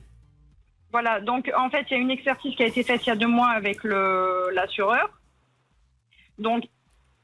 Voilà, donc en fait, il y a une expertise qui a été faite il y a deux mois avec l'assureur. Donc,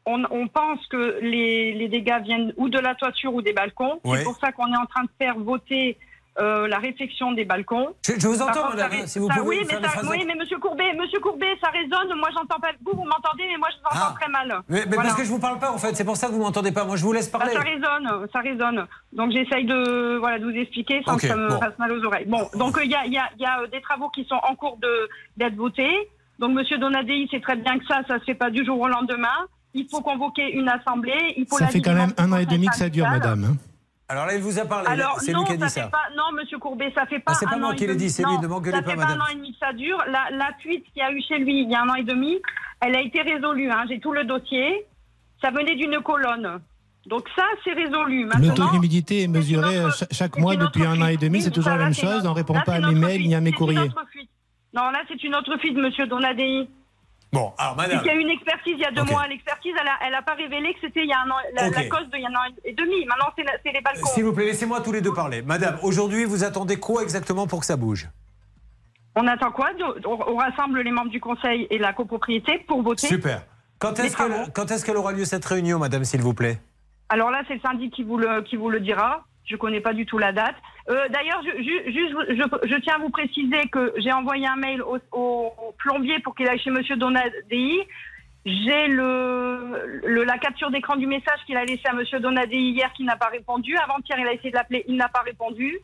on, on pense que les, les dégâts viennent ou de la toiture ou des balcons. Ouais. C'est pour ça qu'on est en train de faire voter euh, la réfection des balcons. Je, je vous entends, contre, madame, ça hein, si vous ça- pouvez oui, faire mais ça- oui, mais monsieur Courbet, monsieur Courbet, ça résonne. Moi, j'entends pas. Vous, vous m'entendez, mais moi, je vous entends Ah. très mal. Mais, mais Voilà. parce que je vous parle pas, en fait. C'est pour ça que vous m'entendez pas. Moi, je vous laisse Ah, parler. ça résonne, ça résonne. Donc j'essaye de, voilà, de vous expliquer sans que ça me bon. fasse mal aux oreilles. Bon, donc euh, il y a, il y a- il y a, euh, des travaux qui sont en cours de- d'être votés. Donc Monsieur Donadei sait très bien que ça, ça se fait pas du jour au lendemain. Il faut convoquer une assemblée. Il faut Ça la fait quand même un an et demi que ça dure, madame. Alors là, il vous a parlé. Alors C'est non, lui qui a ça dit fait ça. pas. Non, Monsieur Courbet, ça fait pas. Ah, c'est pas moi qui l'ai dit, c'est lui, ne m'engueulez ça pas, fait madame. pas un an et demi que ça dure. La, la fuite qu'il y a eu chez lui il y a un an et demi, elle a été résolue. hein. J'ai tout le dossier. Ça venait d'une colonne. Donc ça, c'est résolu. Le taux d'humidité est mesuré euh, cha- chaque mois depuis un an et demi. C'est toujours la même chose. On ne répond pas à mes mails ni à mes courriers. non, là, c'est une autre fuite, monsieur Donadei. Bon, alors madame. Il y a eu une expertise il y a deux mois. L'expertise, elle n'a pas révélé que c'était il y a un an, la, cause de il y a un an et demi. Maintenant, c'est les balcons. S'il vous plaît, laissez-moi tous les deux parler. Madame, aujourd'hui, vous attendez quoi exactement pour que ça bouge? On attend quoi on, rassemble les membres du conseil et la copropriété pour voter. Super. Quand est-ce qu'elle aura lieu cette réunion, madame, s'il vous plaît? Alors là, c'est le syndic qui vous le, qui vous le dira. Je connais pas du tout la date. Euh, D'ailleurs, je, juste, je, je tiens à vous préciser que j'ai envoyé un mail au, plombier pour qu'il aille chez Monsieur Donadei. J'ai le, le- la capture d'écran du message qu'il a laissé à Monsieur Donadei hier qui n'a pas répondu. Avant-hier, il a essayé de l'appeler, il n'a pas répondu.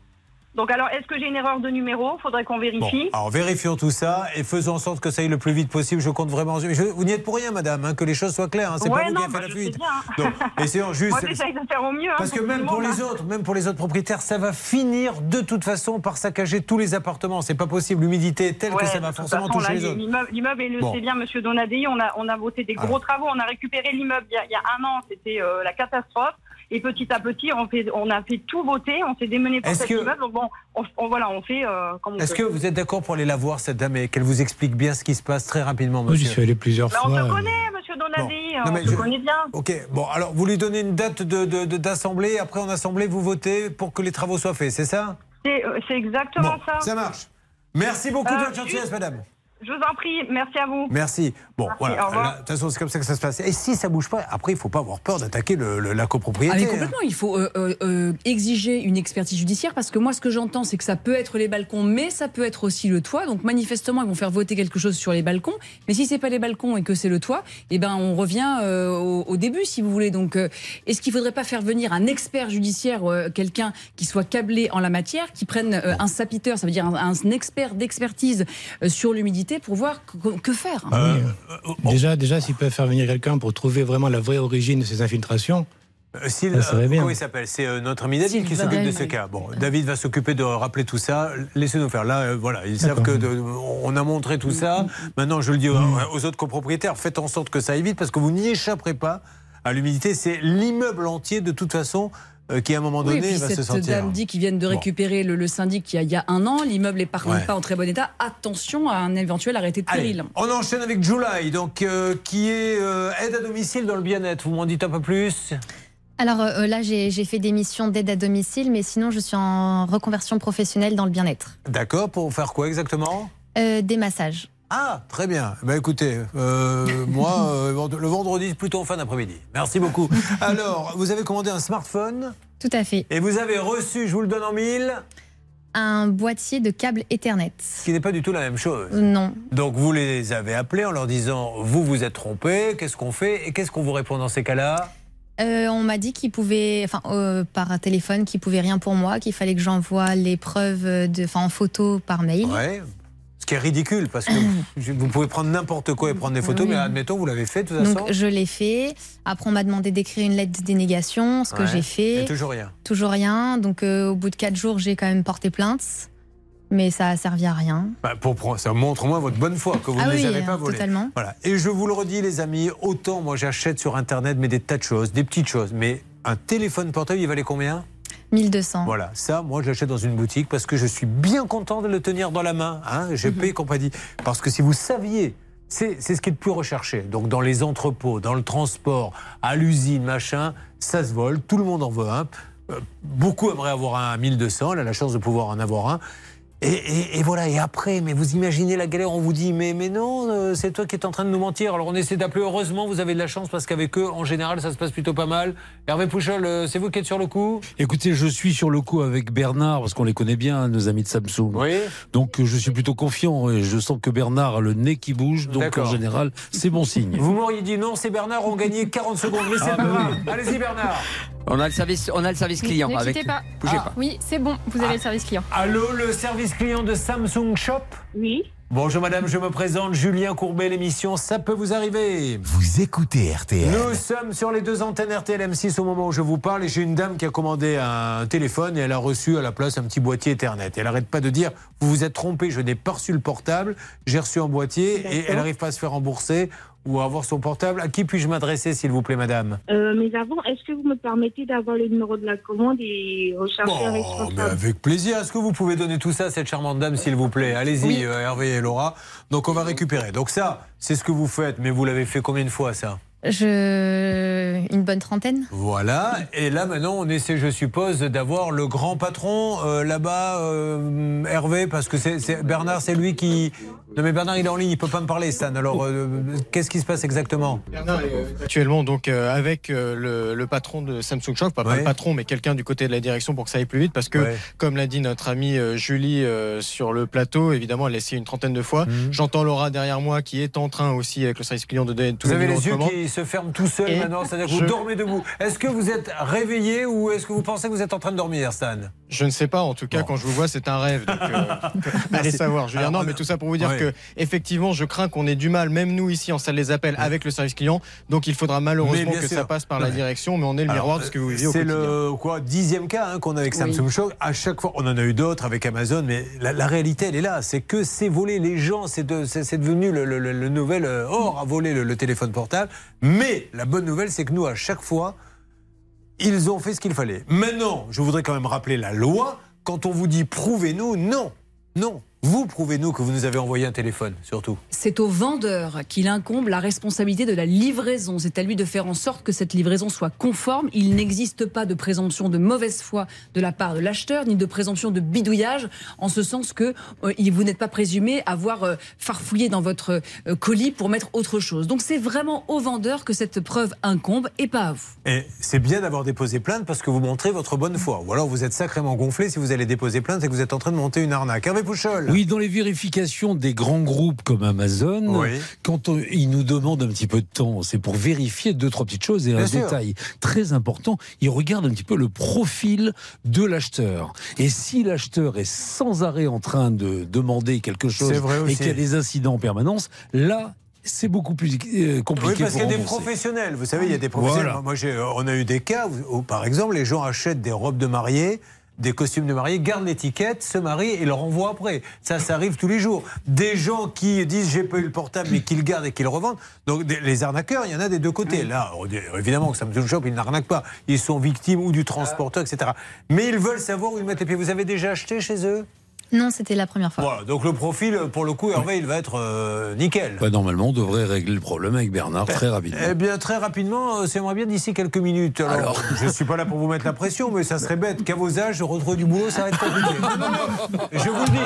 Donc alors, est-ce que j'ai une erreur de numéro? Faudrait qu'on Bon, vérifie. alors vérifions tout ça et faisons en sorte que ça aille le plus vite possible. Je compte vraiment. je- vous n'y êtes pour rien, madame, hein, que les choses soient claires. hein, c'est Ouais, pas vous non, qui avez bah, fait la fuite. [laughs] Donc, essayons juste. Moi, j'essaye de faire au mieux. hein, Parce que même pour les hein. autres, même pour les autres propriétaires, ça va finir de toute façon par saccager tous les appartements. C'est pas possible. L'humidité est telle Ouais, que ça va forcément façon, toucher là, les autres. L'immeuble, et le Bon. sait bien, Monsieur Donadei, on a, on a voté des gros travaux, on a récupéré l'immeuble il, y a- il y a un an, c'était euh, la catastrophe. Et petit à petit, on, fait, on a fait tout voter, on s'est démené pour cet que- immeuble. Donc bon, on, on- voilà, on fait euh, comme on Est-ce que vous êtes d'accord pour aller la voir, cette dame, et qu'elle vous explique bien ce qui se passe très rapidement, Moi, j'y monsieur suis allé plusieurs Bah, on fois. se connaît, Monsieur Donadei, Non, on se je- connaît bien. Ok, bon, alors vous lui donnez une date de- de- de- d'assemblée, après en assemblée, vous votez pour que les travaux soient faits, c'est ça C'est euh, c'est exactement Bon, ça. ça marche. Merci beaucoup de Euh, votre gentillesse, madame. Je vous en prie, merci à vous. Merci. Bon, Merci, voilà. De toute façon, c'est comme ça que ça se passe. Et si ça bouge pas, après, il faut pas avoir peur d'attaquer le- le- la copropriété. Ah mais hein. complètement, il faut euh, euh, euh, exiger une expertise judiciaire parce que moi ce que j'entends c'est que ça peut être les balcons mais ça peut être aussi le toit. Donc manifestement ils vont faire voter quelque chose sur les balcons. Mais si c'est pas les balcons et que c'est le toit, eh ben on revient euh, au, au début si vous voulez. Donc euh, est-ce qu'il faudrait pas faire venir un expert judiciaire, euh, quelqu'un qui soit câblé en la matière, qui prenne euh, un sapiteur, ça veut dire un, un expert d'expertise euh, sur l'humidité pour voir que, que faire? Ah oui. Déjà, déjà s'ils peuvent faire venir quelqu'un pour trouver vraiment la vraie origine de ces infiltrations, Euh, si- ça serait euh, bien. Comment il s'appelle? C'est euh, notre ami David qui s'occupe de ce cas. Bon, David va s'occuper de rappeler tout ça. Laissez-nous faire. Là, euh, voilà, ils savent que de- on a montré tout ça. Maintenant, je le dis aux, aux autres copropriétaires, faites en sorte que ça aille vite parce que vous n'y échapperez pas à l'humidité. C'est l'immeuble entier, de toute façon, euh, qui à un moment Oui, et donné puis va se cette sentir. dame dit qu'ils viennent de Bon. récupérer le, le syndic il y, a, il y a un an. L'immeuble est par Ouais. pas en très bon état. Attention à un éventuel arrêté de Allez, péril. on enchaîne avec July, donc euh, qui est euh, aide à domicile dans le bien-être. Vous m'en dites un peu plus? Alors euh, là, j'ai j'ai fait des missions d'aide à domicile, mais sinon, je suis en reconversion professionnelle dans le bien-être. D'accord, pour faire quoi exactement? Euh, des massages. Ah, très bien. Ben écoutez, euh, [laughs] moi, euh, le vendredi, plutôt en fin d'après-midi. Merci beaucoup. [laughs] Alors, vous avez commandé un smartphone Tout à fait. et vous avez reçu, je vous le donne en mille, Un boîtier de câble Ethernet. ce qui n'est pas du tout la même chose. Non. Donc vous les avez appelés en leur disant, vous vous êtes trompés, qu'est-ce qu'on fait Et qu'est-ce qu'on vous répond dans ces cas-là? Euh, on m'a dit qu'il pouvait, enfin, euh, par téléphone, qu'il pouvait rien pour moi, qu'il fallait que j'envoie les preuves de, enfin, en photo par mail. Ouais. Qui est ridicule parce que [laughs] vous pouvez prendre n'importe quoi et prendre des photos, Oui. mais admettons, vous l'avez fait de toute façon. Donc je l'ai fait. Après, on m'a demandé d'écrire une lettre de dénégation, ce que Ouais. j'ai fait. Et toujours rien. Toujours rien. Donc euh, au bout de quatre jours, j'ai quand même porté plainte, mais ça a servi à rien. Bah, pour ça montre au moins votre bonne foi que vous Ah ne les oui, avez pas volés. totalement. Voilà. Et je vous le redis, les amis, autant moi j'achète sur Internet, mais des tas de choses, des petites choses. Mais un téléphone portable, il valait combien? 1200. Voilà, ça, moi, je l'achète dans une boutique parce que je suis bien content de le tenir dans la main. Hein, J'ai payé compagnie. Parce que si vous saviez, c'est ce qui est le plus recherché. Donc, dans les entrepôts, dans le transport, à l'usine, machin, ça se vole. Tout le monde en veut un. Euh, beaucoup aimeraient avoir un à 1200. Elle a la chance de pouvoir en avoir un. Et, et- et voilà, et après, mais vous imaginez la galère, on vous dit, mais, mais non, euh, c'est toi qui es en train de nous mentir. Alors on essaie d'appeler, heureusement, vous avez de la chance parce qu'avec eux, en général, ça se passe plutôt pas mal. Hervé Pouchol, euh, c'est vous qui êtes sur le coup? Écoutez, je suis sur le coup avec Bernard, parce qu'on les connaît bien, nos amis de Samsung. Donc euh, je suis plutôt confiant et je sens que Bernard a le nez qui bouge, donc en général, c'est bon signe. Vous m'auriez dit non, c'est Bernard, on gagnait 40 secondes, mais c'est Ah, pas grave. oui. Allez-y Bernard. On a le service, on a le service client. Ne avec... pas. Bougez Ah, pas. Oui, c'est bon, vous avez le service client. Allô, le service client de Samsung Shop Oui. Bonjour madame, je me présente, Julien Courbet, l'émission Ça peut vous arriver. Vous écoutez RTL. Nous sommes sur les deux antennes RTL M6 au moment où je vous parle et j'ai une dame qui a commandé un téléphone et elle a reçu à la place un petit boîtier Ethernet. Et elle arrête pas de dire vous vous êtes trompé, je n'ai pas reçu le portable, j'ai reçu un boîtier et elle n'arrive pas à se faire rembourser. Ou avoir son portable. À qui puis-je m'adresser, s'il vous plaît, madame? Euh, mais avant, est-ce que vous me permettez d'avoir le numéro de la commande et rechercher Oh, mais responsable avec plaisir. Est-ce que vous pouvez donner tout ça à cette charmante dame, s'il vous plaît? Allez-y, Oui. euh, Hervé et Laura. Donc, on va récupérer. Donc, ça, c'est ce que vous faites, mais vous l'avez fait combien de fois, ça? Je... Une bonne trentaine Voilà. Et là, maintenant, on essaie, je suppose, d'avoir le grand patron euh, là-bas, euh, Hervé, parce que c'est c'est- Bernard, c'est lui qui. Non, mais Bernard, il est en ligne, il peut pas me parler, Stan. Alors, euh, qu'est-ce qui se passe exactement? Actuellement, donc, euh, avec euh, le, le patron de Samsung Shop, pas, pas le patron, mais quelqu'un du côté de la direction pour que ça aille plus vite, parce que, Ouais. comme l'a dit notre amie Julie euh, sur le plateau, évidemment, elle l'a essayé une trentaine de fois. J'entends Laura derrière moi qui est en train aussi, avec le service client, de donner tous Vous les avez les de yeux commande. Se ferment tout seuls Et maintenant, c'est-à-dire que vous dormez debout. Est-ce que vous êtes réveillé ou est-ce que vous pensez que vous êtes en train de dormir, Stan? Je ne sais pas, en tout cas, quand je vous vois, c'est un rêve. Donc, euh, [laughs] [laughs] allez savoir, Julien. Non, mais tout ça pour vous dire Ouais. que, effectivement, je crains qu'on ait du mal, même nous ici en salle des appels, avec le service client. Donc, il faudra malheureusement que sûr. ça passe par la direction, mais on est le Alors, miroir de ce que vous vivez au C'est quotidien. le quoi, dixième cas hein, qu'on a avec Samsung Show. À chaque fois, on en a eu d'autres avec Amazon, mais la, la réalité, elle est là. C'est que c'est volé les gens, c'est de- c'est c'est devenu le, le- le- le nouvel euh, or à voler le, le téléphone portable. Mais la bonne nouvelle, c'est que nous, à chaque fois, ils ont fait ce qu'il fallait. Maintenant, je voudrais quand même rappeler la loi. Quand on vous dit prouvez-nous, non, non. Vous prouvez-nous que vous nous avez envoyé un téléphone, surtout. C'est au vendeur qu'il incombe la responsabilité de la livraison. C'est à lui de faire en sorte que cette livraison soit conforme. Il n'existe pas de présomption de mauvaise foi de la part de l'acheteur, ni de présomption de bidouillage, en ce sens que euh, vous n'êtes pas présumé avoir euh, farfouillé dans votre euh, colis pour mettre autre chose. Donc c'est vraiment au vendeur que cette preuve incombe et pas à vous. Et c'est bien d'avoir déposé plainte parce que vous montrez votre bonne foi. Ou alors vous êtes sacrément gonflé si vous allez déposer plainte et que vous êtes en train de monter une arnaque. Hervé Pouchol. Oui, dans les vérifications des grands groupes comme Amazon, Oui. quand on- ils nous demandent un petit peu de temps, c'est pour vérifier deux, trois petites choses. Et Bien un sûr. détail très important, ils regardent un petit peu le profil de l'acheteur. Et si l'acheteur est sans arrêt en train de demander quelque chose et qu'il y a des incidents en permanence, là, c'est beaucoup plus euh, compliqué Oui, parce qu'il y a des professionnels. Vous savez, il y a des professionnels. Voilà. Moi, j'ai- on a eu des cas où, où, par exemple, les gens achètent des robes de mariée, des costumes de mariée, gardent l'étiquette, se marient et le renvoient après. Ça, ça arrive tous les jours. Des gens qui disent j'ai pas eu le portable, mais qui le gardent et qui le revendent. Donc, des- les arnaqueurs, il y en a des deux côtés. Là, évidemment que Samsung Shop, ils n'arnaquent pas. Ils sont victimes ou du transporteur, etc. Mais ils veulent savoir où ils mettent les pieds. Vous avez déjà acheté chez eux? Non, c'était la première fois. Voilà. Donc, le profil, pour le coup, Hervé, il va être euh, nickel. Bah, normalement, on devrait régler le problème avec Bernard très rapidement. Eh bien, très rapidement, euh, c'est moi bien d'ici quelques minutes. Alors, je ne suis pas là pour vous mettre la pression, mais ça serait bête qu'à vos âges, retrouver du boulot, ça va être compliqué. Je vous le dis.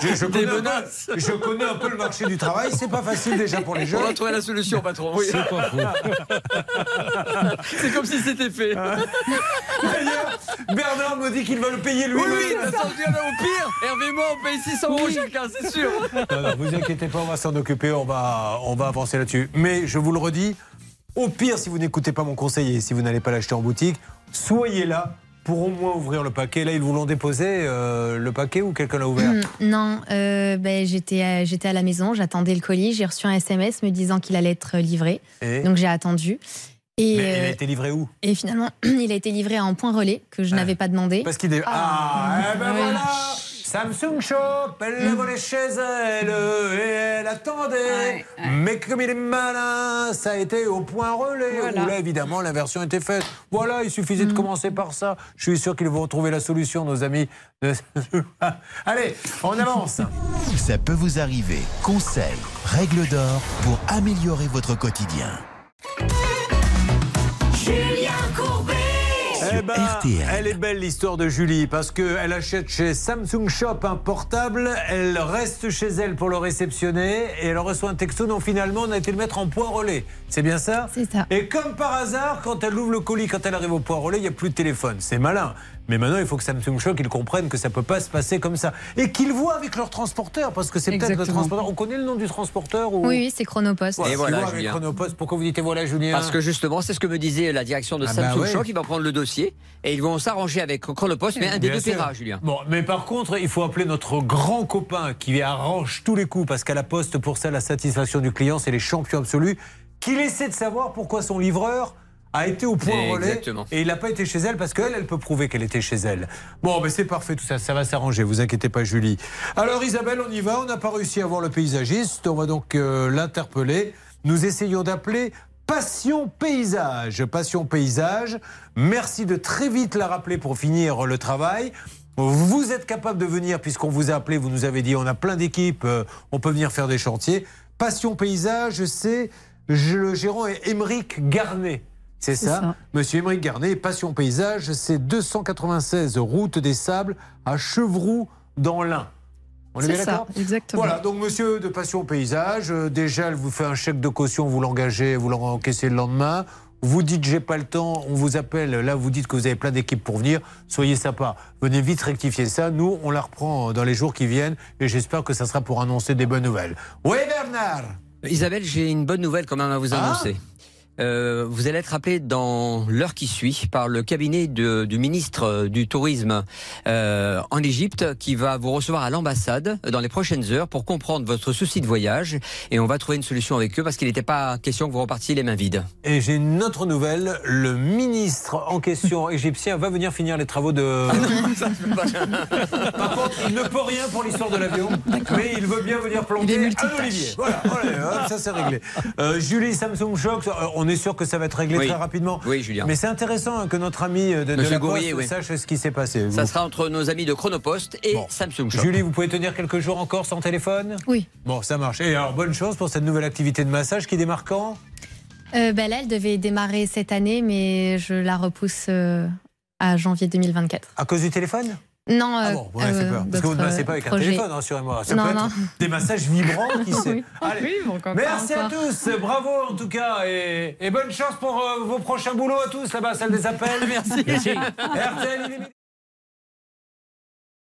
Je, je connais un peu, je connais un peu le marché du travail. C'est pas facile déjà pour les jeunes. On va trouver la solution, patron. Oui. C'est pas [laughs] C'est comme si c'était fait. D'ailleurs, Bernard me dit qu'il va le payer lui. Oui, oui, au pire, Hervé et moi, on paye 600 euros chacun, c'est sûr. Non, non, vous inquiétez pas, on va s'en occuper, on va, on va avancer là-dessus. Mais je vous le redis, au pire, si vous n'écoutez pas mon conseiller, si vous n'allez pas l'acheter en boutique, soyez là pour au moins ouvrir le paquet. Là, ils vous l'ont déposé, euh, le paquet, ou quelqu'un l'a ouvert Hmm, non, euh, ben, j'étais à, j'étais à la maison, j'attendais le colis, j'ai reçu un SMS me disant qu'il allait être livré. Et Donc j'ai attendu. Et, Mais il a euh, été livré où? et finalement, [clears throat] il a été livré à un point relais que je n'avais pas demandé. Parce qu'il est. Ah, eh ben Oui. voilà Samsung Shop, elle l'a volé chez elle et elle attendait. Mais comme il est malin, ça a été au point relais. Voilà. Où là, évidemment, l'inversion était faite. Voilà, il suffisait de commencer par ça. Je suis sûr qu'ils vont trouver la solution, nos amis. de- [laughs] Allez, on avance. Ça peut vous arriver. Conseils, règles d'or pour améliorer votre quotidien. Eh ben, RTL. elle est belle l'histoire de Julie parce qu'elle achète chez Samsung Shop un portable, elle reste chez elle pour le réceptionner et elle reçoit un texto. Non, finalement, on a été le mettre en point relais. C'est bien ça? C'est ça. Et comme par hasard, quand elle ouvre le colis, quand elle arrive au point relais, il n'y a plus de téléphone. C'est malin. Mais maintenant, il faut que Samsung Shop ils comprennent que ça peut pas se passer comme ça et qu'ils voient avec leur transporteur parce que c'est peut-être le transporteur. On connaît le nom du transporteur ou... Oui, oui, c'est Chronopost. Voilà, Et voilà, avec Julien. Chronopost. Pourquoi vous dites voilà, Julien Parce que justement, c'est ce que me disait la direction de Ah bah Samsung ouais. Show qui va prendre le dossier et ils vont s'arranger avec Chronopost, mais un des Bien deux paiera, Julien. Bon, mais par contre, il faut appeler notre grand copain qui arrange tous les coups, parce qu'à la poste, pour ça, la satisfaction du client, c'est les champions absolus, qu'il essaie de savoir pourquoi son livreur a été au point relais Exactement. et il n'a pas été chez elle parce qu'elle, elle peut prouver qu'elle était chez elle. Bon, mais c'est parfait tout ça, ça va s'arranger, vous inquiétez pas Julie. Alors Isabelle, on y va, on n'a pas réussi à voir le paysagiste, on va donc euh, l'interpeller. nous essayons d'appeler Passion Paysage. Passion Paysage, merci de très vite la rappeler pour finir le travail. Vous êtes capable de venir, puisqu'on vous a appelé, vous nous avez dit, on a plein d'équipes, euh, on peut venir faire des chantiers. Passion Paysage, c'est le gérant est Émeric Garnet. C'est ça, ça. Monsieur Émeric Garnet, Passion Paysage, c'est 296 route des Sables à Chevroux dans l'Ain. On est, ça, d'accord? exactement. Voilà, donc monsieur de Passion Paysage, euh, déjà elle vous fait un chèque de caution, vous l'engagez, vous l'encaissez le lendemain. Vous dites j'ai pas le temps, on vous appelle, là vous dites que vous avez plein d'équipes pour venir, soyez sympa, venez vite rectifier ça. Nous, on la reprend dans les jours qui viennent et j'espère que ça sera pour annoncer des bonnes nouvelles. Oui Bernard? Isabelle, j'ai une bonne nouvelle quand même à vous Ah. Euh, vous allez être appelé dans l'heure qui suit par le cabinet de- du ministre euh, du Tourisme euh, en Égypte qui va vous recevoir à l'ambassade dans les prochaines heures pour comprendre votre souci de voyage et on va trouver une solution avec eux parce qu'il n'était pas question que vous repartiez les mains vides. Et j'ai une autre nouvelle, le ministre en question [laughs] égyptien va venir finir les travaux de... [laughs] Par contre, il ne peut rien pour l'histoire de l'avion, mais il veut bien venir planter un olivier. Voilà, allez, hop, ça c'est réglé. Euh, Julie Samsung Shock, euh, on est sûr que ça va être réglé Oui. très rapidement. Oui, Julien. Mais c'est intéressant hein, que notre ami de, de Monsieur la Gourrier, Poste oui. sache ce qui s'est passé. Ça Vous- sera entre nos amis de Chronopost et Samsung Shop. Julie, vous pouvez tenir quelques jours encore sans téléphone? Oui. Bon, ça marche. Et alors, bonne chance pour cette nouvelle activité de massage qui démarre quand? Euh, ben là, elle devait démarrer cette année, mais je la repousse euh, à janvier 2024. À cause du téléphone? Non, Ah euh, bon, ouais, fait euh, peur. Parce que vous ne massez pas avec un téléphone, rassurez-moi. Ça Non, peut non. être des massages vibrants, qui. [laughs] Oui. Allez. Oui, bon, encore Merci à tous, bravo en tout cas, et, et bonne chance pour euh, vos prochains boulots à tous là-bas, salle des appels. [laughs] Merci. RTL, est midi.